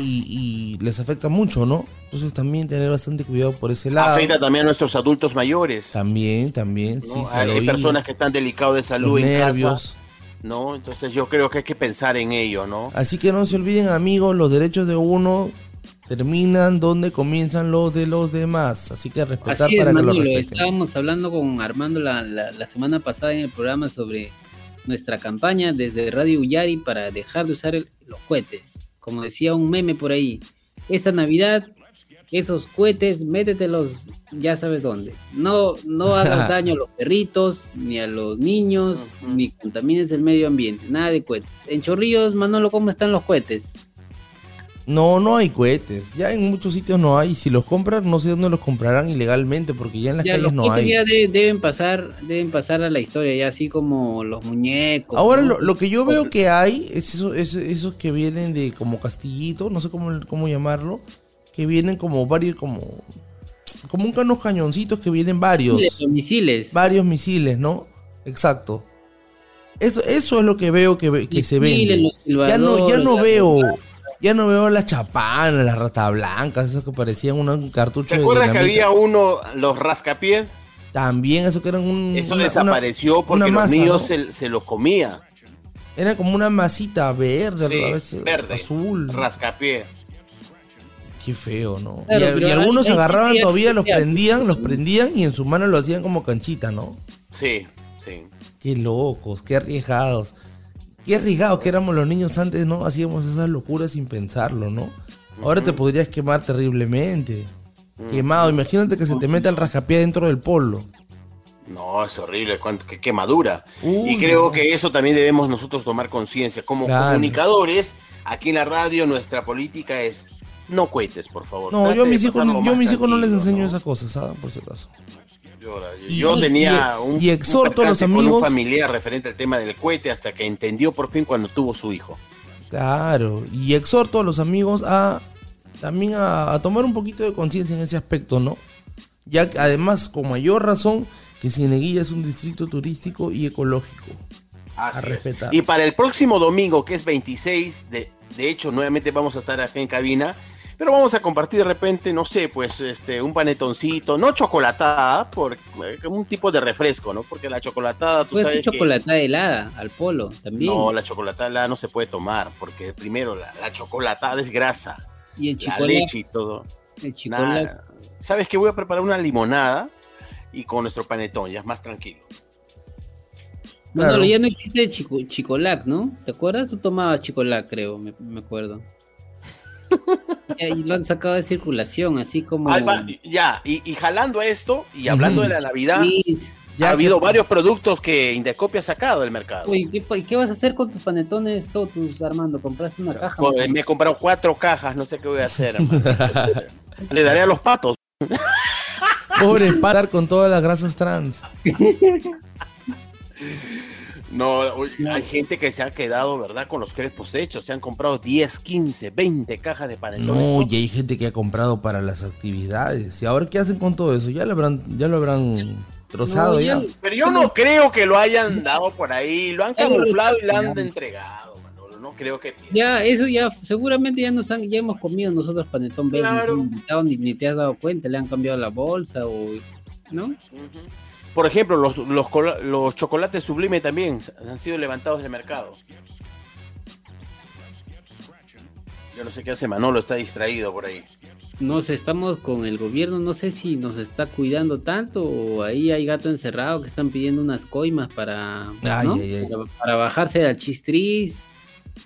Y, y les afecta mucho, ¿no? Entonces también tener bastante cuidado por ese lado. Afecta también a nuestros adultos mayores. También, también. ¿no? sí, se hay personas que están delicados de salud en nervios. casa. ¿no? Entonces yo creo que hay que pensar en ello, ¿no? Así que no se olviden, amigos, los derechos de uno terminan donde comienzan los de los demás. Así que respetar Así es, para que lo respeten. estábamos hablando con Armando la, la- la semana pasada en el programa sobre nuestra campaña desde Radio Uyari para dejar de usar el- los cohetes. Como decía un meme por ahí, esta Navidad, esos cohetes, métetelos ya sabes dónde. No, no hagas daño a los perritos, ni a los niños, ni contamines el medio ambiente, nada de cohetes. En Chorrillos, Manolo, ¿cómo están los cohetes? No, no hay cohetes. Ya en muchos sitios no hay. Si los compran, no sé dónde los comprarán ilegalmente, porque ya en las Ya, calles los no hay. ya de- deben pasar, deben pasar a la historia, ya así como los muñecos. Ahora ¿no? lo, lo que yo veo que hay es eso- es- esos que vienen de como castillito, no sé cómo, cómo llamarlo, que vienen como varios, como como un unos cañoncitos que vienen varios. Misiles. Varios misiles, ¿no? Exacto. Eso, eso es lo que veo que, se vende. los Ya no, ya no veo, ya no veo las chapanas, las rata blancas, esos que parecían una- un cartucho ¿Te de acuerdas que había uno, los rascapiés? También eso que eran un Eso una- desapareció una- porque una los masa, niños ¿no? se, se los comía. Era como una masita verde, Sí, a veces verde. azul. Rascapié. Qué feo, ¿no? Claro, y, pero y algunos agarraban todavía, los prendían, los prendían y en su mano lo hacían como canchita, ¿no? Sí, sí. Qué locos, qué arriesgados. Qué arriesgados que éramos los niños antes, ¿no? Hacíamos esas locuras sin pensarlo, ¿no? Ahora te podrías quemar terriblemente. Quemado, imagínate que se te meta el rascapié dentro del polo. No, es horrible, cuánto- qué quemadura. Y creo no. que eso también debemos nosotros tomar conciencia. Como Claro. comunicadores, aquí en la radio nuestra política es no cohetes, por favor. No, Trate yo a mis hijos, yo a mis hijos no les enseño ¿no? esas cosas, ¿sabes? Por si acaso. Yo, Y- yo y- tenía y- un, y exhorto un a los con amigos- un familiar referente al tema del cohete hasta que entendió por fin cuando tuvo su hijo. Claro, y exhorto a los amigos a también a, a tomar un poquito de conciencia en ese aspecto, ¿no? Ya que además, con mayor razón, que Cieneguilla es un distrito turístico y ecológico. Así a es. respetar. Y para el próximo domingo, que es 26, de, de hecho, nuevamente vamos a estar acá en cabina, pero vamos a compartir de repente, no sé, pues este un panetoncito, no chocolatada, por eh, un tipo de refresco, ¿no? Porque la chocolatada, tú Puede ser que- chocolatada helada al polo también. No, la chocolatada no se puede tomar, porque primero la, la chocolatada es grasa. Y el la chocolate. leche y todo. El chocolate. ¿Sabes que Voy a preparar una limonada y con nuestro panetón, ya es más tranquilo. Manolo, ya no existe chico, chicolac, ¿no? ¿Te acuerdas? Tú tomabas chicolac, creo, me, me acuerdo. Ya, Y lo han sacado de circulación, así como. Va, ya, y, y jalando a esto, y hablando Ujú. de la Navidad, Sí. ha habido varios productos que Indecopia ha sacado del mercado. Uy, ¿qué, vas a hacer con tus panetones, todos, Armando? ¿Compraste una caja? Co- Me he comprado cuatro cajas, no sé qué voy a hacer. Le daré a los patos. Pobre parar con todas las grasas trans. No, hay gente que se ha quedado, ¿verdad? Con los crespos hechos. Se han comprado 10, 15, 20 cajas de panetones. No, y hay gente que ha comprado para las actividades. ¿Y ahora qué hacen con todo eso? Ya lo habrán, ya lo habrán trozado No, ya. Pero yo no creo que lo hayan dado por ahí. Lo han camuflado y lo han entregado, Manolo. No creo que. Ya, eso ya, seguramente ya nos han, ya hemos comido nosotros panetón nos invitado, ni, ni te has dado cuenta, le han cambiado la bolsa o, ¿no? Por ejemplo, los, los, los chocolates sublime también han sido levantados del mercado. Yo no sé qué hace Manolo, está distraído por ahí. No sé, estamos con el gobierno, no sé si nos está cuidando tanto o ahí hay gato encerrado que están pidiendo unas coimas para, Ay, ¿no? ay, ay. para, para bajarse al chistriz,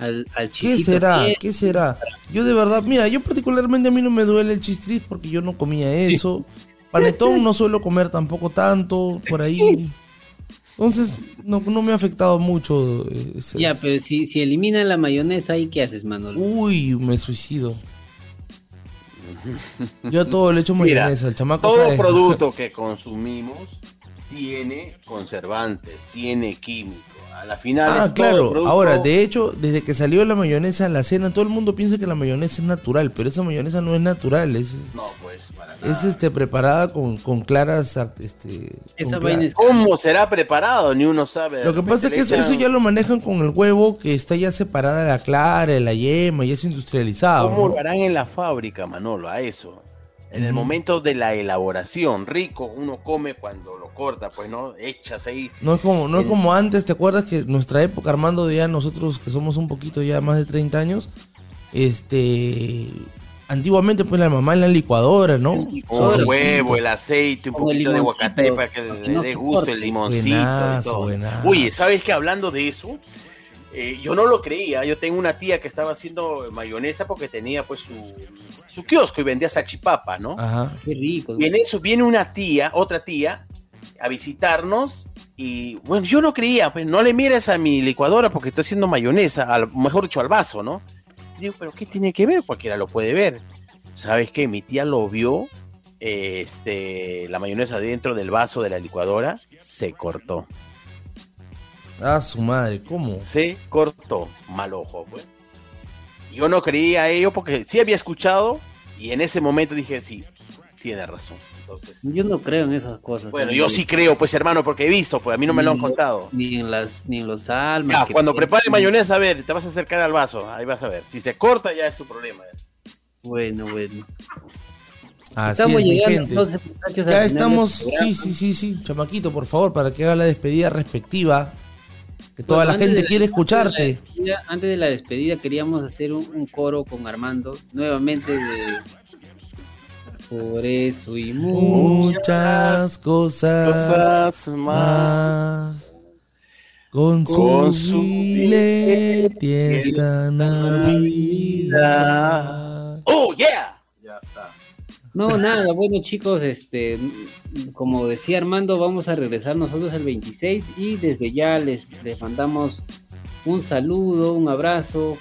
al, al ¿Qué será? ¿Qué será? Yo de verdad, mira, yo particularmente a mí no me duele el chistriz porque yo no comía eso. Panetón no suelo comer tampoco tanto, por ahí. Entonces, no, no me ha afectado mucho. eh, ese- Ya, pero si, si eliminan la mayonesa, ¿ahí qué haces, Manolo? Uy, me suicido. Yo a todo le echo Mira, mayonesa, el chamaco todo sabe. producto que consumimos tiene conservantes, tiene químicos. A la final Ah, claro. producto- Ahora, de hecho, desde que salió la mayonesa en la cena, todo el mundo piensa que la mayonesa es natural, pero esa mayonesa no es natural, es, No, pues, para es este, preparada con, con claras... art- Este, Esa con vaina cla- es- ¿Cómo será preparado? Ni uno sabe. Lo que pasa es que eso, ya lo manejan con el huevo, que está ya separada la clara, de la yema, ya es industrializado. ¿Cómo ¿no? lo harán en la fábrica, Manolo? A eso. En el momento de la elaboración, rico, uno come cuando lo corta, pues no, echas ahí. No es como, no es como antes, ¿te acuerdas que nuestra época, Armando, ya nosotros que somos un poquito ya más de 30 años, este, antiguamente pues la mamá en la licuadora, ¿no? El huevo, el aceite, un Con poquito de aguacate para que le dé gusto, el limoncito y Buenazo, todo. buenazo. Oye, ¿sabes qué? Hablando de eso, eh, yo no lo creía. Yo tengo una tía que estaba haciendo mayonesa porque tenía pues su, su kiosco y vendía salchipapa, ¿no? Ajá. Qué rico. Y en eso viene una tía, otra tía, a visitarnos. Y bueno, yo no creía, pues no le mires a mi licuadora porque estoy haciendo mayonesa, al, mejor dicho, al vaso, ¿no? Digo, pero ¿qué tiene que ver? Cualquiera lo puede ver. ¿Sabes qué? Mi tía lo vio, eh, este, la mayonesa dentro del vaso de la licuadora, se cortó. Ah, su madre, ¿cómo? Se cortó. Mal ojo, pues. Yo no creía ello porque sí había escuchado y en ese momento dije, sí, tiene razón. Entonces, Yo no creo en esas cosas. bueno, ¿no? yo sí creo, pues hermano, porque he visto, pues a mí no me lo han contado. Ni en las, ni en los almas. Ya, cuando prepare mayonesa, a ver, te vas a acercar al vaso, ahí vas a ver. Si se corta, ya es tu problema. Bueno, bueno. Así Estamos es, llegando, entonces, muchachos, Ya final estamos, sí, sí, sí, sí, chamaquito, por favor, para que haga la despedida respectiva. Que toda Bueno, la gente quiere antes de la escucharte. despedida- Antes de la despedida queríamos hacer un, un coro con Armando, nuevamente de... Por eso y Muchas cosas, cosas más. Con su, Con su filete esta Navidad. ¡Oh, yeah! No, nada, bueno chicos, este, como decía Armando, vamos a regresar nosotros el 26 y desde ya les, les mandamos un saludo, un abrazo,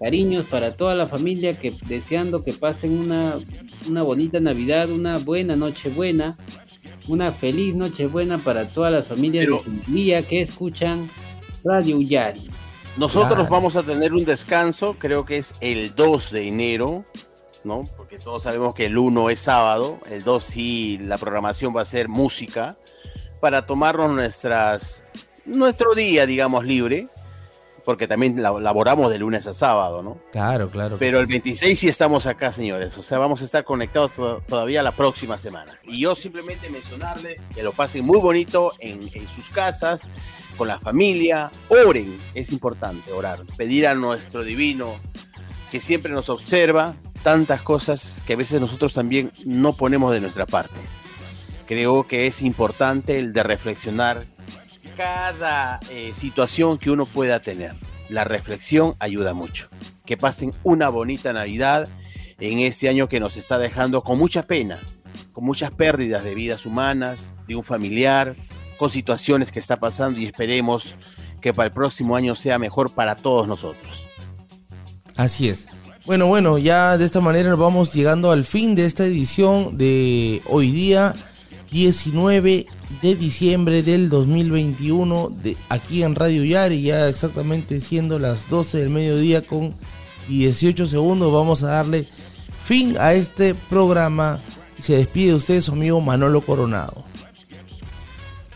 cariños para toda la familia, que deseando que pasen una, una bonita Navidad, una buena noche buena, una feliz noche buena para todas las familias Pero- de Sintonía que escuchan Radio Yari. Nosotros Claro. vamos a tener un descanso, creo que es el 2 de enero, ¿no? Todos sabemos que el 1 es sábado, el 2 sí, la programación va a ser música, para tomarnos nuestras, nuestro día, digamos, libre, porque también la- laboramos de lunes a sábado, ¿no? Claro, claro. Pero sí. el 26 sí estamos acá, señores. O sea, vamos a estar conectados to- todavía la próxima semana. Y yo simplemente mencionarles que lo pasen muy bonito en, en sus casas, con la familia. Oren, es importante orar. Pedir a nuestro divino que siempre nos observa tantas cosas que a veces nosotros también no ponemos de nuestra parte. Creo que es importante el de reflexionar cada eh, situación que uno pueda tener. La reflexión ayuda mucho. que pasen una bonita Navidad en este año que nos está dejando con mucha pena, con muchas pérdidas de vidas humanas, de un familiar, con situaciones que está pasando y esperemos que para el próximo año sea mejor para todos nosotros. Así es. Bueno, bueno, ya de esta manera nos vamos llegando al fin de esta edición de hoy día, 19 de diciembre del 2021, de, aquí en Radio Yari, ya exactamente siendo las 12 del mediodía con 18 segundos, vamos a darle fin a este programa. Se despide de usted su amigo Manolo Coronado.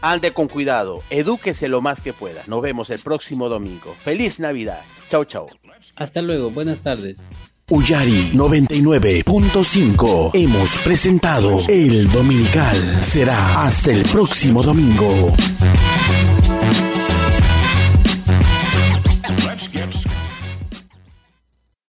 Ande con cuidado, edúquese lo más que pueda. Nos vemos el próximo domingo. Feliz Navidad. Chau, chau. Hasta luego, buenas tardes. Uyari 99.5. Hemos presentado El Dominical. Será hasta el próximo domingo.